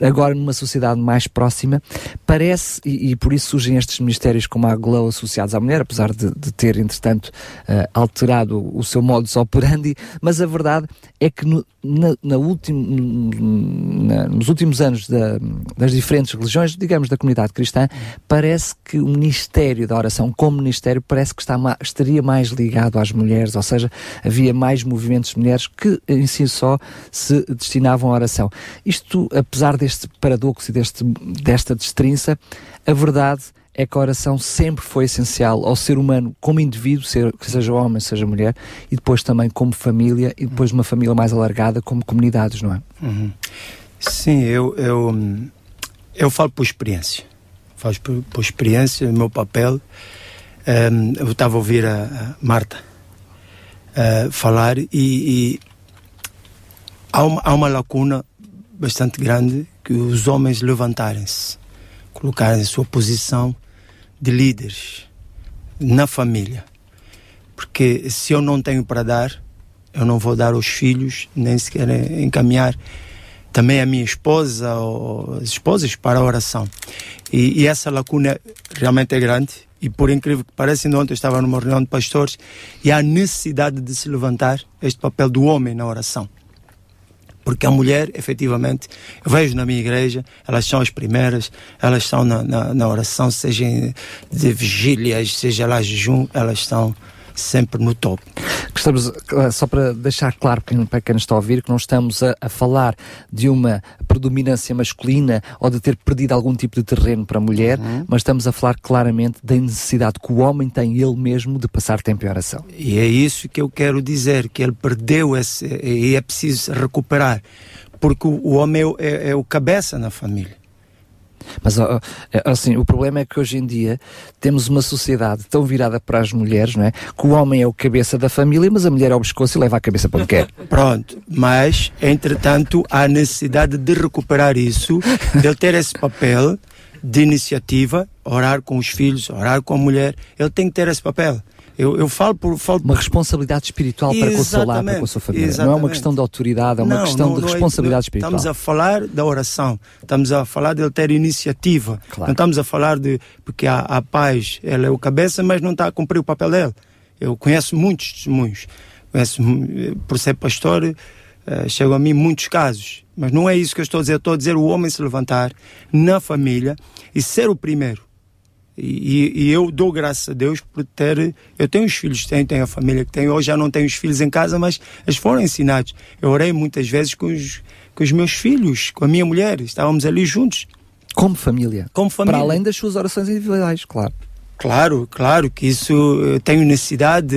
agora numa sociedade mais próxima, parece, e, e por isso surgem estes ministérios como a Glow associados à mulher, apesar de, de ter, entretanto, uh, alterado o seu modus operandi, mas a verdade é que no, na, na na, nos últimos anos da, das diferentes religiões, digamos da comunidade cristã, parece que o ministério da oração, como ministério, parece que está estaria mais ligado às mulheres, ou seja, havia mais movimentos de mulheres que em si só se destinavam à oração. Isto, apesar deste paradoxo e deste, desta destrinça, a verdade é que a oração sempre foi essencial ao ser humano como indivíduo, seja homem, seja mulher, e depois também como família, e depois uma família mais alargada como comunidades, não é? Uhum. Sim, eu, eu, eu falo por experiência falo por, por experiência, o meu papel. Um, eu estava a ouvir a, a Marta uh, falar e, e há, uma, há uma lacuna bastante grande que os homens levantarem-se, colocarem sua posição de líderes na família. Porque se eu não tenho para dar, eu não vou dar aos filhos, nem sequer encaminhar também a minha esposa ou as esposas para a oração. E, e, essa lacuna realmente é grande. E por incrível que pareça, ontem eu estava numa reunião de pastores e há necessidade de se levantar este papel do homem na oração. Porque a mulher, efetivamente, eu vejo na minha igreja, elas são as primeiras, elas estão na, na, na oração, seja de vigílias, seja lá jejum, elas estão sempre no topo. Estamos, eh, só para deixar claro para quem nos está a ouvir, que não estamos a, a, falar de uma predominância masculina ou de ter perdido algum tipo de terreno para a mulher, uhum. mas estamos a falar claramente da necessidade que o homem tem ele mesmo de passar tempo em oração. E é isso que eu quero dizer, que ele perdeu esse, e é preciso recuperar, porque o, o homem é, é, é o cabeça na família. Mas é, assim, o problema é que hoje em dia temos uma sociedade tão virada para as mulheres, não é? Que o homem é o cabeça da família, mas a mulher é o pescoço e leva a cabeça para onde quer. Pronto, mas entretanto há necessidade de recuperar isso, de ter esse papel de iniciativa, orar com os filhos, orar com a mulher, ele tem que ter esse papel. Eu, eu falo por. Falo... Uma responsabilidade espiritual para com o seu lar, para com a sua família. Exatamente. Não é uma questão de autoridade, é uma não, questão não, de é responsabilidade é, espiritual. Estamos a falar da oração, estamos a falar de ele ter iniciativa. Claro. Não estamos a falar de. Porque a, a paz, ela é o cabeça, mas não está a cumprir o papel dele. Eu conheço muitos testemunhos. Conheço, por ser pastor, uh, chegam a mim muitos casos. Mas não é isso que eu estou a dizer. Eu estou a dizer o homem se levantar na família e ser o primeiro e, e, eu dou graças a Deus por ter. Eu tenho os filhos, tenho, tenho a família que tenho. Hoje já não tenho os filhos em casa, mas eles foram ensinados. Eu orei muitas vezes com os, com os meus filhos, com a minha mulher. Estávamos ali juntos. Como família. Como família. Para além das suas orações individuais, claro. Claro, claro que isso eu tenho necessidade.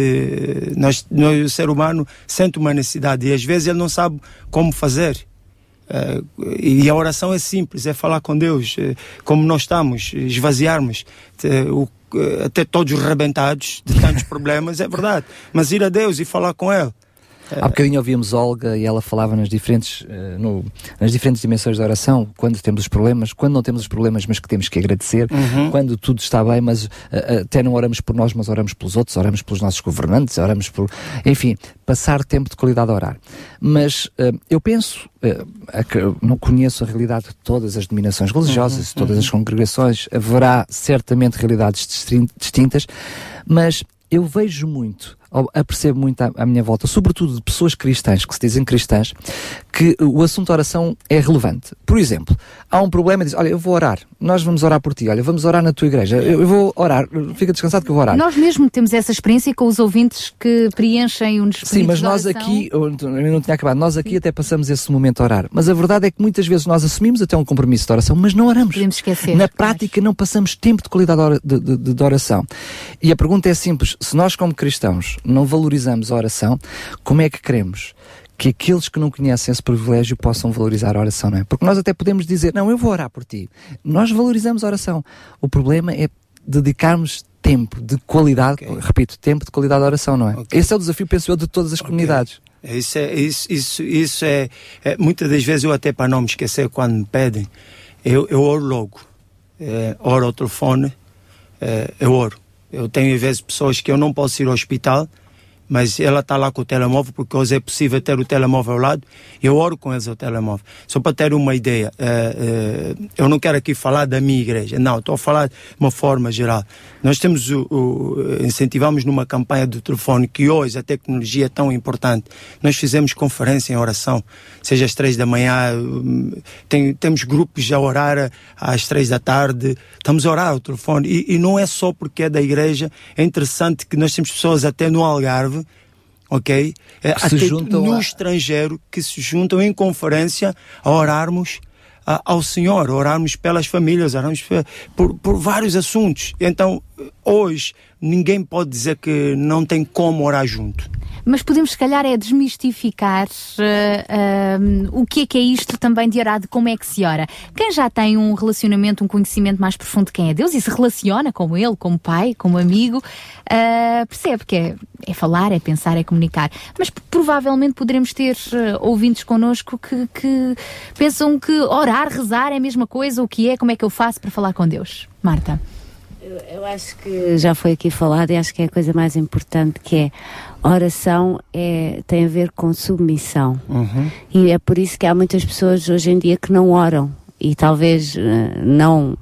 Nós, nós, o ser humano sente uma necessidade e às vezes ele não sabe como fazer. Uh, e a oração é simples, é falar com Deus, uh, como nós estamos, esvaziarmos, uh, até todos rebentados de tantos problemas, é verdade, mas ir a Deus e falar com Ele. Há bocadinho ouvimos Olga e ela falava nas diferentes, uh, no, nas diferentes dimensões da oração, quando temos os problemas, quando não temos os problemas, mas que temos que agradecer, uhum. quando tudo está bem, mas uh, até não oramos por nós, mas oramos pelos outros, oramos pelos nossos governantes, oramos por. Enfim, passar tempo de qualidade a orar. Mas eu penso, não conheço a realidade de todas as denominações religiosas, de uhum, todas uhum. as congregações, haverá certamente realidades distintas, mas eu vejo muito apercebo muito à, à, minha volta, sobretudo de pessoas cristãs, que se dizem cristãs, que o assunto oração é relevante. Por exemplo, há um problema e diz, olha, eu vou orar, nós vamos orar por ti, olha, vamos orar na tua igreja, eu, vou orar, fica descansado que eu vou orar. Nós mesmo temos essa experiência com os ouvintes que preenchem um Sim, mas nós aqui, eu não tinha acabado, nós aqui Sim. até passamos esse momento a orar, mas a verdade é que muitas vezes nós assumimos até um compromisso de oração, mas não oramos. Podemos esquecer. Na prática não passamos tempo de qualidade de, de, de oração. E a pergunta é simples, se nós como cristãos não valorizamos a oração, como é que queremos que aqueles que não conhecem esse privilégio possam valorizar a oração, não é? Porque nós até podemos dizer, não, eu vou orar por ti. Nós valorizamos a oração. O problema é dedicarmos tempo de qualidade, okay. repito, tempo de qualidade à oração, não é? Okay. Esse é o desafio, penso eu, de todas as okay. comunidades. Isso é, isso, isso, isso é, é, muitas das vezes eu até para não me esquecer quando me pedem, eu, eu oro logo. É, oro ao telefone, é, eu oro. Eu tenho às vezes pessoas que eu não posso ir ao hospital, mas ela está lá com o telemóvel, porque hoje é possível ter o telemóvel ao lado, eu oro com eles ao telemóvel. Só para ter uma ideia, uh, uh, eu não quero aqui falar da minha igreja, não, estou a falar de uma forma geral. Nós temos o, o, incentivamos numa campanha do telefone que hoje a tecnologia é tão importante. Nós fizemos conferência em oração, seja às três da manhã, tem, temos grupos a orar às três da tarde, estamos a orar ao telefone. E, e não é só porque é da igreja, é interessante que nós temos pessoas até no Algarve ok? Que Até no a... estrangeiro que se juntam em conferência a orarmos ao Senhor, orarmos pelas famílias, orarmos por, por vários assuntos. Então, hoje ninguém pode dizer que não tem como orar junto. Mas podemos, se calhar, é desmistificar uh, uh, o que é que é isto também de orar, de como é que se ora. Quem já tem um relacionamento, um conhecimento mais profundo de quem é Deus e se relaciona com Ele, como pai, como amigo, uh, percebe que é, é, falar, é pensar, é comunicar. Mas provavelmente poderemos ter ouvintes connosco que, que pensam que orar, rezar é a mesma coisa, o que é, como é que eu faço para falar com Deus. Marta. Eu, eu, acho que já foi aqui falado e acho que é a coisa mais importante que é oração é, tem a ver com submissão. Uhum. E é por isso que há muitas pessoas hoje em dia que não oram e talvez uh, não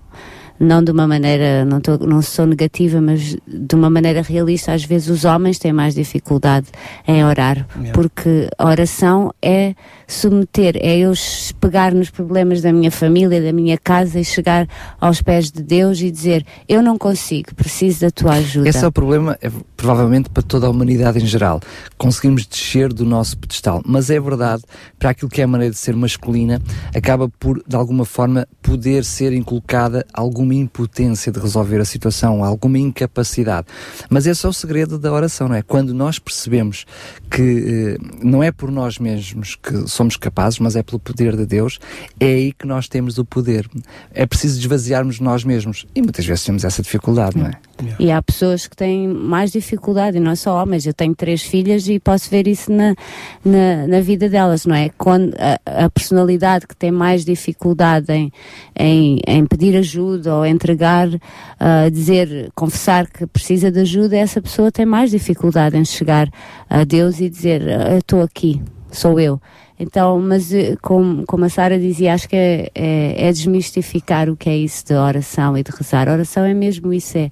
não de uma maneira, não, tô, não sou negativa, mas de uma maneira realista, às vezes os homens têm mais dificuldade em orar, yeah. porque a oração é submeter, é eu pegar nos problemas da minha família, da minha casa e chegar aos pés de Deus e dizer: Eu não consigo, preciso da tua ajuda. Esse é o problema, é, provavelmente para toda a humanidade em geral. Conseguimos descer do nosso pedestal, mas é verdade, para aquilo que é a maneira de ser masculina, acaba por, de alguma forma, poder ser inculcada alguma alguma impotência de resolver a situação, alguma incapacidade. Mas esse é o segredo da oração, não é? Quando nós percebemos que eh, não é por nós mesmos que somos capazes, mas é pelo poder de Deus, é aí que nós temos o poder. É preciso esvaziarmos nós mesmos. E muitas vezes temos essa dificuldade, não é? E há pessoas que têm mais dificuldade, e não é só homens. Eu tenho três filhas e posso ver isso na, na, na vida delas, não é? Quando a, a, personalidade que tem mais dificuldade em, em, em pedir ajuda ou entregar, uh, dizer, confessar que precisa de ajuda, essa pessoa tem mais dificuldade em chegar a Deus e dizer: Eu estou aqui, sou eu. Então, mas eh, como, como a Sara dizia, acho que é, é, é, desmistificar o que é isso de oração e de rezar. Oração é mesmo isso, é,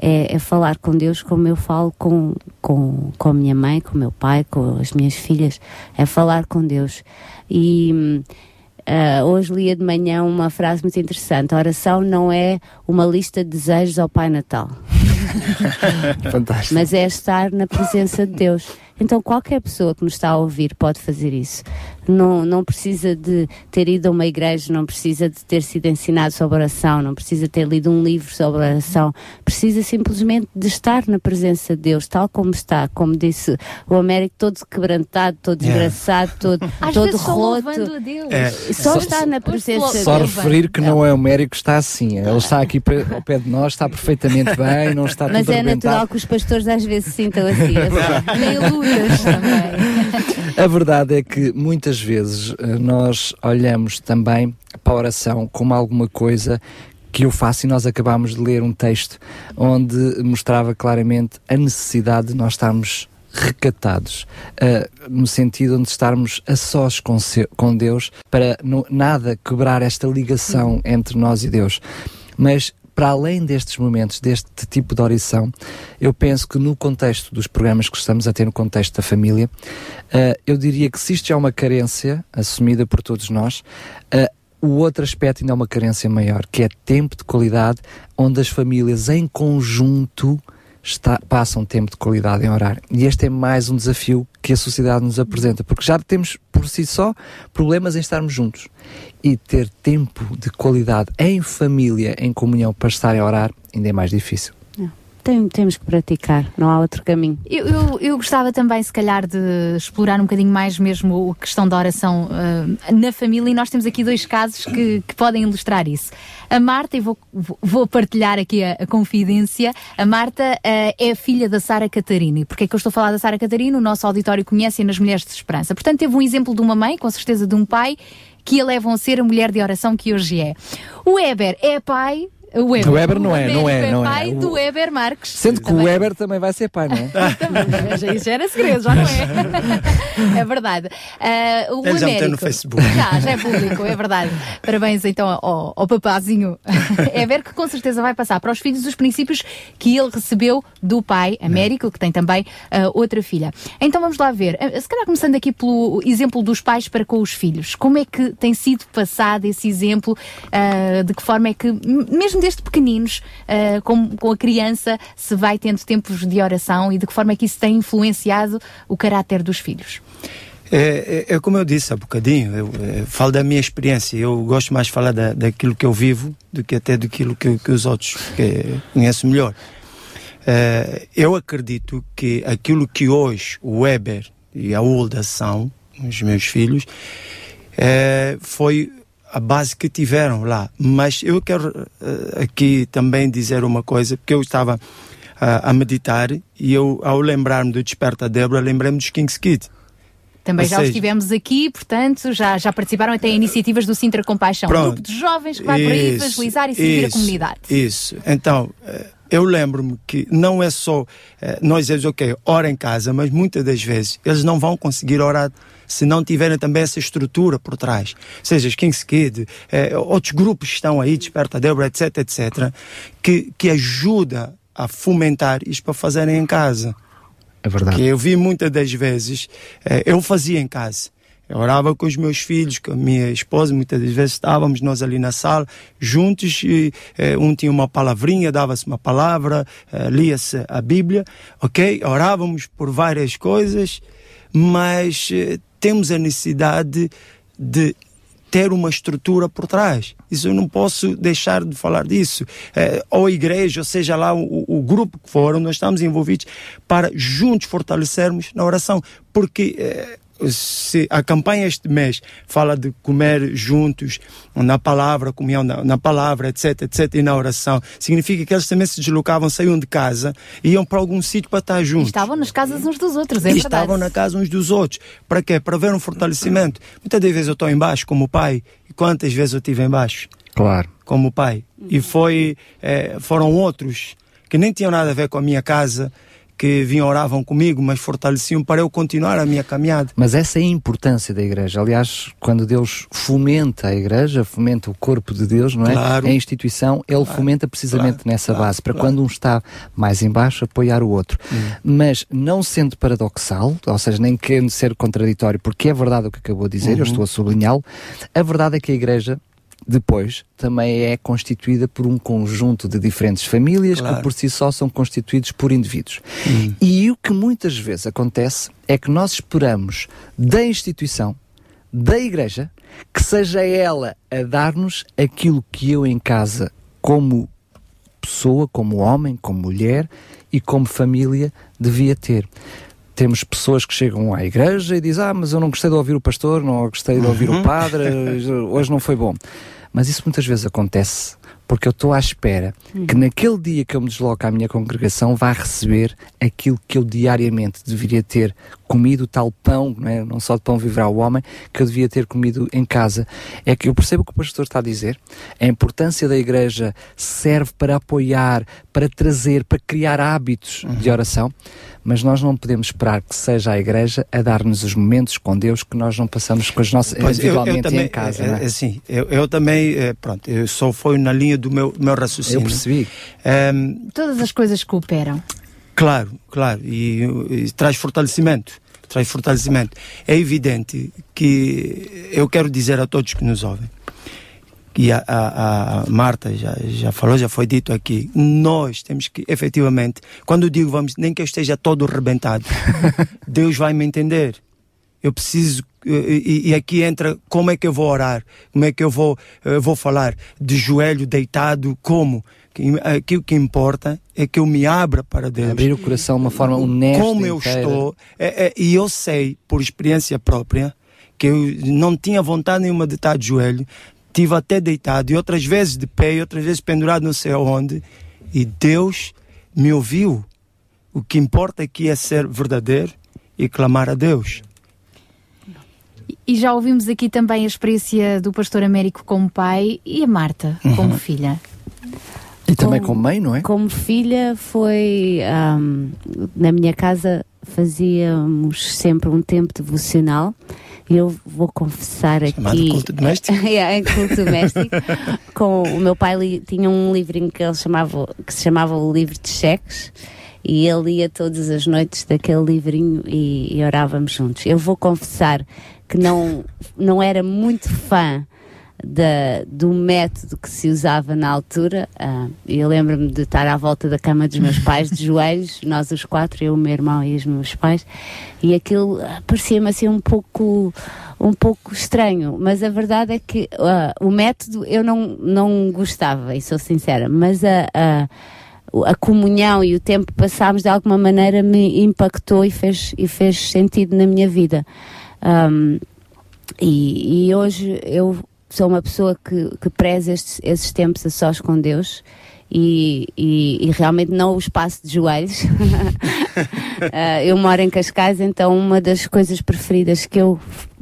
é, é, falar com Deus como eu falo com, com, com a minha mãe, com o meu pai, com as minhas filhas, é falar com Deus. E uh, hoje lia de manhã uma frase muito interessante: a oração não é uma lista de desejos ao Pai Natal. Fantástico. Mas é estar na presença de Deus. Então qualquer pessoa que nos está a ouvir pode fazer isso. Não, não precisa de ter ido a uma igreja, não precisa de ter sido ensinado sobre oração, não precisa ter lido um livro sobre oração. Precisa simplesmente de estar na presença de Deus, tal como está, como disse o Américo, todo quebrantado, todo yeah. desgraçado, todo, Às todo vezes roto. Só, é. só, só está na presença de Deus. Só referir que não é o Américo, está assim. Ele está aqui ao pé de nós, está perfeitamente bem, não está Mas é natural que os pastores às vezes se sintam assim. assim meio lutas também. A verdade é que muitas vezes eh, nós olhamos também para a oração como alguma coisa que eu faço e nós acabámos de ler um texto onde mostrava claramente a necessidade de nós estarmos recatados, uh, no sentido de estarmos a sós com, com Deus, para no, nada quebrar esta ligação entre nós e Deus. Mas para além destes momentos, deste tipo de oração, eu penso que no contexto dos programas que estamos a ter no contexto da família, uh, eu diria que se isto já é uma carência assumida por todos nós, uh, o outro aspecto ainda é uma carência maior, que é tempo de qualidade, onde as famílias em conjunto está, passam tempo de qualidade em orar. E este é mais um desafio que a sociedade nos apresenta, porque já temos por si só problemas em estarmos juntos e ter tempo de qualidade em família, em comunhão, para estarem a orar, ainda é mais difícil. Tem, temos que praticar, não há outro caminho. Eu, eu, eu, gostava também, se calhar, de explorar um bocadinho mais mesmo a questão da oração uh, na família, e nós temos aqui dois casos que, que podem ilustrar isso. A Marta, e vou, vou partilhar aqui a, a confidência, a Marta uh, é filha da Sara Catarina. E porquê é que eu estou a falar da Sara Catarina? O nosso auditório conhece nas Mulheres de Esperança. Portanto, teve um exemplo de uma mãe, com certeza de um pai, que a levam a ser a mulher de oração que hoje é. O Weber é pai o Weber. O Weber não é, não é, não é. pai do Weber Marques. Sendo que também. o Weber também vai ser pai, não é? Isso já era segredo, já não é? É verdade. Uh, o Ele já meteu no Facebook. Já, já é público, é verdade. Parabéns então ao, ao papazinho Weber, que com certeza vai passar para os filhos os princípios que ele recebeu do pai, Américo, que tem também uh, outra filha. Então vamos lá ver. Uh, se calhar começando aqui pelo exemplo dos pais para com os filhos. Como é que tem sido passado esse exemplo? de que forma é que, mesmo mesmo desde pequeninos, uh, com, com a criança, se vai tendo tempos de oração e de que forma é que isso tem influenciado o caráter dos filhos? É, é, é, como eu disse há bocadinho, eu, eu, falo da minha experiência. Eu gosto mais de falar da, daquilo que eu vivo do que até daquilo que, que os outros conhecem melhor. Eh, eu acredito que aquilo que hoje o Weber e a Hulda são, os meus filhos, eh, foi a base que tiveram lá. Mas eu quero eh, aqui também dizer uma coisa, porque eu estava ah, a meditar e eu, ao lembrar-me do Desperta Débora, lembrei-me dos King's Kid. Também Ou já seja, estivemos aqui, portanto, já, já participaram até em iniciativas do Sintra Compaixão. Um Pronto. grupo de jovens que vai por aí Isso, evangelizar e servir a isso, comunidade. Isso. Então, eh, eu lembro-me que não é só nós dizemos, ok, ora em casa, mas muitas das vezes eles não vão conseguir orar se não tiverem também essa estrutura por trás. Seja King's Kid, eh, outros grupos que estão aí, Desperta Débora, etc, etc, que, que ajuda a fomentar isto para fazerem em casa. É verdade. Que eu vi muitas das vezes, eh, eu fazia em casa. Eu orava com os meus filhos, com a minha esposa, muitas das vezes estávamos nós ali na sala, juntos, e, eh, um tinha uma palavrinha, dava-se uma palavra, eh, lia-se a Bíblia, ok? Orávamos por várias coisas, mas eh, temos a necessidade de ter uma estrutura por trás. Isso eu não posso deixar de falar disso. Eh, ou a igreja, ou seja lá o, o grupo que for, nós estamos envolvidos para juntos fortalecermos na oração. Porque eh, se a campanha este mês fala de comer juntos na palavra, comunhão na, na palavra, etc, etc, e na oração, significa que eles também se deslocavam, saíam de casa e iam para algum sítio para estar E juntos. estavam nas casas uns dos outros, é verdade. estavam na casa uns dos outros. Para quê? Para ver um fortalecimento. Muitas das vezes eu estou embaixo como pai. E quantas vezes eu estive embaixo? Claro. Como pai. E foi, eh, foram outros que nem tinham nada a ver com a minha casa, que vinham oravam comigo, mas fortaleciam para eu continuar a minha caminhada. Mas essa é a importância da igreja. Aliás, quando Deus fomenta a igreja, fomenta o corpo de Deus, não é? Claro. A instituição, ele fomenta precisamente claro, nessa claro, base, para claro. quando um está mais em baixo, apoiar o outro. Mas não sendo paradoxal, ou seja, nem querendo ser contraditório, porque é verdade o que acabou de dizer, eu Uhum. estou a sublinhá-lo, a verdade é que a igreja depois também é constituída por um conjunto de diferentes famílias Claro. que por si só são constituídos por indivíduos. Hum. E o que muitas vezes acontece é que nós esperamos da instituição, da igreja, que seja ela a dar-nos aquilo que eu em casa, como pessoa, como homem, como mulher e como família, devia ter. Temos pessoas que chegam à igreja e dizem: Ah, mas eu não gostei de ouvir o pastor, não gostei de ouvir Uhum. o padre, hoje não foi bom. Mas isso muitas vezes acontece porque eu estou à espera que naquele dia que eu me desloco à minha congregação vá receber aquilo que eu diariamente deveria ter comido, tal pão, não, é? não só de pão viverá o homem, que eu devia ter comido em casa. É que eu percebo o que o pastor está a dizer. A importância da igreja serve para apoiar, para trazer, para criar hábitos de oração, mas nós não podemos esperar que seja a igreja a dar-nos os momentos com Deus que nós não passamos com as nossas Pois, eu- eu individualmente também, em casa. é, não é? é, assim, eu, eu também, é, pronto, eu só foi na linha do meu, meu raciocínio. Eu percebi. Ehm, Todas as coisas cooperam. Claro, claro, e, e traz fortalecimento, traz fortalecimento. É evidente que eu quero dizer a todos que nos ouvem, e a, a, a Marta já, já falou, já foi dito aqui, nós temos que, efetivamente, quando eu digo vamos, nem que eu esteja todo rebentado, Deus vai me entender. Eu preciso, e, e- aqui entra como é que eu vou orar, como é que eu vou, eu vou falar, de joelho deitado, como? Que- Aqui o que importa é que eu me abra para Deus. Abrir o coração de uma forma honesta. Como eu inteira. estou, é- é- e eu sei, por experiência própria, que eu não tinha vontade nenhuma de estar de joelho, tive até deitado, e outras vezes de pé, e outras vezes pendurado não sei aonde, e Deus me ouviu. O que importa aqui é ser verdadeiro e clamar a Deus. E já ouvimos aqui também a experiência do pastor Américo como pai e a Marta como Uhum. filha. E também como mãe, não é? Como filha, foi. ahm, na minha casa fazíamos sempre um tempo devocional. E eu vou confessar Chamado aqui. culto doméstico? é, em culto doméstico. com o meu pai tinha um livrinho que ele chamava, que se chamava o livro de cheques. E ele lia todas as noites daquele livrinho e, e orávamos juntos. Eu vou confessar que não, não era muito fã da, do método que se usava na altura. Ah, eu lembro-me de estar à volta da cama dos meus pais, de joelhos, nós os quatro, eu, o meu irmão e os meus pais, e aquilo ah, parecia-me assim um pouco, um pouco estranho. Mas a verdade é que ah, o método eu não, não gostava, e sou sincera, mas a. a a comunhão e o tempo que passámos de alguma maneira me impactou e fez, e fez sentido na minha vida. Um, e, e hoje eu sou uma pessoa que, que preza estes, esses tempos a sós com Deus e, e, e realmente não os passo de joelhos. Ah, eu moro em Cascais, então uma das coisas preferidas que eu,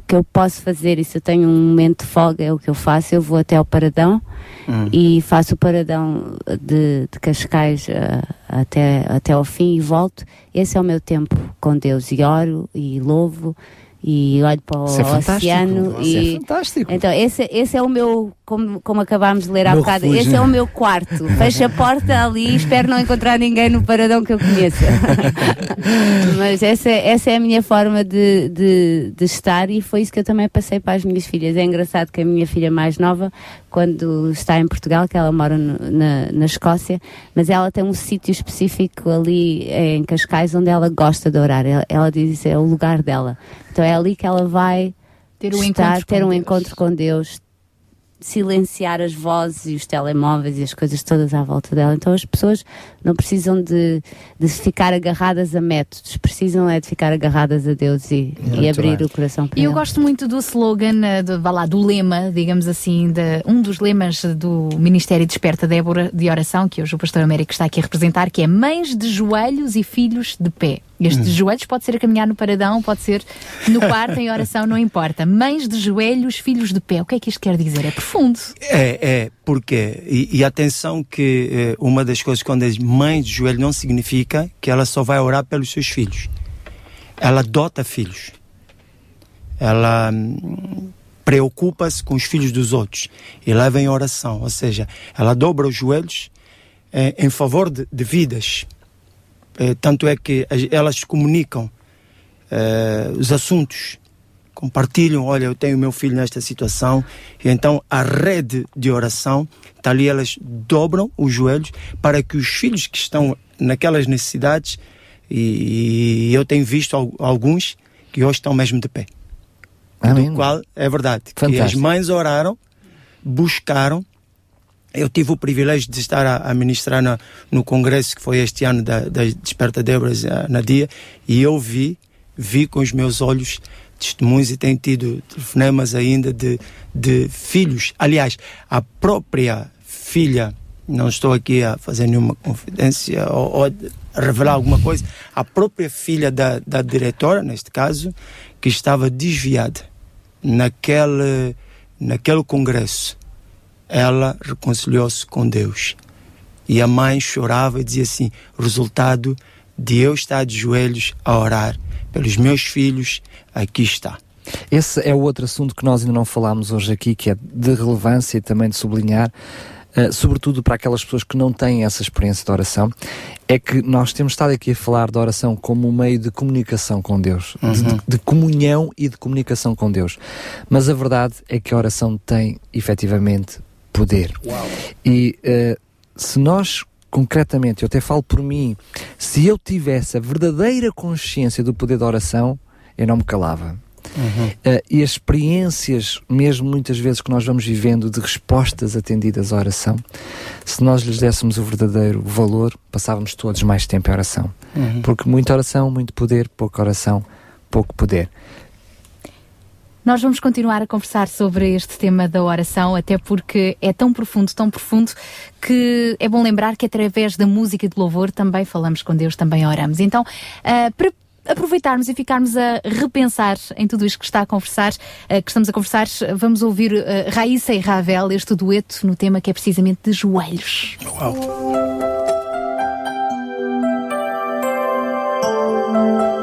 que eu posso fazer, e se eu tenho um momento de folga, é o que eu faço, eu vou até ao Paradão Hum. e faço o Paradão de, de Cascais ah, até, até ao fim e volto. Esse é o meu tempo com Deus e oro e louvo e olho para o é oceano Isso é e fantástico. então esse, esse é o meu como, como acabámos de ler há Meu bocado refúgio. esse é o meu quarto. Fecho a porta ali e espero não encontrar ninguém no paradão que eu conheça. Mas essa, é- essa é a minha forma de, de, de estar e foi isso que eu também passei para as minhas filhas. É engraçado que a minha filha mais nova quando está em Portugal que ela mora no- na, na Escócia mas ela tem um sítio específico ali em Cascais onde ela gosta de orar. Ela, ela diz é o lugar dela então é ali que ela vai Ter um estar, encontro ter com um Deus. encontro com Deus, silenciar as vozes e os telemóveis e as coisas todas à volta dela. Então as pessoas não precisam de, de ficar agarradas a métodos, precisam é de ficar agarradas a Deus e, e Muito abrir bem. o coração para E eu Ele. gosto muito do slogan, eh, de, vá lá, do lema, digamos assim, de, um dos lemas do Ministério Desperta Débora de Oração, que hoje o Pastor Américo está aqui a representar, que é Mães de Joelhos e Filhos de Pé. Este Hum. de joelhos pode ser a caminhar no paradão, pode ser no quarto em oração, não importa. Mães de joelhos, filhos de pé. O que é que isto quer dizer? É profundo. É, é, porque, e, e atenção que eh, uma das coisas quando diz mãe de joelho não significa que ela só vai orar pelos seus filhos. Ela adota filhos. Ela hum, preocupa-se com os filhos dos outros e leva em oração, ou seja, ela dobra os joelhos eh, em favor de, de vidas. Eh, tanto é que as- elas comunicam eh, os assuntos compartilham, olha, eu tenho meu filho nesta situação, e então a rede de oração, está ali elas dobram os joelhos para que os filhos que estão naquelas necessidades, e, e eu tenho visto al- alguns que hoje estão mesmo de pé. Amém. Do qual é verdade, que as Fantástico. mães oraram, buscaram, eu tive o privilégio de estar a, a ministrar na- no congresso que foi este ano da, Desperta Débora eh, na dia e eu vi, vi com os meus olhos testemunhos e tenho tido telefonemas ainda de, de filhos. Aliás, a própria filha, não estou aqui a fazer nenhuma confidência ou, ou revelar alguma coisa, a própria filha da, da diretora, neste caso, que estava desviada naquele, naquele congresso ela reconciliou-se com Deus. E a mãe chorava e dizia assim: resultado de eu estar de joelhos a orar pelos meus filhos, aqui está. Esse é o outro assunto que nós ainda não falámos hoje aqui, que é de relevância e também de sublinhar, eh, sobretudo para aquelas pessoas que não têm essa experiência de oração, é que nós temos estado aqui a falar da oração como um meio de comunicação com Deus, de- Uhum. de, de comunhão e de comunicação com Deus. Mas a verdade é que a oração tem efetivamente poder. E eh, se nós concretamente, eu até falo por mim, se eu tivesse a verdadeira consciência do poder da oração, eu não me calava. Eh, e as experiências, mesmo muitas vezes que nós vamos vivendo de respostas atendidas à oração, se nós lhes dessemos o verdadeiro valor, passávamos todos mais tempo em oração. Uhum. Porque muita oração, muito poder, pouca oração, pouco poder. Nós vamos continuar a conversar sobre este tema da oração, até porque é tão profundo, tão profundo, que é bom lembrar que através da música e do louvor também falamos com Deus, também oramos. Então, para aproveitarmos e ficarmos a repensar em tudo isto que está a conversar, ah, que estamos a conversar, vamos ouvir ah, Raíssa e Ravel, este dueto no tema que é precisamente de joelhos. O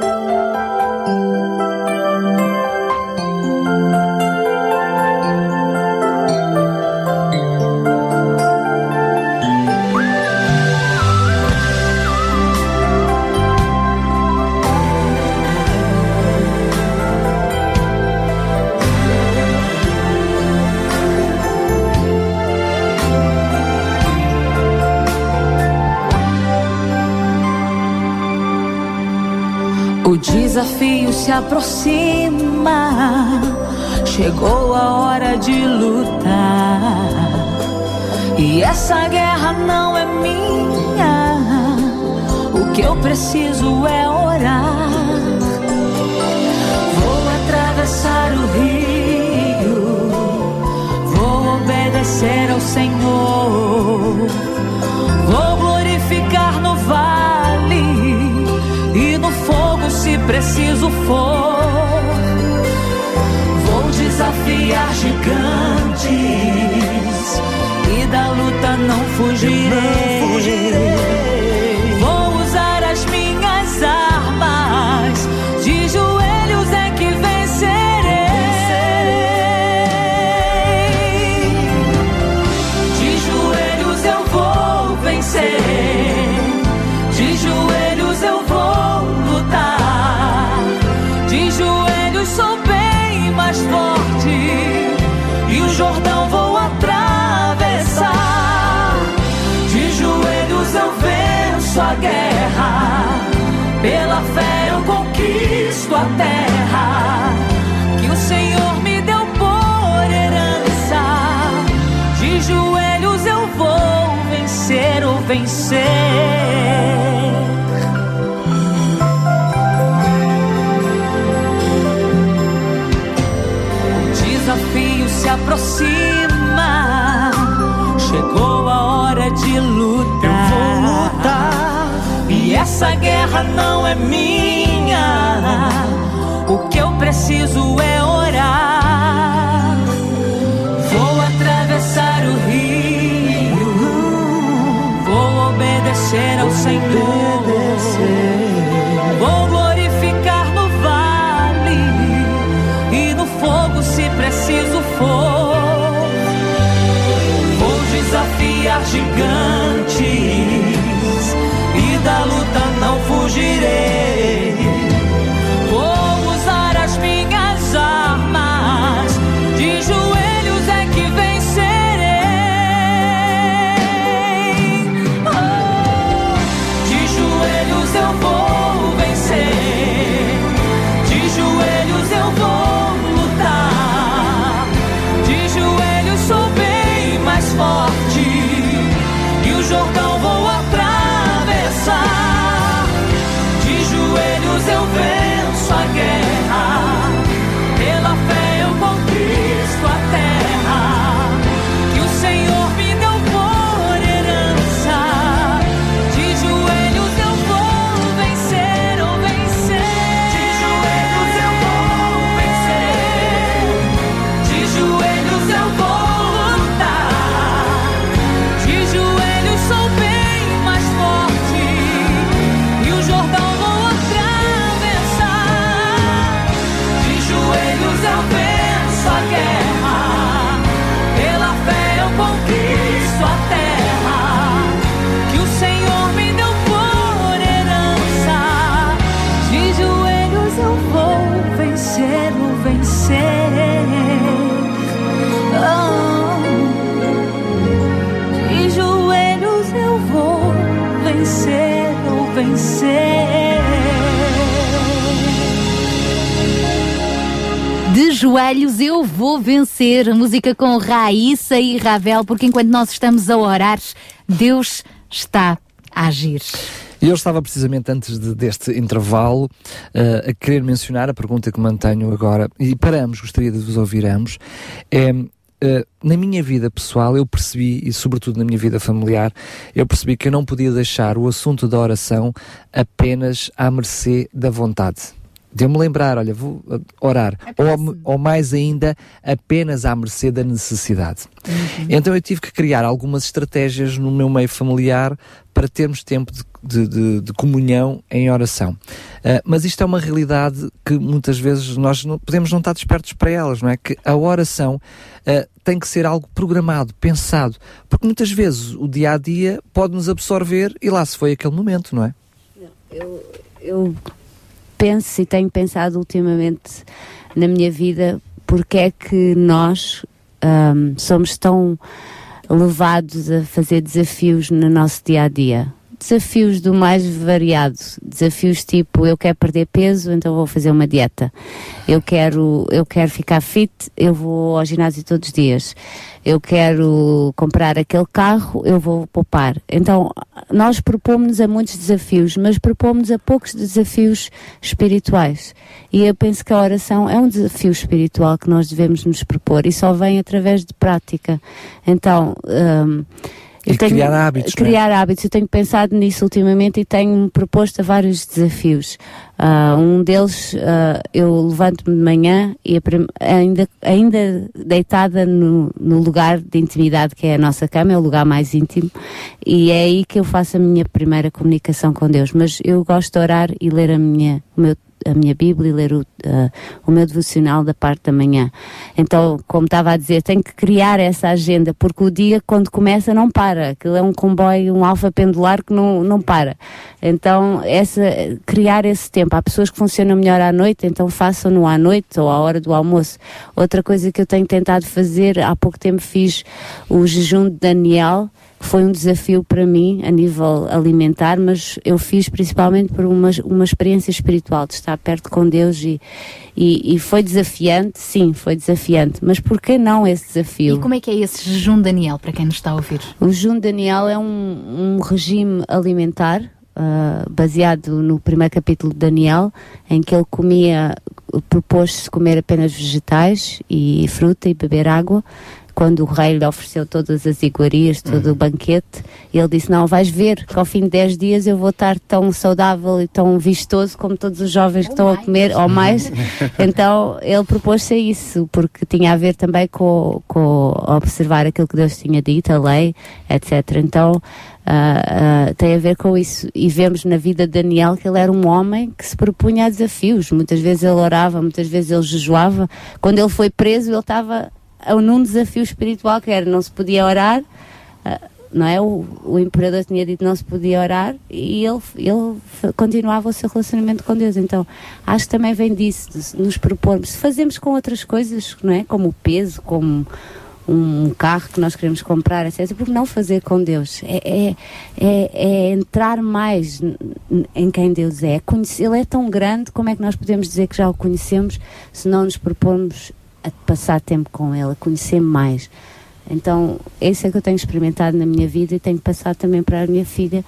desafio se aproxima, chegou a hora de lutar. E essa guerra não é minha, que eu preciso é orar. Vou atravessar o rio, vou obedecer ao Senhor, preciso for. Vou desafiar gigantes e da luta não fugirei. Vou a guerra, pela fé eu conquisto a terra que o Senhor me deu por herança. De joelhos eu vou vencer ou vencer. O desafio se aproxima. Chegou essa guerra não é minha. O que eu preciso é orar. Vou atravessar o rio. Vou obedecer ao Senhor. Fugirei. Vencer. Música com Raíssa e Ravel, porque enquanto nós estamos a orar, Deus está a agir. E eu estava precisamente antes de- deste intervalo eh, a querer mencionar a pergunta que mantenho agora, e para ambos, gostaria de vos ouvir ambos, é, eh, na minha vida pessoal eu percebi, e sobretudo na minha vida familiar, eu percebi que eu não podia deixar o assunto da oração apenas à mercê da vontade. De eu me lembrar, olha, vou eh, orar, ou, ou mais ainda, apenas à mercê da necessidade. Então eu tive que criar algumas estratégias no meu meio familiar para termos tempo de, de- de- de comunhão em oração. Ah, mas isto é uma realidade que muitas vezes nós não, podemos não estar despertos para elas, não é? Que a oração ah, tem que ser algo programado, pensado, porque muitas vezes o dia a dia pode nos absorver e lá se foi aquele momento, não é? Eu, eu penso e tenho pensado ultimamente na minha vida porque é que nós ahm, somos tão levados a fazer desafios no nosso dia a dia. Desafios do mais variado. Desafios tipo, eu quero perder peso, então vou fazer uma dieta. Eu quero, eu quero ficar fit, eu vou ao ginásio todos os dias. Eu quero comprar aquele carro, eu vou poupar. Então, nós propomos-nos a muitos desafios, mas propomos a poucos desafios espirituais. E eu penso que a oração é um desafio espiritual que nós devemos nos propor e só vem através de prática. Então, hum, E criar hábitos, é? Criar hábitos. Eu tenho pensado nisso ultimamente e tenho-me proposto a vários desafios. Ah, um deles, ah, eu levanto-me de manhã e ainda, ainda deitada no, no lugar de intimidade que é a nossa cama, é o lugar mais íntimo, e é aí que eu faço a minha primeira comunicação com Deus. Mas eu gosto de orar e ler a minha, o meu a minha Bíblia e ler o, ah, o meu devocional da parte da manhã. Então, como estava a dizer, tenho que criar essa agenda, porque o dia, quando começa, não para. Aquilo é um comboio, um alfa pendular que não, não para. Então, essa, criar esse tempo. Há pessoas que funcionam melhor à noite, então façam-no à noite ou à hora do almoço. Outra coisa que eu tenho tentado fazer, há pouco tempo fiz o jejum de Daniel, foi um desafio para mim a nível alimentar, mas eu fiz principalmente por uma, uma experiência espiritual, de estar perto com Deus e, e, e foi desafiante, sim, foi desafiante, mas por que não esse desafio? E como é que é esse jejum Daniel, para quem nos está a ouvir? O jejum Daniel é um, um regime alimentar ah, baseado no primeiro capítulo de Daniel, em que ele comia, propôs-se comer apenas vegetais e fruta e beber água. Quando o rei lhe ofereceu todas as iguarias, todo o banquete, ele disse: Não, vais ver que ao fim de 10 dias eu vou estar tão saudável e tão vistoso como todos os jovens que estão a comer, ou mais. Então ele propôs-se a isso, porque tinha a ver também com, com observar aquilo que Deus tinha dito, a lei, etc. Então ah, ah, tem a ver com isso. E vemos na vida de Daniel que ele era um homem que se propunha a desafios. Muitas vezes ele orava, muitas vezes ele jejuava. Quando ele foi preso, ele estava num desafio espiritual que era não se podia orar. ah, não é? O, o imperador tinha dito não se podia orar e ele, ele continuava o seu relacionamento com Deus. Então, acho que também vem disso, de nos propormos. Se fazemos com outras coisas, não é? Como o peso, como um carro que nós queremos comprar, etc. Por não fazer com Deus? É, é, é, é entrar mais em quem Deus é. Conhecer, ele é tão grande, como é que nós podemos dizer que já o conhecemos se não nos propomos a passar tempo com Ele, a conhecer mais? Então, esse é que eu tenho experimentado na minha vida e tenho passado também para a minha filha,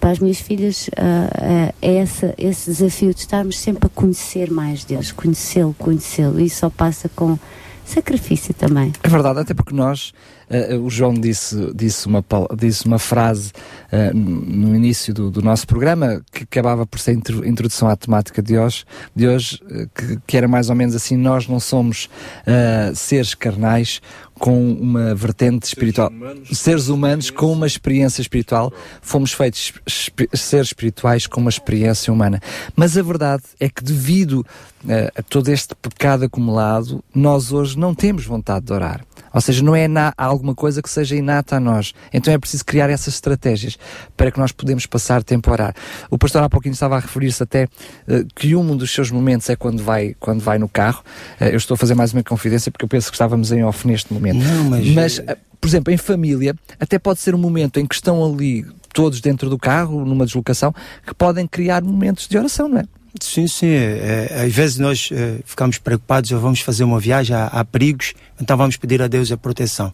para as minhas filhas, ah, ah, é essa, esse desafio de estarmos sempre a conhecer mais Deus, conhecê-lo, conhecê-lo. E isso só passa com sacrifício também. É verdade, até porque nós, eh, o João disse, disse, uma, disse uma frase eh, no início do, do nosso programa que acabava por ser introdução à temática de hoje, de hoje eh, que, que era mais ou menos assim: nós não somos eh, seres carnais com uma vertente espiritual, seres humanos com uma experiência espiritual, fomos feitos espi- seres espirituais com uma experiência humana. Mas a verdade é que, devido eh, a todo este pecado acumulado, nós hoje não temos vontade de orar. Ou seja, não é na, alguma coisa que seja inata a nós. Então é preciso criar essas estratégias para que nós podemos passar tempo a orar. O pastor há pouquinho estava a referir-se até eh, que um dos seus momentos é quando vai, quando vai no carro. Eh, eu estou a fazer mais uma confidência porque eu penso que estávamos em off neste momento. Não, mas- eh, por exemplo, em família, até pode ser um momento em que estão ali todos dentro do carro, numa deslocação, que podem criar momentos de oração, não é? Sim, sim. É, é, às vezes nós é, ficamos preocupados, ou vamos fazer uma viagem, há, há perigos, então vamos pedir a Deus a proteção.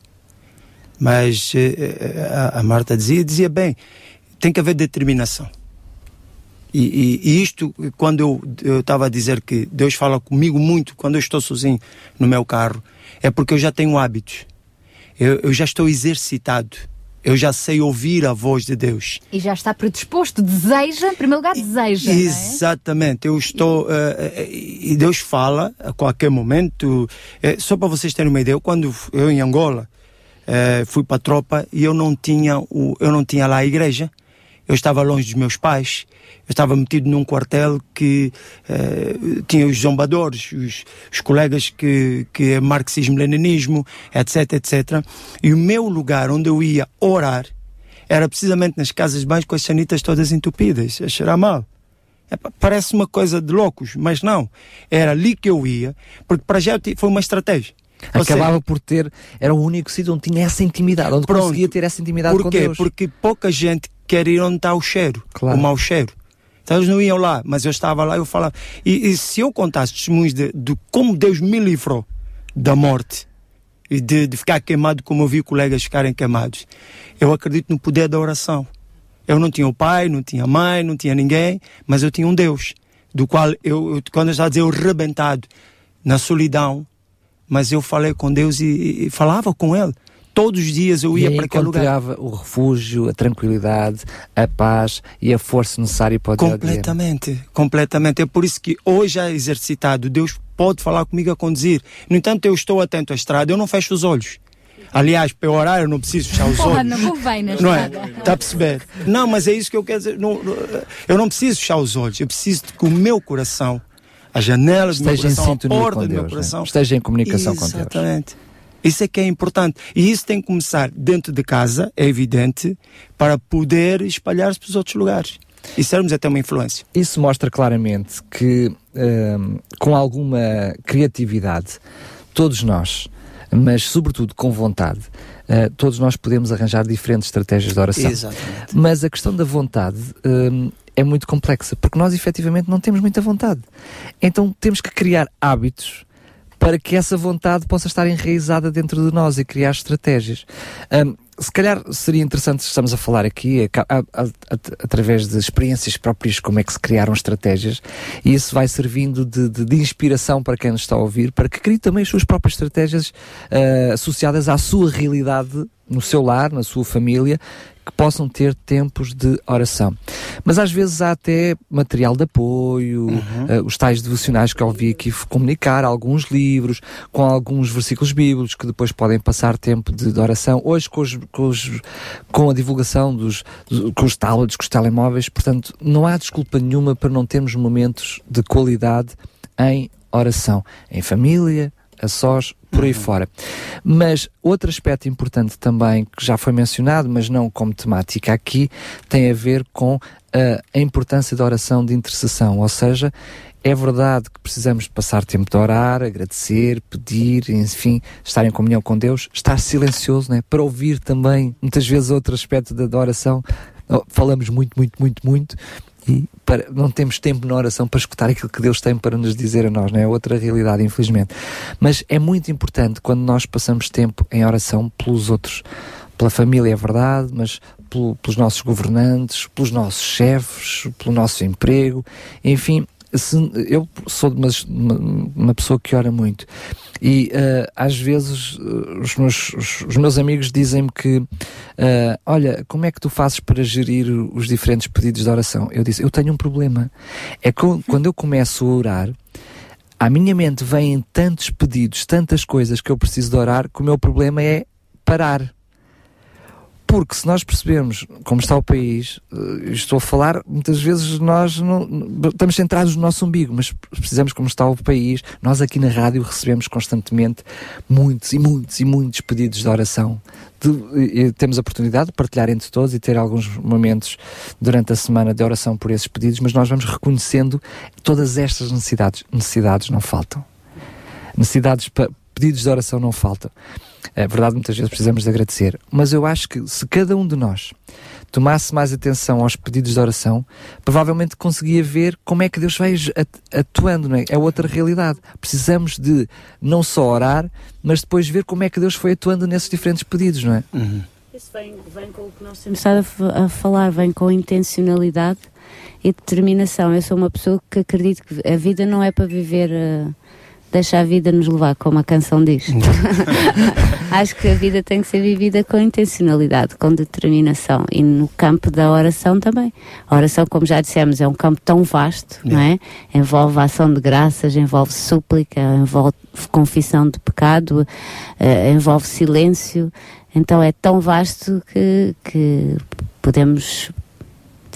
Mas é, é, a, a Marta dizia, dizia bem, tem que haver determinação. E, e- e isto, quando eu eu estava a dizer que Deus fala comigo muito quando eu estou sozinho no meu carro, é porque eu já tenho hábitos. Eu, eu já estou exercitado. Eu já sei ouvir a voz de Deus. E já está predisposto, deseja, em primeiro lugar, deseja. não é? Exatamente, eu estou. eh, eh, e Deus fala a qualquer momento. Eh, só para vocês terem uma ideia, eu, quando eu em Angola eh, fui para a tropa e eu não tinha o, eu não tinha lá a igreja. Eu estava longe dos meus pais. Eu estava metido num quartel que eh, tinha os zombadores, os, os colegas que, que é marxismo-leninismo, etc, etc. E o meu lugar onde eu ia orar era precisamente nas casas de banho com as sanitas todas entupidas, a cheirar mal. Parece uma coisa de loucos, mas não. Era ali que eu ia, porque para já foi uma estratégia. Acabava seja, por ter, era o único sítio onde tinha essa intimidade, onde Pronto. conseguia ter essa intimidade com Porquê? Deus. Porque pouca gente quer ir onde está o cheiro, o mau cheiro. Então eles não iam lá, mas eu estava lá e eu falava. E, e se eu contasse testemunhos de, de como Deus me livrou da morte e de, de ficar queimado como eu vi colegas ficarem queimados, eu acredito no poder da oração. Eu não tinha o pai, não tinha mãe, não tinha ninguém, mas eu tinha um Deus, do qual eu, eu quando eu estava a dizer, eu rebentado, na solidão, mas eu falei com Deus e, e falava com Ele. Todos os dias eu ia e para aquele lugar. encontrava o refúgio, a tranquilidade, a paz e a força necessária para o a dia. Completamente, completamente. É por isso que hoje é exercitado. Deus pode falar comigo a conduzir. No entanto, eu estou atento à estrada, eu não fecho os olhos. Aliás, para eu orar, eu não preciso fechar os Porra, olhos. não convém na Não é? estrada. Está a perceber? Não, mas é isso que eu quero dizer. Não, eu não preciso fechar os olhos. Eu preciso que o meu coração, as janelas do meu Esteja em coração, a porta do meu Deus, coração. né? Esteja em comunicação com Deus. Exatamente. Isso é que é importante. E isso tem que começar dentro de casa, é evidente, para poder espalhar-se para os outros lugares. E sermos até uma influência. Isso mostra claramente que, hum, com alguma criatividade, todos nós, mas sobretudo com vontade, uh, todos nós podemos arranjar diferentes estratégias de oração. Exatamente. Mas a questão da vontade hum, é muito complexa, porque nós efetivamente não temos muita vontade. Então temos que criar hábitos para que essa vontade possa estar enraizada dentro de nós e criar estratégias. Hum, se calhar seria interessante, estamos a falar aqui, a- a- a- através de experiências próprias, como é que se criaram estratégias, e isso vai servindo de, de- de inspiração para quem nos está a ouvir, para que crie também as suas próprias estratégias ah, associadas à sua realidade no seu lar, na sua família, que possam ter tempos de oração. Mas às vezes há até material de apoio, eh, os tais devocionais que eu ouvi aqui comunicar, alguns livros, com alguns versículos bíblicos que depois podem passar tempo de, de oração. Hoje, com, os- com os- com a divulgação dos, dos- com os tablets, com os telemóveis, portanto, não há desculpa nenhuma para não termos momentos de qualidade em oração, em família, a sós, por aí fora. Mas outro aspecto importante também, que já foi mencionado, mas não como temática aqui, tem a ver com ah, a importância da oração de intercessão, ou seja, é verdade que precisamos de passar tempo de orar, agradecer, pedir, enfim, estar em comunhão com Deus, estar silencioso, né? para ouvir também, muitas vezes, outro aspecto da, oração. Falamos muito, muito, muito, muito e para- não temos tempo na oração para escutar aquilo que Deus tem para nos dizer a nós, não é? Outra realidade, infelizmente. Mas é muito importante quando nós passamos tempo em oração pelos outros, pela família, é verdade, mas pelo- pelos nossos governantes, pelos nossos chefes, pelo nosso emprego, enfim. Se- eu sou uma, uma pessoa que ora muito e eh, às vezes eh, os, meus, os, os meus amigos dizem-me que eh, olha, como é que tu fazes para gerir os diferentes pedidos de oração? Eu disse, eu tenho um problema. É que quando eu começo a orar, à minha mente vêm tantos pedidos, tantas coisas que eu preciso de orar, que o meu problema é parar. Porque se nós percebermos como está o país, eh, estou a falar, muitas vezes nós não, estamos centrados no nosso umbigo, mas precisamos como está o país. Nós aqui na rádio recebemos constantemente muitos e muitos e muitos pedidos de oração. De- temos a oportunidade de partilhar entre todos e ter alguns momentos durante a semana de oração por esses pedidos, mas nós vamos reconhecendo todas estas necessidades. Necessidades não faltam necessidades, pa- pedidos de oração não faltam. É verdade, muitas vezes precisamos de agradecer. Mas eu acho que se cada um de nós tomasse mais atenção aos pedidos de oração, provavelmente conseguia ver como é que Deus vai at- atuando, não é? É outra realidade. Precisamos de não só orar, mas depois ver como é que Deus foi atuando nesses diferentes pedidos, não é? Isso vem, vem com o que nós temos estado a, falar, vem com intencionalidade e determinação. Eu sou uma pessoa que acredito que a vida não é para viver, eh, deixa a vida nos levar, como a canção diz. Acho que a vida tem que ser vivida com intencionalidade, com determinação e no campo da oração também. A oração, como já dissemos, é um campo tão vasto, não é? Envolve ação de graças, envolve súplica, envolve confissão de pecado, eh, envolve silêncio. Então é tão vasto que, que podemos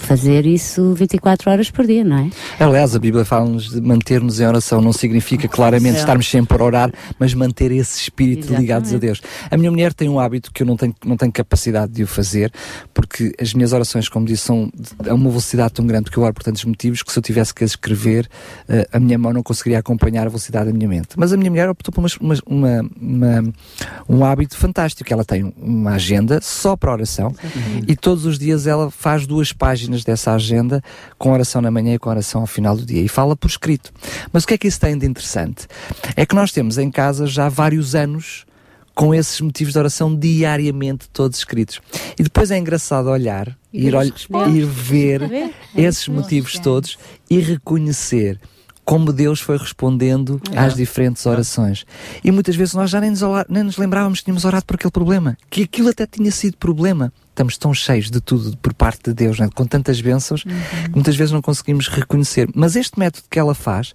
fazer isso 24 horas por dia, não é? Aliás, a Bíblia fala-nos de manter-nos em oração. Não significa claramente Sim. estarmos sempre a orar, mas manter esse espírito Exatamente. ligados a Deus. A minha mulher tem um hábito que eu não tenho, não tenho capacidade de o fazer, porque as minhas orações, como disse, são a uma velocidade tão grande que eu oro por tantos motivos que se eu tivesse que as escrever, eh, a minha mão não conseguiria acompanhar a velocidade da minha mente. Mas a minha mulher optou por uma, uma- uma- um hábito fantástico. Ela tem uma agenda só para oração e todos os dias ela faz duas páginas dessa agenda com oração na manhã e com oração ao final do dia e fala por escrito. Mas o que é que isso tem de interessante? É que nós temos em casa já vários anos com esses motivos de oração diariamente todos escritos. E depois é engraçado olhar, E ir, olh- ir ver esses motivos todos e reconhecer como Deus foi respondendo às diferentes orações. E muitas vezes nós já nem nos, nem nos lembrávamos que tínhamos orado por aquele problema, que aquilo até tinha sido problema. Estamos tão cheios de tudo por parte de Deus, né? com tantas bênçãos, que muitas vezes não conseguimos reconhecer. Mas este método que ela faz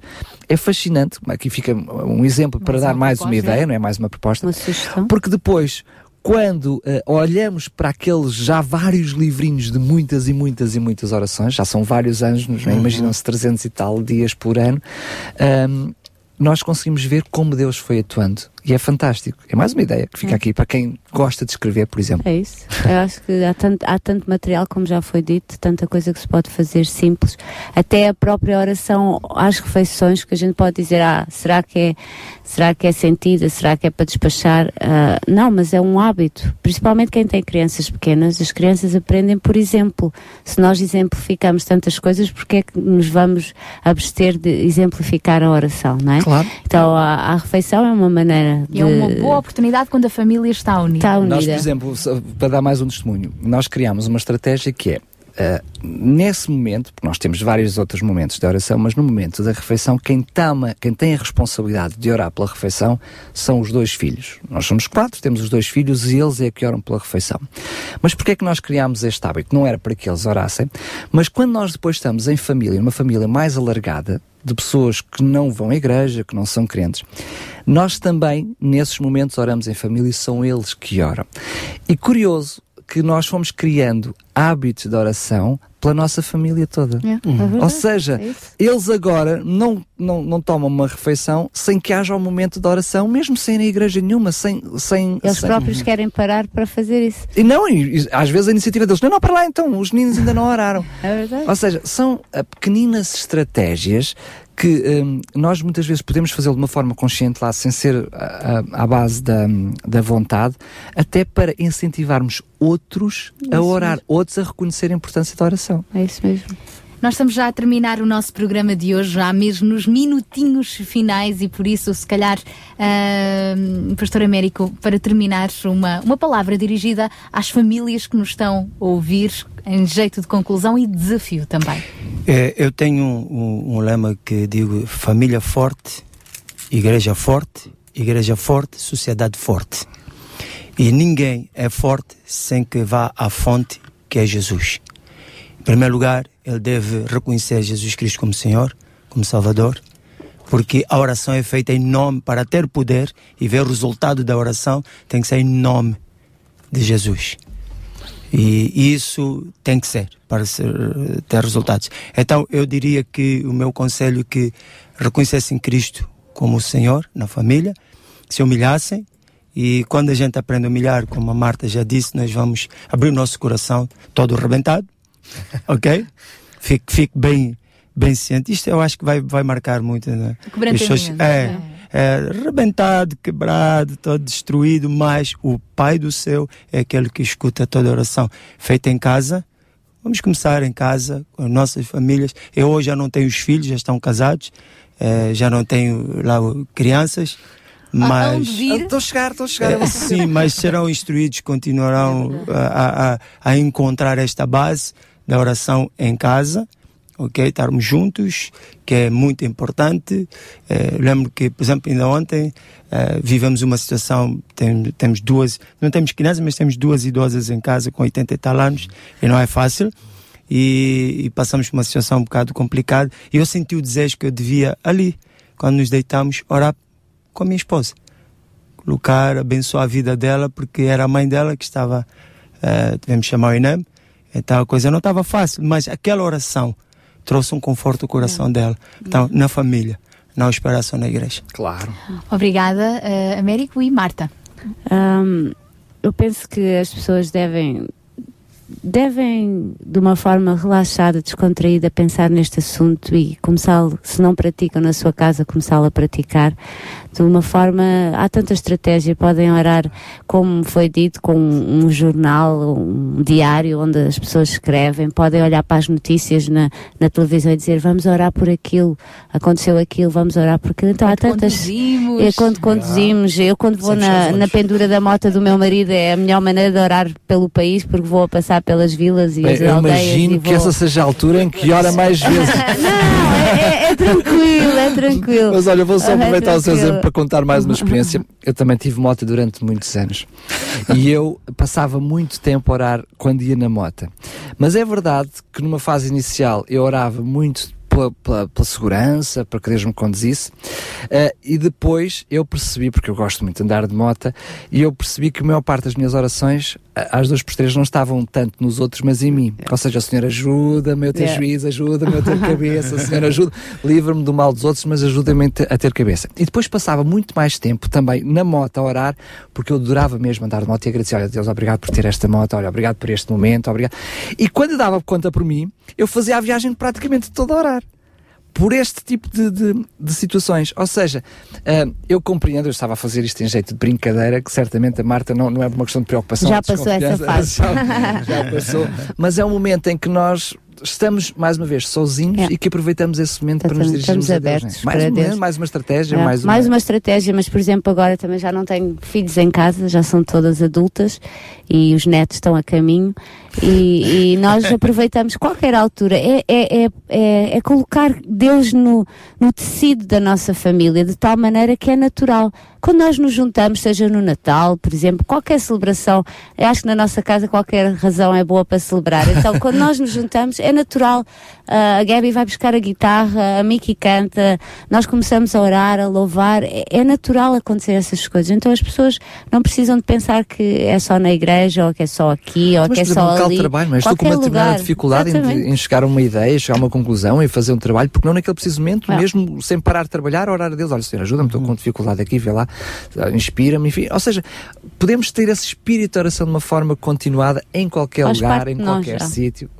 é fascinante. Aqui fica um exemplo para dar mais uma proposta. ideia, não é mais uma proposta. Uma sugestão. Porque depois, quando eh, olhamos para aqueles já vários livrinhos de muitas e muitas e muitas orações, já são vários anos, é? Uhum. imaginam-se 300 e tal dias por ano, ahm, nós conseguimos ver como Deus foi atuando. E é fantástico. É mais uma ideia que fica aqui para quem gosta de escrever, por exemplo. É isso. Eu acho que há tanto, há tanto material, como já foi dito, tanta coisa que se pode fazer simples. Até a própria oração às refeições, que a gente pode dizer, ah, será que é, será que é sentida? Será que é para despachar? Ah, não, mas é um hábito. Principalmente quem tem crianças pequenas, as crianças aprendem por exemplo. Se nós exemplificamos tantas coisas, porque é que nos vamos abster de exemplificar a oração, não é? Claro. Então a, a refeição é uma maneira de... É uma boa oportunidade quando a família está unida. Está Nós, por exemplo, para dar mais um testemunho, nós criámos uma estratégia que é, ah, nesse momento, porque nós temos vários outros momentos de oração, mas no momento da refeição, quem, toma, quem tem a responsabilidade de orar pela refeição são os dois filhos. Nós somos quatro, temos os dois filhos e eles é que oram pela refeição. Mas porquê é que nós criámos este hábito? Não era para que eles orassem, mas quando nós depois estamos em família, numa família mais alargada, de pessoas que não vão à igreja, que não são crentes, nós também, nesses momentos, oramos em família e são eles que oram. E curioso que nós fomos criando hábitos de oração pela nossa família toda. É, é verdade. Ou seja, É eles agora não, não, não tomam uma refeição sem que haja um momento de oração, mesmo sem ir à igreja nenhuma, sem. sem Eles sem- próprios querem parar para fazer isso. E não, e, e às vezes a iniciativa deles, não, não, para lá então, os meninos ainda não oraram. É verdade. Ou seja, são ah, pequeninas estratégias que hum, nós muitas vezes podemos fazer de uma forma consciente lá, sem ser ah, ah, à base da, da vontade, até para incentivarmos outros a orar, outros a reconhecer a importância da oração. É isso mesmo. Nós estamos já a terminar o nosso programa de hoje, já mesmo nos minutinhos finais, e por isso, se calhar, ah, Pastor Américo, para terminar, uma, uma palavra dirigida às famílias que nos estão a ouvir, em jeito de conclusão e desafio também. É, eu tenho um, um- um lema que digo família forte, igreja forte, igreja forte, sociedade forte. E ninguém é forte sem que vá à fonte que é Jesus. Em primeiro lugar, ele deve reconhecer Jesus Cristo como Senhor, como Salvador, porque a oração é feita em nome, para ter poder e ver o resultado da oração, tem que ser em nome de Jesus. E isso tem que ser para ser, ter resultados. Então eu diria que o meu conselho é que reconhecessem Cristo como o Senhor na família, se humilhassem e quando a gente aprende a humilhar, como a Marta já disse, nós vamos abrir o nosso coração todo arrebentado, ok? Fique, fique bem, bem ciente. Isto eu acho que vai, vai marcar muito. Né? Quebrantamento, As pessoas- É, é, arrebentado, quebrado, todo destruído, mas o Pai do céu é aquele que escuta toda oração feita em casa. Vamos começar em casa, com as nossas famílias. Eu hoje já não tenho os filhos, já estão casados, eh, já não tenho lá crianças, mas. Estou a chegar, estou a chegar. É, sim, mas serão instruídos, continuarão a, a, a encontrar esta base da oração em casa, ok? Estarmos juntos, que é muito importante. Eh, lembro que, por exemplo, ainda ontem eh, vivemos uma situação, tem, temos duas, não temos crianças, mas temos duas idosas em casa com 80 e tal anos, e não é fácil. E, e passamos por uma situação um bocado complicada. E eu senti o desejo que eu devia ali, quando nos deitamos, orar com a minha esposa colocar, abençoar a vida dela, porque era a mãe dela que estava, eh, devemos chamar o INEM, Então a coisa não estava fácil, mas aquela oração trouxe um conforto ao coração dela. Então, na família, não esperar só na igreja. Claro. Obrigada, uh, Américo e Marta. Hum, eu penso que as pessoas devem devem de uma forma relaxada, descontraída pensar neste assunto e começar, se não praticam na sua casa, começá-lo a praticar de uma forma, há tanta estratégia, podem orar, como foi dito, com um jornal, um diário onde as pessoas escrevem, podem olhar para as notícias na, na televisão e dizer vamos orar por aquilo, aconteceu aquilo, vamos orar por aquilo. Então quando há tantas. Conduzimos. É, quando conduzimos, eu quando vou na, na pendura da moto do meu marido é a melhor maneira de orar pelo país porque vou a passar pelas vilas e Bem, as eu aldeias. imagino e que vou... essa seja a altura em que ora mais vezes. Não, é, é tranquilo, é tranquilo. Mas olha, vou só É aproveitar o seu exemplo para contar mais uma experiência. Eu também tive moto durante muitos anos. E eu passava muito tempo a orar quando ia na moto. Mas é verdade que numa fase inicial eu orava muito pela, pela- pela segurança, para que Deus me conduzisse. Eh, e depois eu percebi, porque eu gosto muito de andar de moto, e eu percebi que a maior parte das minhas orações, às duas por três, não estavam tanto nos outros, mas em mim. Ou seja, o Senhor ajuda-me a ter Yeah. juízo, ajuda-me a ter cabeça, o Senhor ajuda, livra-me do mal dos outros, mas ajuda-me a ter- cabeça. E depois passava muito mais tempo também na moto a orar, porque eu adorava mesmo andar de moto e agradecer, olha Deus, obrigado por ter esta moto, olha, obrigado por este momento, obrigado. E quando dava conta por mim, eu fazia a viagem praticamente toda a orar por este tipo de, de- de situações. Ou seja, ah, eu compreendo, eu estava a fazer isto em jeito de brincadeira, que certamente a Marta não, não é uma questão de preocupação. Já passou essa fase. Já, já passou. Mas é um momento em que nós estamos, mais uma vez, sozinhos e que aproveitamos esse momento para nos dirigirmos estamos a Deus. abertos né? mais, para Deus. momento, mais uma estratégia, É, mais uma... uma estratégia, mas por exemplo agora também já não tenho filhos em casa, já são todas adultas e os netos estão a caminho e, e nós aproveitamos qualquer altura, é, é, é, é, é colocar Deus no, no tecido da nossa família de tal maneira que é natural. Quando nós nos juntamos, seja no Natal, por exemplo, qualquer celebração, eu acho que na nossa casa qualquer razão é boa para celebrar. Então, quando nós nos juntamos, é natural. Ah, a Gabi vai buscar a guitarra, a Miki canta, nós começamos a orar, a louvar. É, é natural acontecer essas coisas. Então, as pessoas não precisam de pensar que é só na igreja, ou que é só aqui, ou Mas, que é só um local de trabalho, mas estou com uma determinada dificuldade em, em chegar a uma ideia, chegar a uma conclusão e fazer um trabalho, porque não naquele preciso momento, Não. mesmo sem parar de trabalhar, orar a Deus, olha Senhor, ajuda-me, estou com dificuldade aqui, vê lá, inspira-me, enfim. Ou seja, podemos ter esse espírito de oração de uma forma continuada em qualquer Faz lugar, em qualquer sítio.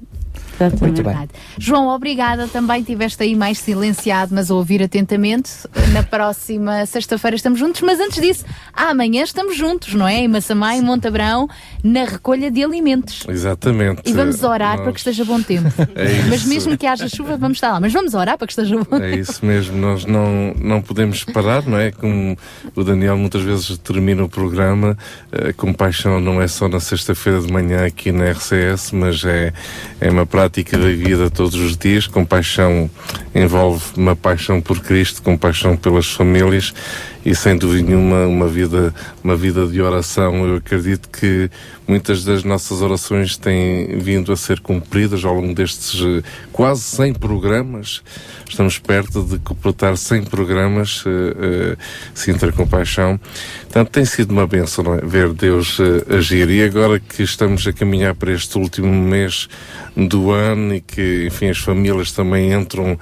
Exatamente. Muito bem. Verdade. João, obrigada. Também tiveste aí mais silenciado, mas a ouvir atentamente. Na próxima sexta-feira estamos juntos, mas antes disso, amanhã estamos juntos, não é? Em Massamá, em Montabrão, na recolha de alimentos. Exatamente. E vamos orar Nós- para que esteja bom tempo. É. Mas mesmo que haja chuva, vamos estar lá. Mas vamos orar para que esteja bom É isso mesmo, nós não, não podemos parar, não é? Como o Daniel muitas vezes termina o programa, a compaixão não é só na sexta-feira de manhã aqui na RCS, mas é, é uma prática da vida todos os dias. Compaixão envolve uma paixão por Cristo, compaixão pelas famílias e sem dúvida nenhuma uma vida, uma vida de oração. Eu acredito que muitas das nossas orações têm vindo a ser cumpridas ao longo destes eh, quase 100 programas. Estamos perto de completar 100 programas uh, uh, Sintra Compaixão. Portanto, tem sido uma benção não é? ver Deus uh, agir. E agora que estamos a caminhar para este último mês do ano e que, enfim, as famílias também entram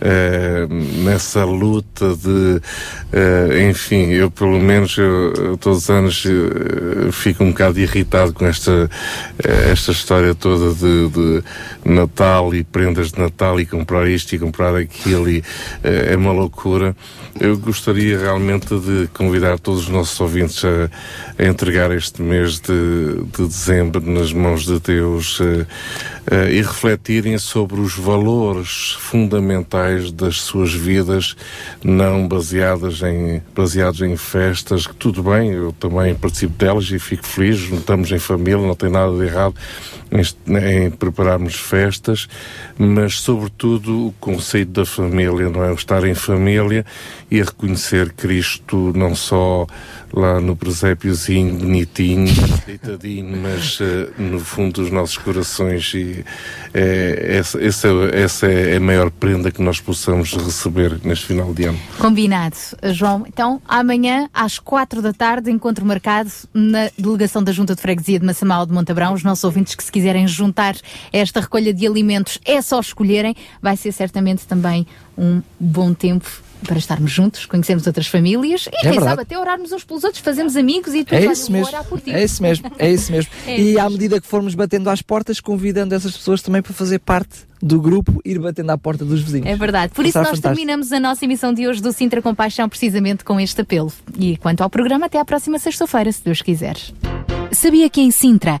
uh, nessa luta de, uh, enfim, eu pelo menos eu, todos os anos uh, fico um bocado irritado com esta, esta história toda de, de Natal e prendas de Natal e comprar isto e comprar aquilo e é uma loucura. Eu gostaria realmente de convidar todos os nossos ouvintes a, a entregar este mês de, de dezembro nas mãos de Deus uh, uh, e refletirem sobre os valores fundamentais das suas vidas, não baseadas em, baseados em festas, que tudo bem, eu também participo delas e fico feliz, juntamos em família, não tem nada de errado em, em prepararmos festas, mas sobretudo o conceito da família, não é? O estar em família e a reconhecer Cristo não só lá no presépiozinho, bonitinho, deitadinho, mas uh, no fundo dos nossos corações e é, essa, essa, essa é a maior prenda que nós possamos receber neste final de ano. Combinado, João. Então, amanhã, às quatro da tarde, encontro marcado na delegação da Junta de Freguesia de Massamal de Montabrão. Os nossos ouvintes que se quiserem juntar esta recolha de alimentos é só escolherem. Vai ser certamente também um bom tempo para estarmos juntos, conhecermos outras famílias e, É quem verdade. sabe, até orarmos uns pelos outros, fazemos amigos e depois É isso mesmo. orar por ti. É isso mesmo. É isso mesmo. É e isso à medida que formos batendo às portas, convidando essas pessoas também para fazer parte do grupo, ir batendo à porta dos vizinhos. É verdade. Por isso nós fantástico. terminamos a nossa emissão de hoje do Sintra Compaixão precisamente com este apelo. E quanto ao programa, até à próxima sexta-feira, se Deus quiser. Sabia que em Sintra,